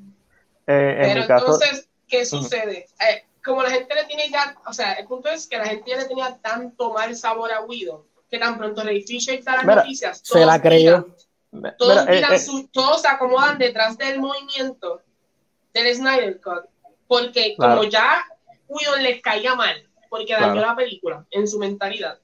Eh, en Pero mi caso, entonces, ¿qué sucede? Eh, como la gente le tiene ya, o sea, el punto es que la gente ya le tenía tanto mal sabor a Whedon, que tan pronto Ray Fisher está en las Mira, noticias, se la todos creyó. miran, todos, mira, eh, miran eh, su- todos se acomodan detrás del movimiento del Snyder Cut, porque Claro. como ya Whedon les caía mal, porque dañó Claro. la película en su mentalidad,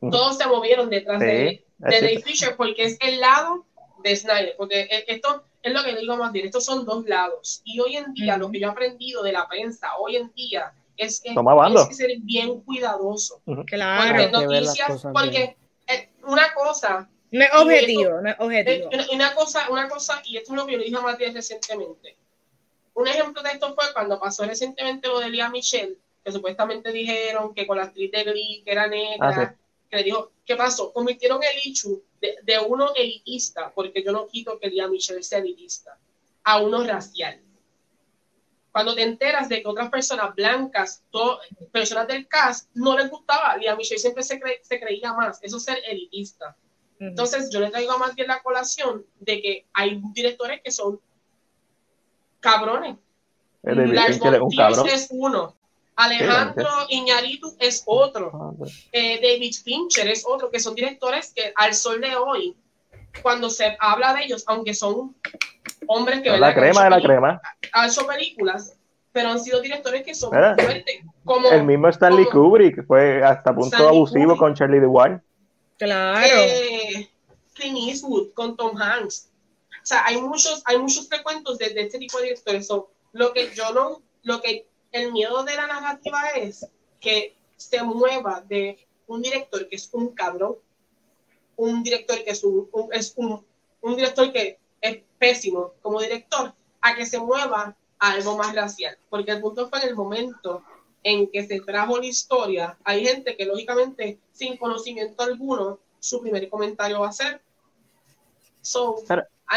todos se movieron detrás Sí, de, de cierto. Fisher porque es el lado de Snyder, porque e- esto es lo que le digo más bien, estos son dos lados. Y hoy en día, lo que yo he aprendido de la prensa, hoy en día, es que tienes que ser bien cuidadoso. Porque Claro. Las noticias, porque eh, una cosa, No es objetivo, no es objetivo. una, una cosa, una cosa, y esto es lo que yo le dije a Matías recientemente. Un ejemplo de esto fue cuando pasó recientemente lo de Lía Michelle, que supuestamente dijeron que con la actriz de Glee, que era negra, Ah, sí. que le dijo, ¿qué pasó? Convirtieron el issue de, de uno elitista, porque yo no quito que Lía Michelle sea elitista, a uno racial. Cuando te enteras de que otras personas blancas, personas del cast, no les gustaba, Lía Michelle siempre se, cre- se creía más, eso es ser elitista. Entonces, yo le traigo más bien la colación de que hay directores que son cabrones. von un Trier cabrón. es uno. Alejandro Iñárritu es otro. Ah. Eh, David Fincher es otro, que son directores que al sol de hoy, cuando se habla de ellos, aunque son hombres que, Es ¿verdad? la crema de hecho la crema. han hecho películas, pero han sido directores que son muy fuertes. Como El mismo Stanley como- Kubrick fue hasta punto Stanley abusivo Kubrick. con Charlie DeWine. Claro. eh, Clint Eastwood con Tom Hanks. O sea, hay muchos, hay muchos recuentos de, de este tipo de directores. So, lo que yo no, lo que el miedo de la narrativa es que se mueva de un director que es un cabrón, un director que es un, un- es un, un director que es pésimo como director, a que se mueva a algo más racial. Porque el punto fue en el momento en que se trajo la historia, hay gente que lógicamente sin conocimiento alguno, su primer comentario va a ser. So,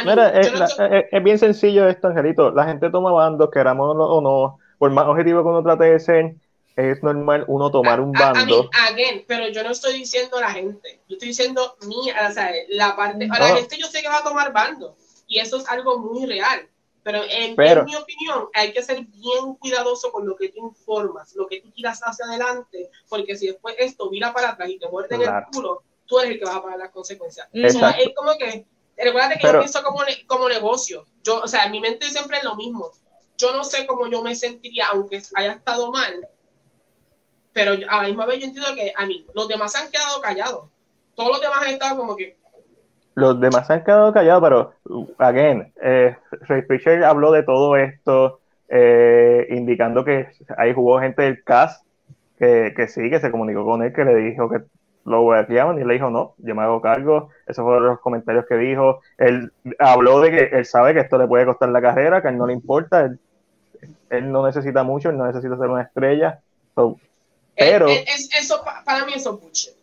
mean, Mira, yo eh, no la- estoy- eh, es bien sencillo esto, Angelito. La gente toma bandos, queramos o no, por más objetivo que uno trate de ser, es normal uno tomar un I- I mean, bando. again, pero yo no estoy diciendo la gente, yo estoy diciendo mi, o sea, la parte, a No. la gente yo sé que va a tomar bando, y eso es algo muy real, pero en, Pero- en mi opinión hay que ser bien cuidadoso con lo que tú informas, lo que tú tiras hacia adelante, porque si después esto mira para atrás y te muerden Claro. el culo, tú eres el que vas a pagar las consecuencias. Exacto. Es como que, recuerda que Pero- yo pienso como, como negocio, yo, o sea, en mi mente siempre es lo mismo, yo no sé cómo yo me sentiría, aunque haya estado mal, pero a la misma vez yo entiendo que a mí, los demás se han quedado callados. Todos los demás han estado como que, Los demás se han quedado callados, pero, again, eh, Ray Fisher habló de todo esto, eh, indicando que ahí jugó gente del cast que, que sí, que se comunicó con él, que le dijo que lo guardiaban y le dijo, no, yo me hago cargo. Esos fueron los comentarios que dijo. Él habló de que él sabe que esto le puede costar la carrera, que a él no le importa, él, él no necesita mucho, él no necesita ser una estrella. So, pero... Es, es- eso, pa- para mí eso es.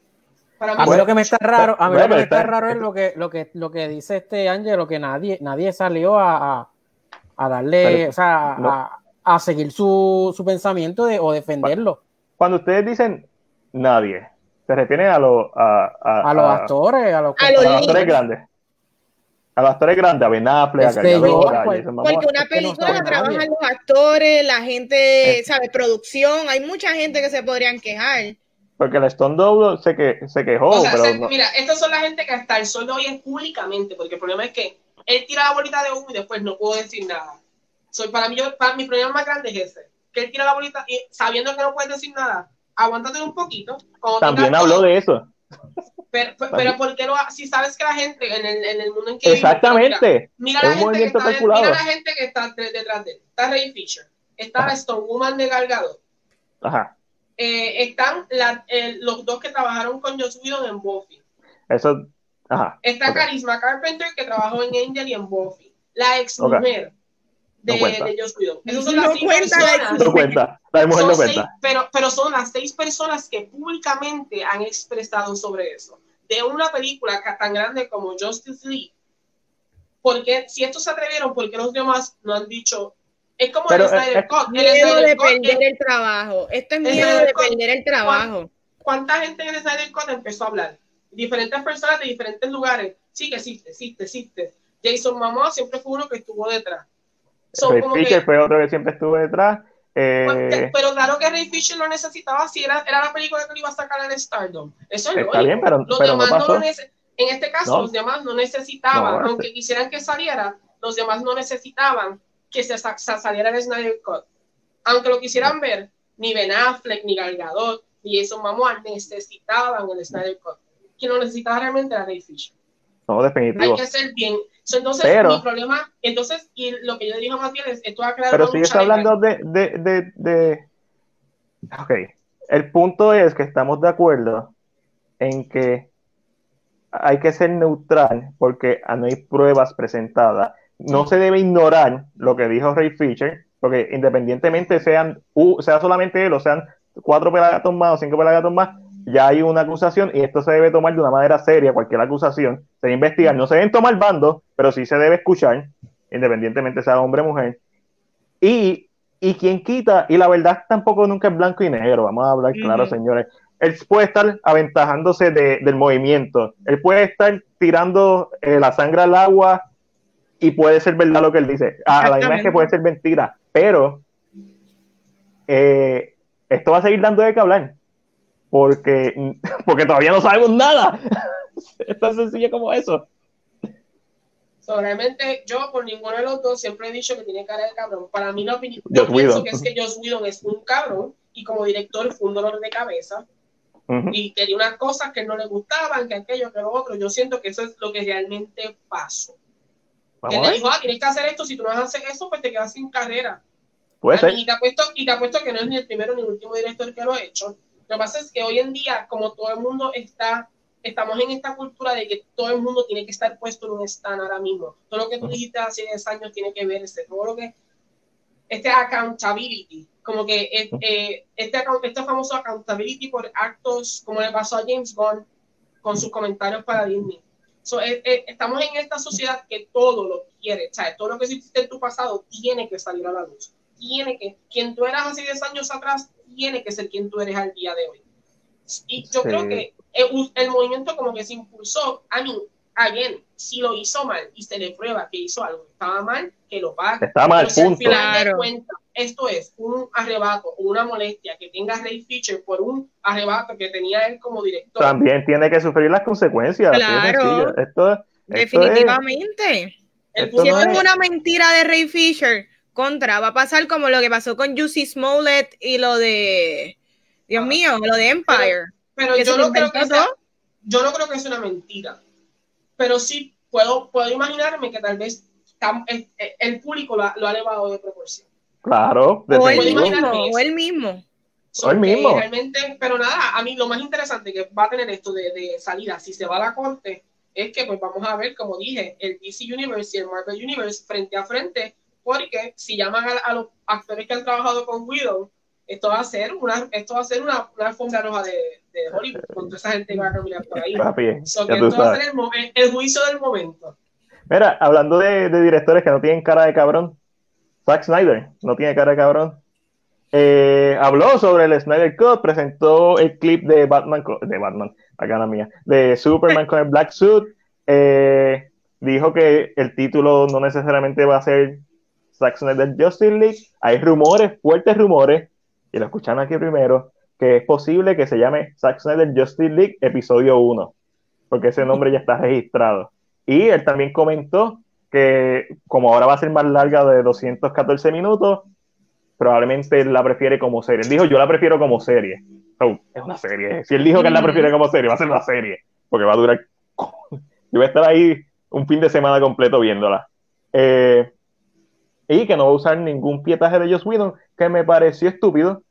Para mí A mí lo que me está raro, a mí Bueno, lo que me está- está raro es lo que, lo que, lo que dice este Ángelo, que nadie, nadie salió a, a, a darle, Pero, o sea, no. a, a seguir su, su pensamiento de, o defenderlo. Cuando ustedes dicen nadie, se refieren a, los a, a, A los a- actores, a los A los a los niños. actores grandes. A los actores grandes, a Ben Affleck, a Gal Gadot, yo, a Jason Momoa. Porque una no película sabe la trabajan nadie. los actores, la gente, Eh. ¿sabes? Producción, hay mucha gente que se podrían quejar. Porque el Stone Double se, que, se quejó, O sea, pero se- no- mira, estas son la gente que hasta el sol de hoy es públicamente, porque el problema es que él tira la bolita de humo y después no puedo decir nada. So, para mí, yo, para, mi problema más grande es ese, que él tira la bolita y sabiendo que no puedes decir nada, aguántate un poquito. también habló todo, de eso. Pero, pero, ¿por qué lo ha- si sabes que la gente en el, en el mundo en que Exactamente. Mira, la gente que está, calculado. mira la gente que está de- detrás de él. Está Ray Fisher, está Ajá. Stone Woman de Galgado, Ajá. están la- el- los dos que trabajaron con Joss Whedon en Buffy. Eso. Ajá. Está. Carisma Carpenter, que trabajó en Angel y en Buffy. La ex mujer de, No de Joss Whedon. Esas son No las seis cuenta personas. No cuenta. La mujer son no seis- cuenta. pero, pero son las seis personas que públicamente han expresado sobre eso. De una película tan grande como Justice League. Porque si estos se atrevieron, ¿por qué los demás no han dicho? Es como Pero, el Snyder eh, Cut. El Miedo de Cut, perder eh, el trabajo. Esto es miedo de Cut, perder el trabajo. ¿Cuánta gente en el Snyder Cut empezó a hablar? Diferentes personas de diferentes lugares. Sí, que existe, existe, existe. Jason Momoa siempre fue uno que estuvo detrás. Como que- fue otro que siempre estuvo detrás. Eh, Pues, pero claro que Ray Fisher lo necesitaba si era, era la película que lo iba a sacar en Stardom. Eso es Está bien, pero- los pero no demás no, pasó. nece- En este caso, No. los demás no necesitaban, No, aunque quisieran que saliera, los demás no necesitaban que se, sa- sa- saliera el Snyder Cut. Aunque lo quisieran ver, ni Ben Affleck, ni Gal Gadot, ni Jason Momoa necesitaban el Snyder Cut. Quien lo necesitaba realmente era Ray Fisher. no, Hay definitivo. que ser bien. Entonces, Pero- mi problema, entonces, y lo que yo digo más bien es, esto va a crear Pero sigues hablando de, de, de, de- Ok. El punto es que estamos de acuerdo en que hay que ser neutral porque no hay pruebas presentadas. No se debe ignorar lo que dijo Ray Fisher, porque independientemente sean u- sea solamente él o sean cuatro pelagatos más o cinco pelagatos más, ya hay una acusación y esto se debe tomar de una manera seria, cualquier acusación, se debe investigar, no se deben tomar bandos, pero sí se debe escuchar, independientemente sea hombre o mujer. Y, y quien quita, y la verdad tampoco nunca es blanco y negro, vamos a hablar claro, Ujú. señores. Él puede estar aventajándose de- del movimiento, él puede estar tirando eh, la sangre al agua y puede ser verdad lo que él dice. A la vez que Exactamente. puede ser mentira, pero eh, esto va a seguir dando de qué hablar. Porque, porque todavía no sabemos nada. Es tan sencillo como eso. So, realmente yo por ninguno de los dos siempre he dicho que tiene cara de cabrón. Para mí la opinión, yo pienso que es que Joss Whedon es un cabrón y como director fue un dolor de cabeza y quería unas cosas que no le gustaban, que aquello, que lo otro. Yo siento que eso es lo que realmente pasó. Le ver. dijo, ah, tienes que hacer esto, si tú no haces eso, pues te quedas sin carrera. Puede ser. Y te, apuesto, y te apuesto que no es ni el primero ni el último director que lo ha hecho. Lo que pasa es que hoy en día, como todo el mundo está, estamos en esta cultura de que todo el mundo tiene que estar puesto en un stand ahora mismo. Todo lo que tú dijiste hace 10 años tiene que verse. Todo lo que. Este accountability, como que eh, eh, este, account- este famoso accountability por actos, como le pasó a James Gunn con sus comentarios para Disney. So, eh, eh, estamos en esta sociedad que todo lo quiere, o sea, todo lo que hiciste en tu pasado tiene que salir a la luz. Tiene que, quien tú eras hace 10 años atrás, tiene que ser quien tú eres al día de hoy. Y yo Sí. creo que el, el movimiento como que se impulsó, a mí, again, si lo hizo mal y se le prueba que hizo algo que estaba mal, que lo pague. Está mal, Pero si al punto. final de Claro. cuentas esto es un arrebato o una molestia que tenga Ray Fisher por un arrebato que tenía él como director. También tiene que sufrir las consecuencias. de Claro. Esto, esto es- Definitivamente. Él Esto Si no es- es una mentira de Ray Fisher, contra, va a pasar como lo que pasó con Juicy Smollett y lo de, Dios Ah. mío, lo de Empire. pero yo no creo que sea, yo no creo que es una mentira. Pero sí puedo, puedo imaginarme que tal vez tam- el, el público lo ha, lo ha elevado de proporción. claro, O él imaginar mismo, o él mismo. So, Hoy mismo. realmente, pero nada, a mí lo más interesante que va a tener esto de, de salida, si se va a la corte, es que pues vamos a ver, como dije, el DC Universe y el Marvel Universe frente a frente, porque si llaman a, a los actores que han trabajado con Widow, esto va a ser una, esto va a ser una, una alfombra roja de, de Hollywood, con toda esa gente que va a caminar por ahí. Papi, So, ya que esto va a sabes. ser el, el, juicio del momento. Mira, hablando de, de directores que no tienen cara de cabrón, Zack Snyder no tiene cara de cabrón. Eh, habló sobre el Snyder Cut, presentó el clip de Batman, de Batman, acá la mía, de Superman con el Black Suit. eh, dijo que el título no necesariamente va a ser Zack Snyder Justice League. Hay rumores, fuertes rumores, y lo escuchan aquí primero, que es posible que se llame Zack Snyder Justice League Episodio 1, porque ese nombre ya está registrado. Y él también comentó que como ahora va a ser más larga de 214 minutos, probablemente la prefiere como serie. Él dijo, yo la prefiero como serie. Es una serie. Si él dijo que él la prefiere como serie, va a ser una serie, porque va a durar... Yo voy a estar ahí un fin de semana completo viéndola. Eh, y que no va a usar ningún pietaje de Joss Whedon, que me pareció estúpido.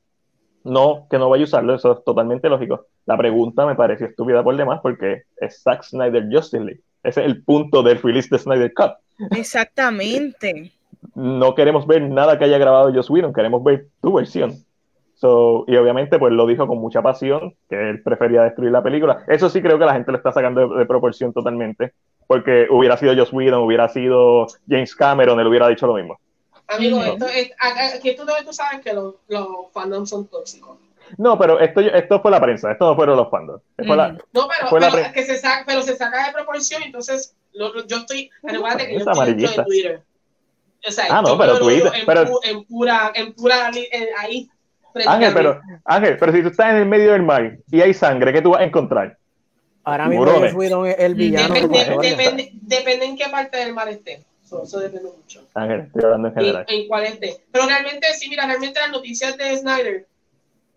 No, que no vaya a usarlo, eso es totalmente lógico. La pregunta me pareció estúpida por demás porque es Zack Snyder Justice League. Ese es el punto del release de Snyder Cut. Exactamente. No queremos ver nada que haya grabado Joss Whedon, queremos ver tu versión. So, y obviamente, pues lo dijo con mucha pasión, que él prefería destruir la película. Eso sí creo que la gente lo está sacando de, de proporción totalmente, porque hubiera sido Joss Whedon, hubiera sido James Cameron, él hubiera dicho lo mismo. Amigo, esto es, aquí tú, tú sabes que los, los fandoms son tóxicos. No, pero esto, esto fue la prensa, esto no fueron los fandoms. Fue la- Ujú. No, pero, Fue la pero, pre- que se saca, pero se saca de proporción, entonces lo- lo- yo estoy, recuérdate que yo Es estoy dentro de amarillista. Twitter. O sea, Ah, no, pero Twitter, en, pero- pu- en pura, en pura, en- ahí. Ángel, pero, Ángel, pero si tú estás en el medio del mar y hay sangre, ¿qué tú vas a encontrar? Ahora mismo Tiburones. Joss Whedon es el villano de la Depende, depende en qué parte del mar esté. Eso, eso depende mucho. Ángel, estoy hablando en En, general. en cuál esté. Pero realmente, sí, mira, realmente las noticias de Snyder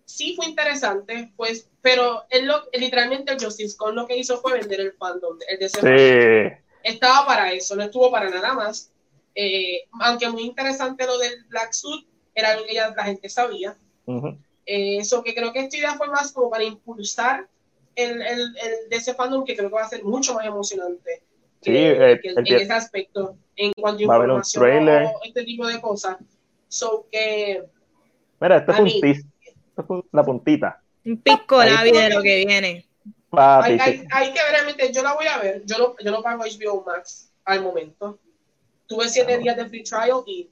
sí fue interesante, pues, pero él lo, literalmente el Justice con lo que hizo fue vender el fandom, el DC Sí, estaba para eso, no estuvo para nada más. Eh, aunque muy interesante lo del Black Suit, era algo que ya la gente sabía. ujú. Eh, Eso que creo que esta idea fue más como para impulsar el, el, el de ese fandom que creo que va a ser mucho más emocionante. Sí, que- eh, que el- en ese aspecto, en cuanto a información trailer. o este tipo de cosas. So que Mira, esto fue un tis- esto fue la puntita. Un pisco Ahí de lo que viene. Hay, hay, hay que ver realmente, yo la voy a ver, yo lo, yo lo pago HBO Max al momento. Tuve siete Ah, días de free trial y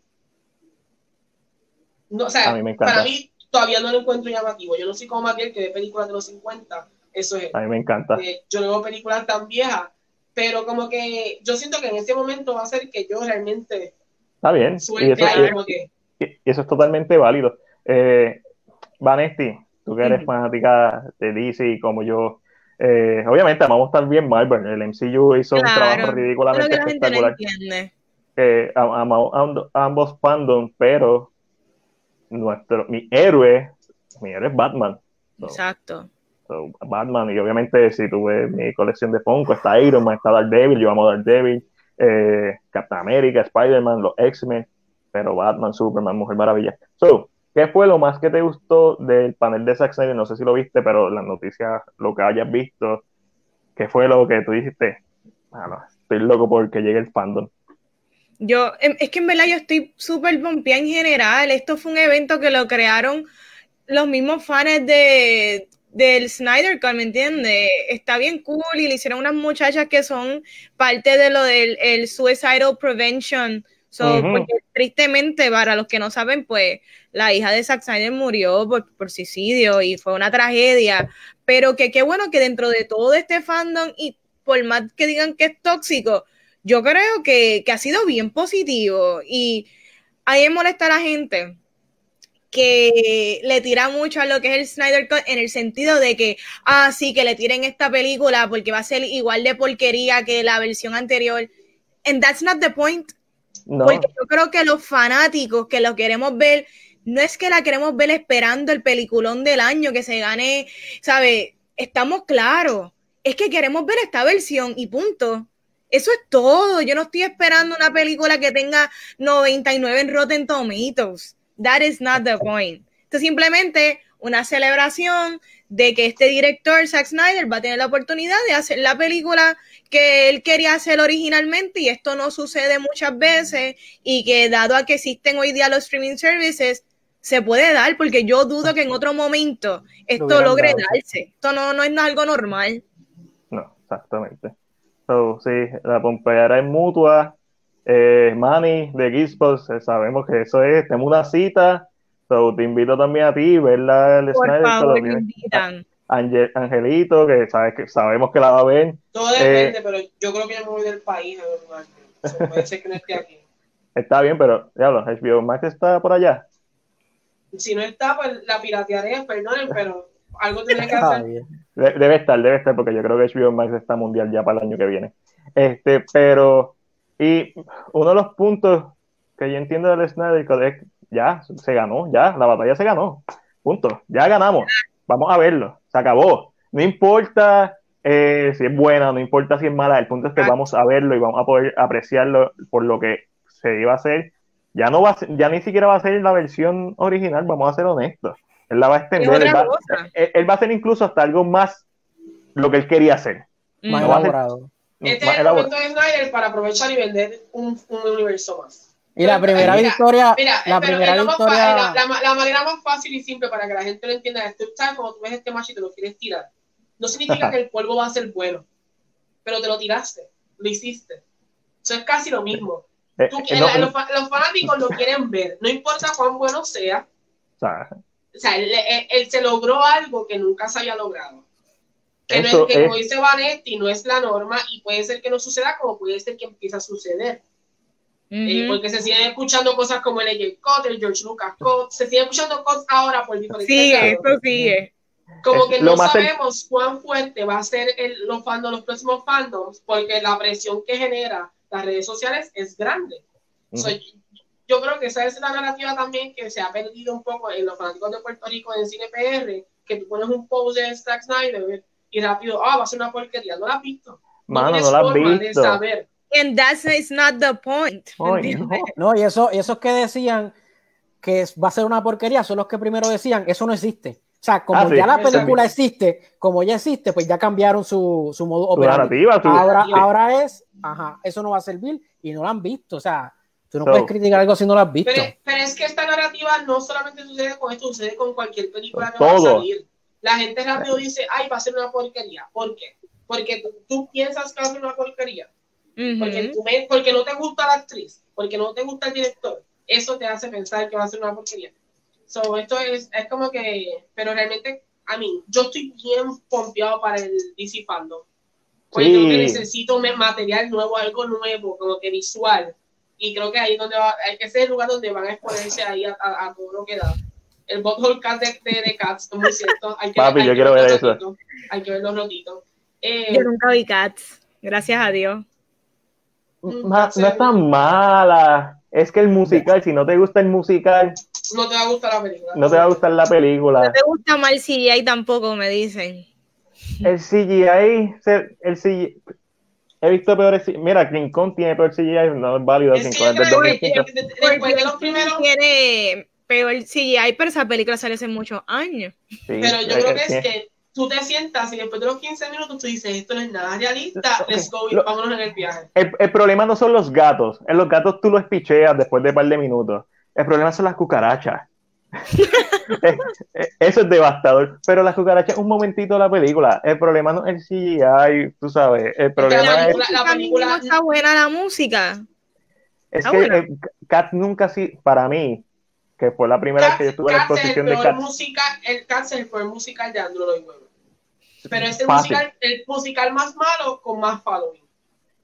no, o sea, A mí me para mí todavía no lo encuentro llamativo. Yo no soy como Matiel que ve películas de los 50, eso es. A mí me encanta. Eh, yo no veo películas tan viejas, pero como que yo siento que en ese momento va a ser que yo realmente Está bien. Y suelte eso, ahí como que y- y eso es totalmente válido. Eh, Vanesti, tú que eres fanática de DC como yo, eh, obviamente amamos también Marvel. El MCU hizo un trabajo ridículamente que la gente no espectacular. am- amamos amb- ambos fandom, pero nuestro, mi héroe, mi héroe es Batman. Exacto. So, Batman, y obviamente si tú ves mi colección de Funko, está Iron Man, está Daredevil, yo amo Daredevil, eh, Captain America, Spider-Man, los X-Men, pero Batman, Superman, Mujer Maravilla. So, ¿qué fue lo más que te gustó del panel de Zack Snyder? No sé si lo viste, pero las noticias, lo que hayas visto, ¿qué fue lo que tú dijiste? Bueno, estoy loco porque llegue el fandom. Yo, em, es que en verdad yo estoy súper pompeada en general. Esto fue un evento que lo crearon los mismos fans de, del Snyder Cut, ¿me entiendes? Está bien cool y le hicieron unas muchachas que son parte de lo del el Suicidal Prevention. So, porque tristemente, para los que no saben, pues la hija de Zack Snyder murió por, por suicidio y fue una tragedia. Pero que qué bueno que dentro de todo este fandom y por más que digan que es tóxico, yo creo que, que ha sido bien positivo y a mí me molesta a la gente que le tira mucho a lo que es el Snyder Cut en el sentido de que, ah, sí, que le tiren esta película porque va a ser igual de porquería que la versión anterior. And that's not the point. No, Porque yo creo que los fanáticos que lo queremos ver, no es que la queremos ver esperando el peliculón del año que se gane, ¿sabe? Estamos claros. Es que queremos ver esta versión y punto. Eso es todo. Yo no estoy esperando una película que tenga 99 en Rotten Tomatoes. That is not the point. Esto es simplemente una celebración de que este director, Zack Snyder, va a tener la oportunidad de hacer la película que él quería hacer originalmente y esto no sucede muchas veces y que dado a que existen hoy día los streaming services, se puede dar porque yo dudo que en otro momento esto logre darse. Esto no, no es algo normal. No, exactamente. So, sí, la pompeadera es mutua. Eh, Manny de Gizpos, eh, sabemos que eso es, tenemos una cita. So, te invito también a ti, verla el Por Snyder. favor, so, me invitan. Angel- Angelito, que, sabes que sabemos que la va a ver. Todo depende, pero yo creo que yo me voy del país. O sea, puede ser que no esté aquí. Está bien, pero ya lo, HBO Max está por allá. Si no está, pues la piratearé, perdonen, pero algo tendré que hacer. debe estar, debe estar, porque yo creo que HBO Max está mundial ya para el año que viene. Este, pero, y uno de los puntos que yo entiendo del Snyder Code es, ya, se ganó, ya, la batalla se ganó. Punto, ya ganamos. Vamos a verlo, se acabó. No importa eh, si es buena, no importa si es mala, el punto es que vamos a verlo y vamos a poder apreciarlo por lo que se iba a hacer. Ya no va a ser- ya ni siquiera va a ser la versión original, vamos a ser honestos. Él la va a extender, él va, él- él va a hacer incluso hasta algo más lo que él quería hacer. Más Mm. va a ser- elaborado. Este Más es el momento de Snyder para aprovechar y vender un, un universo más. Y la primera Mira, victoria, Mira, la primera más la, la- la manera más fácil y simple para que la gente lo entienda es, tú sabes, cuando tú ves este macho y te lo quieres tirar, no significa que el polvo va a ser bueno, pero te lo tiraste, lo hiciste. Eso es casi lo mismo. Eh, Tú- eh, no, la- los, fa- los fanáticos lo quieren ver, no importa cuán bueno sea, o sea, o sea, él, él- él se logró algo que nunca se había logrado. Que, no Eso es, que es- como dice Vanetti, no es la norma y puede ser que no suceda como puede ser que empiece a suceder. Eh, Ujú. porque se siguen escuchando cosas como el AJ Scott, el George Lucas Scott, se siguen escuchando cosas ahora por diferentes Sigue, esto sigue. Como Es que no sabemos cuán fuerte va a ser el, los fandoms, los próximos fandoms, porque la presión que genera las redes sociales es grande. Ujú. So, yo creo que esa es la narrativa también que se ha perdido un poco en los fanáticos de Puerto Rico en Cine PR, que tú pones un post de Zack Snyder y rápido, ah, va a ser una porquería, no la has visto. No mano, tienes no la has de visto. saber. And that's is not the point. no. no, y eso, y esos que decían que va a ser una porquería son los que primero decían, eso no existe. O sea, como Ah, sí. ya la película existe, como ya existe, pues ya cambiaron su, su modo tu- Ahora, sí. ahora es, ajá, eso no va a servir y no lo han visto. O sea, tú no So- puedes criticar algo si no lo has visto. Pero, pero es que esta narrativa no solamente sucede con esto, sucede con cualquier película que va a Todo. salir. La gente rápido dice, ay, va a ser una porquería. ¿Por qué? Porque tú, tú piensas que va a ser una porquería. Porque, en Ujú. tu men- porque no te gusta la actriz, porque no te gusta el director. Eso te hace pensar que va a ser una porquería. So, esto es, es como que, pero realmente, a mí, yo estoy bien pompeado para el DC Fandom. Porque Sí. creo que necesito material nuevo, algo nuevo, como que visual. Y creo que ahí es donde va, ese es el lugar donde van a exponerse ahí a, a- a todo lo que da. El butthole cat de, de, de Cats, es muy cierto. Hay que, Papi, hay yo que quiero ver eso. Hay que ver los rotitos. Eh, Yo nunca vi Cats, gracias a Dios. Ma- no es tan mala. Es que el musical, si no te gusta el musical, no te va a gustar la película. no te va a gustar la No película. te gusta mal CGI tampoco, me dicen. El CGI, el CGI, he visto peores. Mira, King Kong tiene peor CGI, no es válido. Es King Kong es del 2005. de- de- después de los Porque primeros, tiene peor CGI, pero esa película sale hace muchos años. Sí, pero yo creo que es que tú te sientas y después de los 15 minutos tú dices, esto no es nada realista, Ok, let's go y lo- vámonos en el viaje. El, el problema no son los gatos. En los gatos tú los picheas después de un par de minutos. El problema son las cucarachas. Eso es devastador. Pero las cucarachas, un momentito de la película. El problema no es el CGI, tú sabes. El la problema es, película- la También película- no está buena la música. es que eh, Cats nunca sí, para mí, que fue la primera vez que yo Cats, tuve la el exposición de Cats. musical, el Cats es el musical de Andrew Lloyd Webber. Pero es el musical, el musical más malo con más following.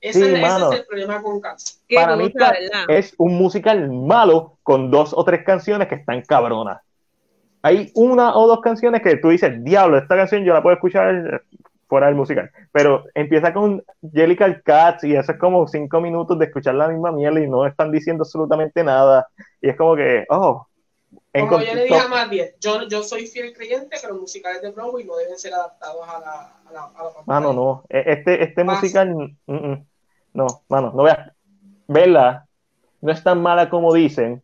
Ese, Sí, es, ese mano. es el problema con Cats. Qué Para mí, es un musical malo con dos o tres canciones que están cabronas. Hay una o dos canciones que tú dices, diablo, esta canción yo la puedo escuchar fuera del musical. Pero empieza con Jellicle Cats y eso es como cinco minutos de escuchar la misma mierda y no están diciendo absolutamente nada. Y es como que, oh. Como yo le dije a más bien, yo, yo soy fiel creyente que los musicales de Broadway no deben ser adaptados a la, a la, a la. Mano, no. E- Este, este musical, mm, mm. no, mano, no veas. Verla, no es tan mala como dicen.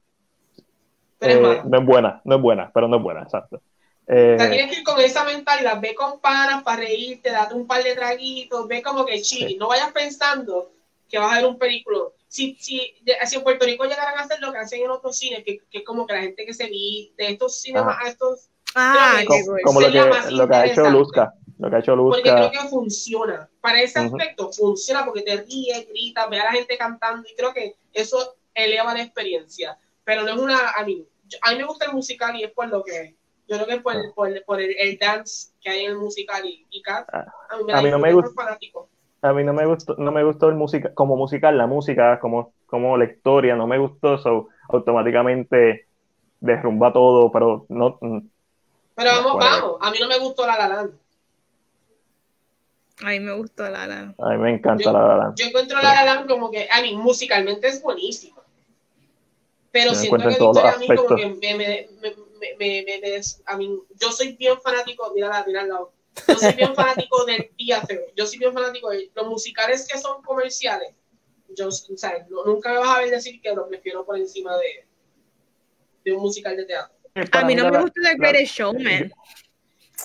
Pero es Eh, mala. no es buena, no es buena, pero no es buena, exacto. Eh, O sea, tienes que ir con esa mentalidad, ve con panas para reírte, date un par de traguitos, ve como que chill, Sí. no vayas pensando que vas a ver un película. Si, si, si en Puerto Rico llegaran a hacer lo que hacen en otros cines, que, que es como que la gente que se viste, estos cines Ajá. estos, Ah, como, como lo, que, lo que ha hecho. Luzca. Lo que ha hecho porque creo Luzca. que funciona. Para ese aspecto funciona porque te ríes, gritas, ve a la gente cantando y creo que eso eleva la experiencia. Pero no es una, a mí, yo- a mí me gusta el musical y es por lo que, yo creo que por, el- por, el- por el, el dance que hay en el musical y, y Kat, Ah, a mí, me a da mí no me gusta- fanático. A mí no me gustó, no me gustó el música, como musical, la música, como, como la historia, no me gustó, so automáticamente derrumba todo, pero no, mm, Pero vamos, vamos, a mí no me gustó La La Land. A mí me gustó la la. a mí me encanta Yo- la La Land. Yo encuentro La La como que, a mí musicalmente es buenísima. Pero Yo siento encuentro que en la todos los historia a mí como que aspectos. me, me, me, me, me- me- me des- a mí, yo soy bien fanático, mira la, mira al lado. Yo soy bien fanático del teatro. Yo soy bien fanático de los musicales que son comerciales. Yo, o sea, no- nunca me vas a ver decir que lo prefiero por encima de, de un musical de teatro. A mí no me gusta The la- Greatest Showman.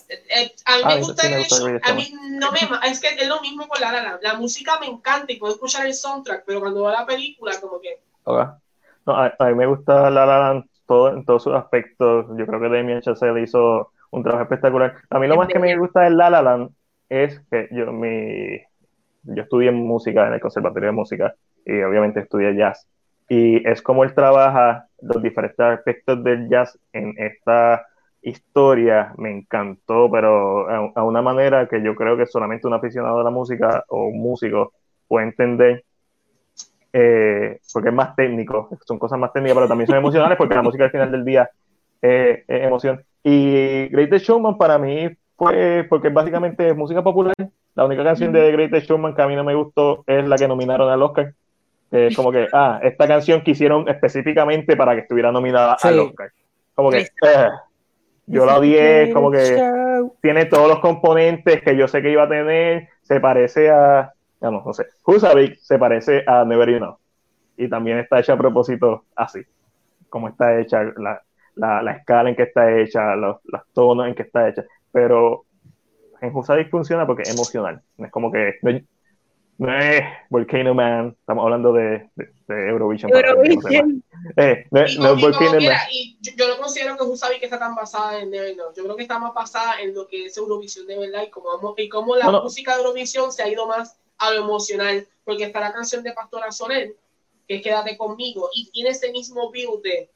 Eh, eh, a mí Ah, me gusta sí me el Greatest a mí no me es que es lo mismo con la, la, la, la música me encanta y puedo escuchar el soundtrack, pero cuando veo la película como que. No, a, a mí me gusta La La Land todo, en todos sus aspectos. Yo creo que Damien Chazelle hizo un trabajo espectacular. A mí lo más que me gusta de La La Land es que yo, mi, yo estudié música en el Conservatorio de Música y obviamente estudié jazz. Y es como él trabaja los diferentes aspectos del jazz en esta historia. Me encantó, pero a, a una manera que yo creo que solamente un aficionado de la música o un músico puede entender eh, porque es más técnico, son cosas más técnicas, pero también son emocionales porque la música al final del día eh, es emoción. Y Greatest Showman para mí fue porque básicamente es música popular. La única canción de Greatest Showman que a mí no me gustó es la que nominaron al Oscar. Es como que, ah, esta canción que hicieron específicamente para que estuviera nominada Sí. al Oscar. Como que, eh, yo la odié, como que tiene todos los componentes que yo sé que iba a tener, se parece a, no, no sé, Husavik se parece a Never You Know. Y también está hecha a propósito así, como está hecha, la, la, la escala en que está hecha, los, los tonos en que está hecha. Pero en Husavik funciona porque es emocional. No es como que, no, es- no es Volcano Man, estamos hablando de, de, de Eurovision. que no. Eurovision. Eh, no, y, no y Volcano Man. y yo, yo no considero que que está tan basada en Never Know. Yo creo que está más basada en lo que es Eurovisión de verdad y cómo, y cómo la música de Eurovisión se ha ido más a lo emocional, porque está la canción de Pastora Soler, que es Quédate conmigo, y tiene ese mismo build de,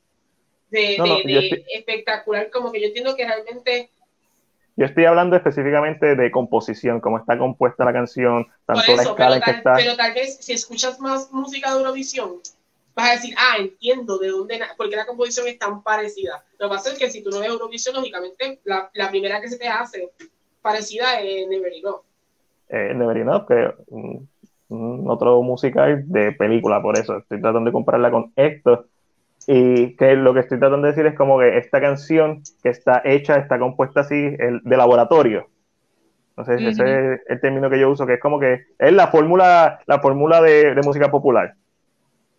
de, No, no, de- de espectacular, como que yo entiendo que realmente Yo estoy hablando específicamente de composición, cómo está compuesta la canción, tanto la eso, escala pero en que está. pero tal vez si escuchas más música de Eurovisión, vas a decir, ah, entiendo de dónde, na- por qué la composición es tan parecida. Lo que pasa es que si tú no ves Eurovisión, lógicamente, la, la primera que se te hace parecida es Never Enough. Eh, Never Enough, que un, un otro musical de película, por eso estoy tratando de compararla con esto. Y que lo que estoy tratando de decir es como que esta canción que está hecha, está compuesta así, el, de laboratorio. Entonces, ese es el término que yo uso, que es como que es la fórmula, la fórmula de, de música popular.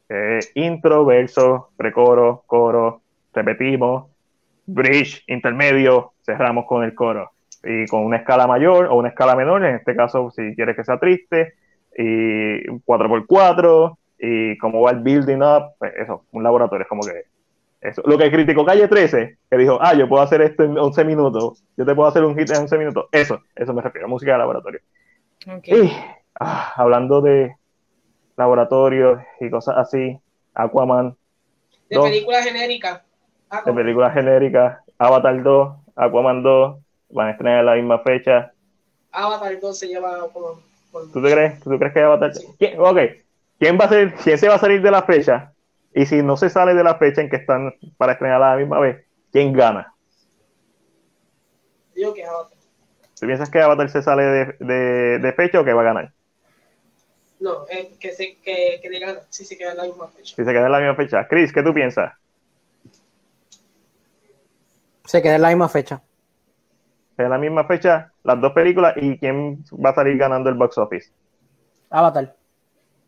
Eh, intro, verso, precoro, coro, repetimos, bridge, intermedio, cerramos con el coro. Y con una escala mayor o una escala menor, en este caso, si quieres que sea triste, y 4x4, y cómo va el building up, pues eso, un laboratorio, es como que eso. Lo que criticó Calle 13, que dijo, ah, yo puedo hacer esto en 11 minutos, yo te puedo hacer un hit en 11 minutos, eso, eso me refiero, música de laboratorio. Y, ah, hablando de laboratorios y cosas así, Aquaman, De Dos. película genérica. Ah, de películas genéricas, Avatar 2, Aquaman 2, van a estrenar en la misma fecha. Avatar 2 se lleva como... por- ¿Tú te crees? ¿Tú crees que Avatar? Sí. ¿Quién, ok, ¿quién va a ser, quién se va a salir de la fecha? Y si no se sale de la fecha en que están para estrenar a la misma vez, ¿quién gana? Digo que es Avatar. ¿Tú piensas que Avatar se sale de, de- de fecha o que va a ganar? No, es que, se, que, que le gana si se queda en la misma fecha. Si se queda en la misma fecha. Chris, ¿qué tú piensas? Se queda en la misma fecha. En la misma fecha, las dos películas y quién va a salir ganando el box office. Avatar.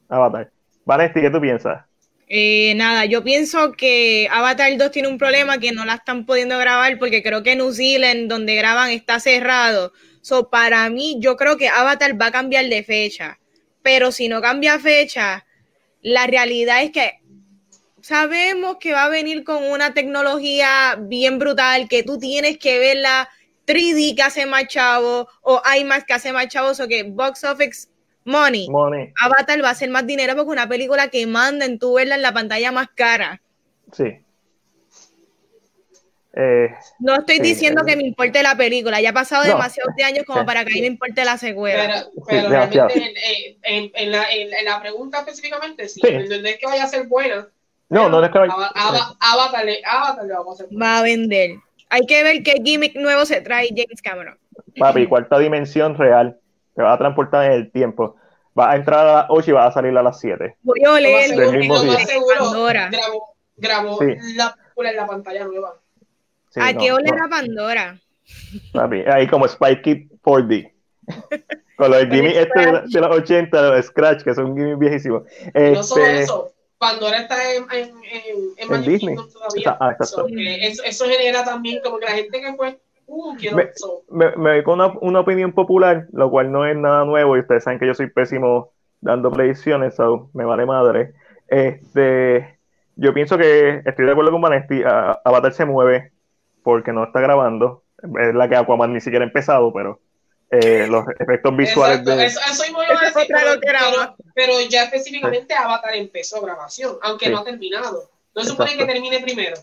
Avatar. Vanesti, ¿qué tú piensas? Eh, nada, yo pienso que Avatar 2 tiene un problema que no la están pudiendo grabar porque creo que New Zealand, donde graban, está cerrado. So, para mí, yo creo que Avatar va a cambiar de fecha. Pero si no cambia fecha, la realidad es que sabemos que va a venir con una tecnología bien brutal, que tú tienes que verla 3D que hace más chavo o IMAX que hace más chavo, o que box office money, Money. Avatar va a ser más dinero porque una película que manda en tu verla en la pantalla más cara. Sí. Eh, No estoy Sí, diciendo eh. que me importe la película, ya ha pasado No. demasiados de años como Sí. para que a mí me importe la secuela. Pero, pero demasiado. realmente en, en- en la, en- en la pregunta específicamente, sí, Sí. no es que vaya a ser buena. no, no es que Ava- Avatar, le- Avatar le vamos a hacer. Va a vender. Hay que ver qué gimmick nuevo se trae James Cameron. Papi, cuarta dimensión real. Te va a transportar en el tiempo. Va a entrar a las 8 y va a salir a las 7. Voy a seguro- Del mismo día. Pandora. grabó, grabó Sí. la película en la pantalla nueva. Sí, ¿A no, qué ole no, la Pandora? papi, ahí como Spike Kid 4D. Con los gimmicks este de, de los 80, los Scratch, que son gimmicks viejísimos. No solo Este, eso, Pandora está en, en, en, Disney. Todavía. Ah. So, eso, eso genera también como que la gente que fue, uh, quiero Me- eso. me, me con una, una opinión popular, lo cual no es nada nuevo, y ustedes saben que yo soy pésimo dando predicciones, so me vale madre. Este, yo pienso que estoy de acuerdo con Vanesti, a- Avatar se mueve porque no está grabando, es la que Aquaman ni siquiera ha empezado, pero eh, los efectos visuales Exacto, de... eso, eso iba a decir, Otra pero, lo que graba. pero, pero ya específicamente Avatar empezó grabación, aunque Sí. no ha terminado. No se supone que termine primero.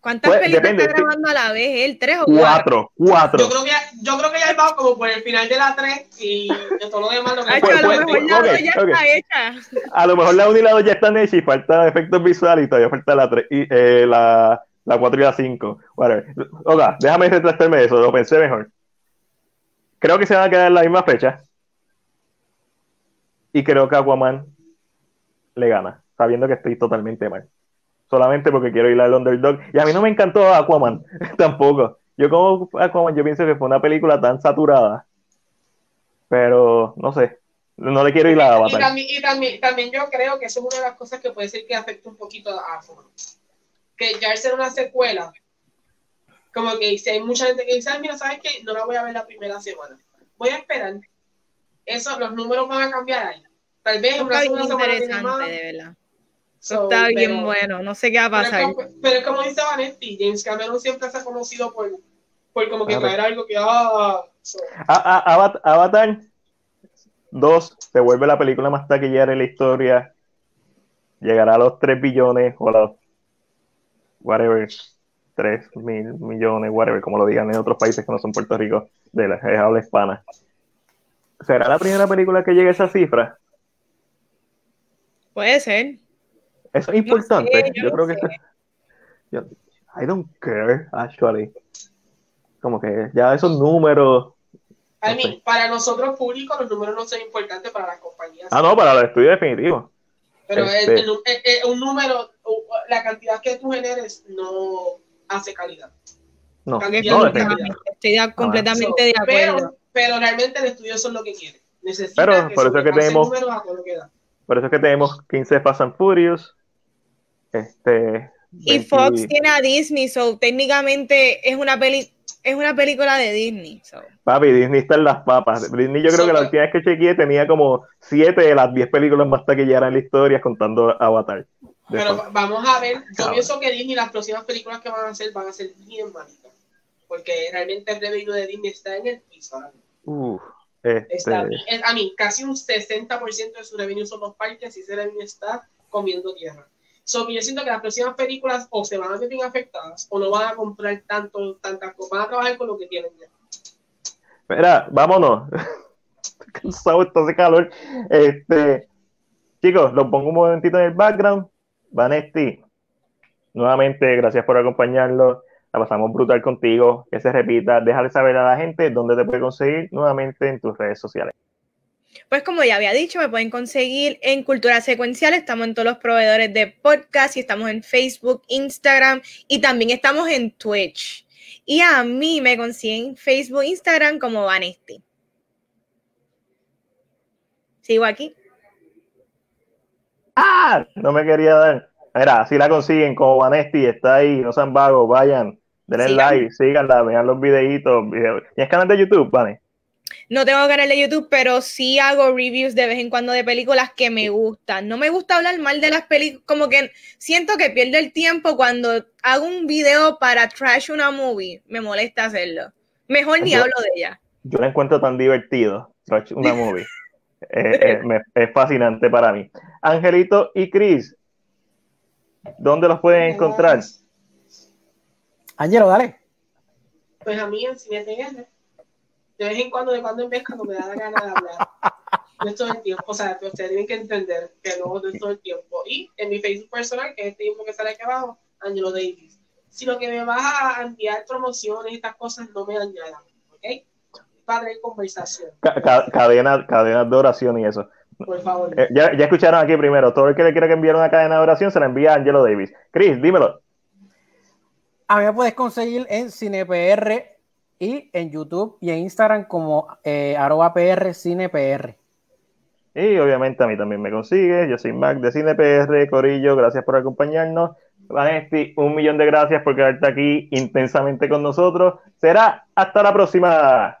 ¿Cuántas Pues, películas depende, está sí. grabando a la vez él? ¿Tres o cuatro? Cuatro, cuatro. Yo creo que yo creo que ya va como por el final de la 3 y de todo lo demás lo que Ay, Pues, a lo pues, mejor la dos ya ok. está hecha. A lo mejor la 1 y la 2 ya están hechas y falta efectos visuales y todavía falta la 3 y eh, la, la 4 y la 5. Whatever. Oiga, déjame retractarme de eso, lo pensé mejor. Creo que se van a quedar en la misma fecha. Y creo que Aquaman le gana, sabiendo que estoy totalmente mal. Solamente porque quiero ir al underdog. Y a mí no me encantó Aquaman, tampoco. Yo como Aquaman, yo pienso que fue una película tan saturada. Pero, no sé. No le quiero ir a Y Avatar. también, y también, también yo creo que eso es una de las cosas que puede ser que afecte un poquito a Aquaman. Que ya al ser una secuela, como que si hay mucha gente que dice, "Ay, mira, ¿sabes qué? No la voy a ver la primera semana. Voy a esperar. Eso, los números van a cambiar ahí. Tal vez una está bien segunda semana tiene más. interesante, de verdad. So, está bien pero- bueno. No sé qué va a Pero pasar. como, pero es como dice Vanetti, James Cameron siempre se ha conocido por, por como que Claro. traer algo que, ah, so, A- a- Avat- Avatar 2 se vuelve la película más taquillera en la historia. Llegará a los 3 billones o a los whatever, 3 mil millones, whatever, como lo digan en otros países que no son Puerto Rico, de la de habla hispana. ¿Será la primera película que llegue a esa cifra? Puede ser. Eso es importante. sé, yo yo no creo que sé. yo- I don't care, actually. Como que ya esos números. I mean, para nosotros públicos los números no son importantes para las compañías. Ah, no, para el estudio definitivo. Pero este- el el- el- un número, la cantidad que tú generes no hace calidad. No, También no, es definitivo. calidad. Estoy de- completamente de So, acuerdo. Pero, pero realmente el estudio son lo que quiere. Necesitan Pero que por eso es que tenemos-. Por eso es que tenemos 15 Fast and Furious. Este. Y 20 Fox tiene a Disney, so técnicamente es una peli es una película de Disney. so. Papi, Disney está en las papas. Disney, yo creo que la última vez que chequeé tenía como 7 de las 10 películas más taquilleras en la historia, contando Avatar. De Pero vamos a ver, yo pienso que Disney, las próximas películas que van a hacer, van a ser bien malitas. Porque realmente el revenue de Disney está en el piso. ahora. Uf, Está, este, es- a mí, casi un 60% de su revenue son los parques y ese revenue está comiendo tierra. So, yo siento que las próximas películas o se van a bien afectadas o no van a comprar tanto, tantas cosas, van a trabajar con lo que tienen ya. Mira, vámonos. Cansado, está hace calor. Este, chicos, los pongo un momentito en el background. Vanesti, nuevamente, gracias por acompañarnos. La pasamos brutal contigo. Que se repita. Déjale saber a la gente dónde te puede conseguir nuevamente en tus redes sociales. Pues como ya había dicho, me pueden conseguir en Cultura Secuencial, estamos en todos los proveedores de podcast y estamos en Facebook, Instagram y también estamos en Twitch. Y a mí me consiguen Facebook, Instagram como Vanesti. Sigo aquí. ¡Ah! No me quería dar. Mira, si la consiguen como Vanesti, está ahí, no sean vagos, vayan, denle like, síganla, vean los videitos. Video. ¿Tienes canal de YouTube, Vane? No tengo canal de YouTube, pero sí hago reviews de vez en cuando de películas que me gustan. No me gusta hablar mal de las películas, como que siento que pierdo el tiempo cuando hago un video para trash una movie. Me molesta hacerlo. Mejor ni Yo- hablo de ella. Yo la encuentro tan divertido, Trash, una movie. Eh, eh, me- es fascinante para mí. Angelito y Chris, ¿dónde los pueden encontrar? Angelo, dale. Pues a mí en Cine de vez en cuando, de cuando en vez, cuando me da la gana de hablar. No es todo el tiempo, o sea, ustedes tienen que entender que no no es todo el tiempo. Y en mi Facebook personal, que es este mismo que sale aquí abajo, Angelo Davis. Si lo que me vas a enviar promociones y estas cosas, no me añadan, ¿ok? Para tener conversación, Ca- ca- cadena, cadenas de oración y eso. por favor. Eh, ya, ya escucharon aquí primero, todo el que le quiera que enviar una cadena de oración se la envía a Angelo Davis. Chris, dímelo. A mí me puedes conseguir en CinePR y en YouTube y en Instagram como eh, arroba PR. Y obviamente a mí también me consigue. Yo soy Mac de CinePR, Corillo, gracias por acompañarnos. Vanesti, un millón de gracias por quedarte aquí intensamente con nosotros. Será hasta la próxima.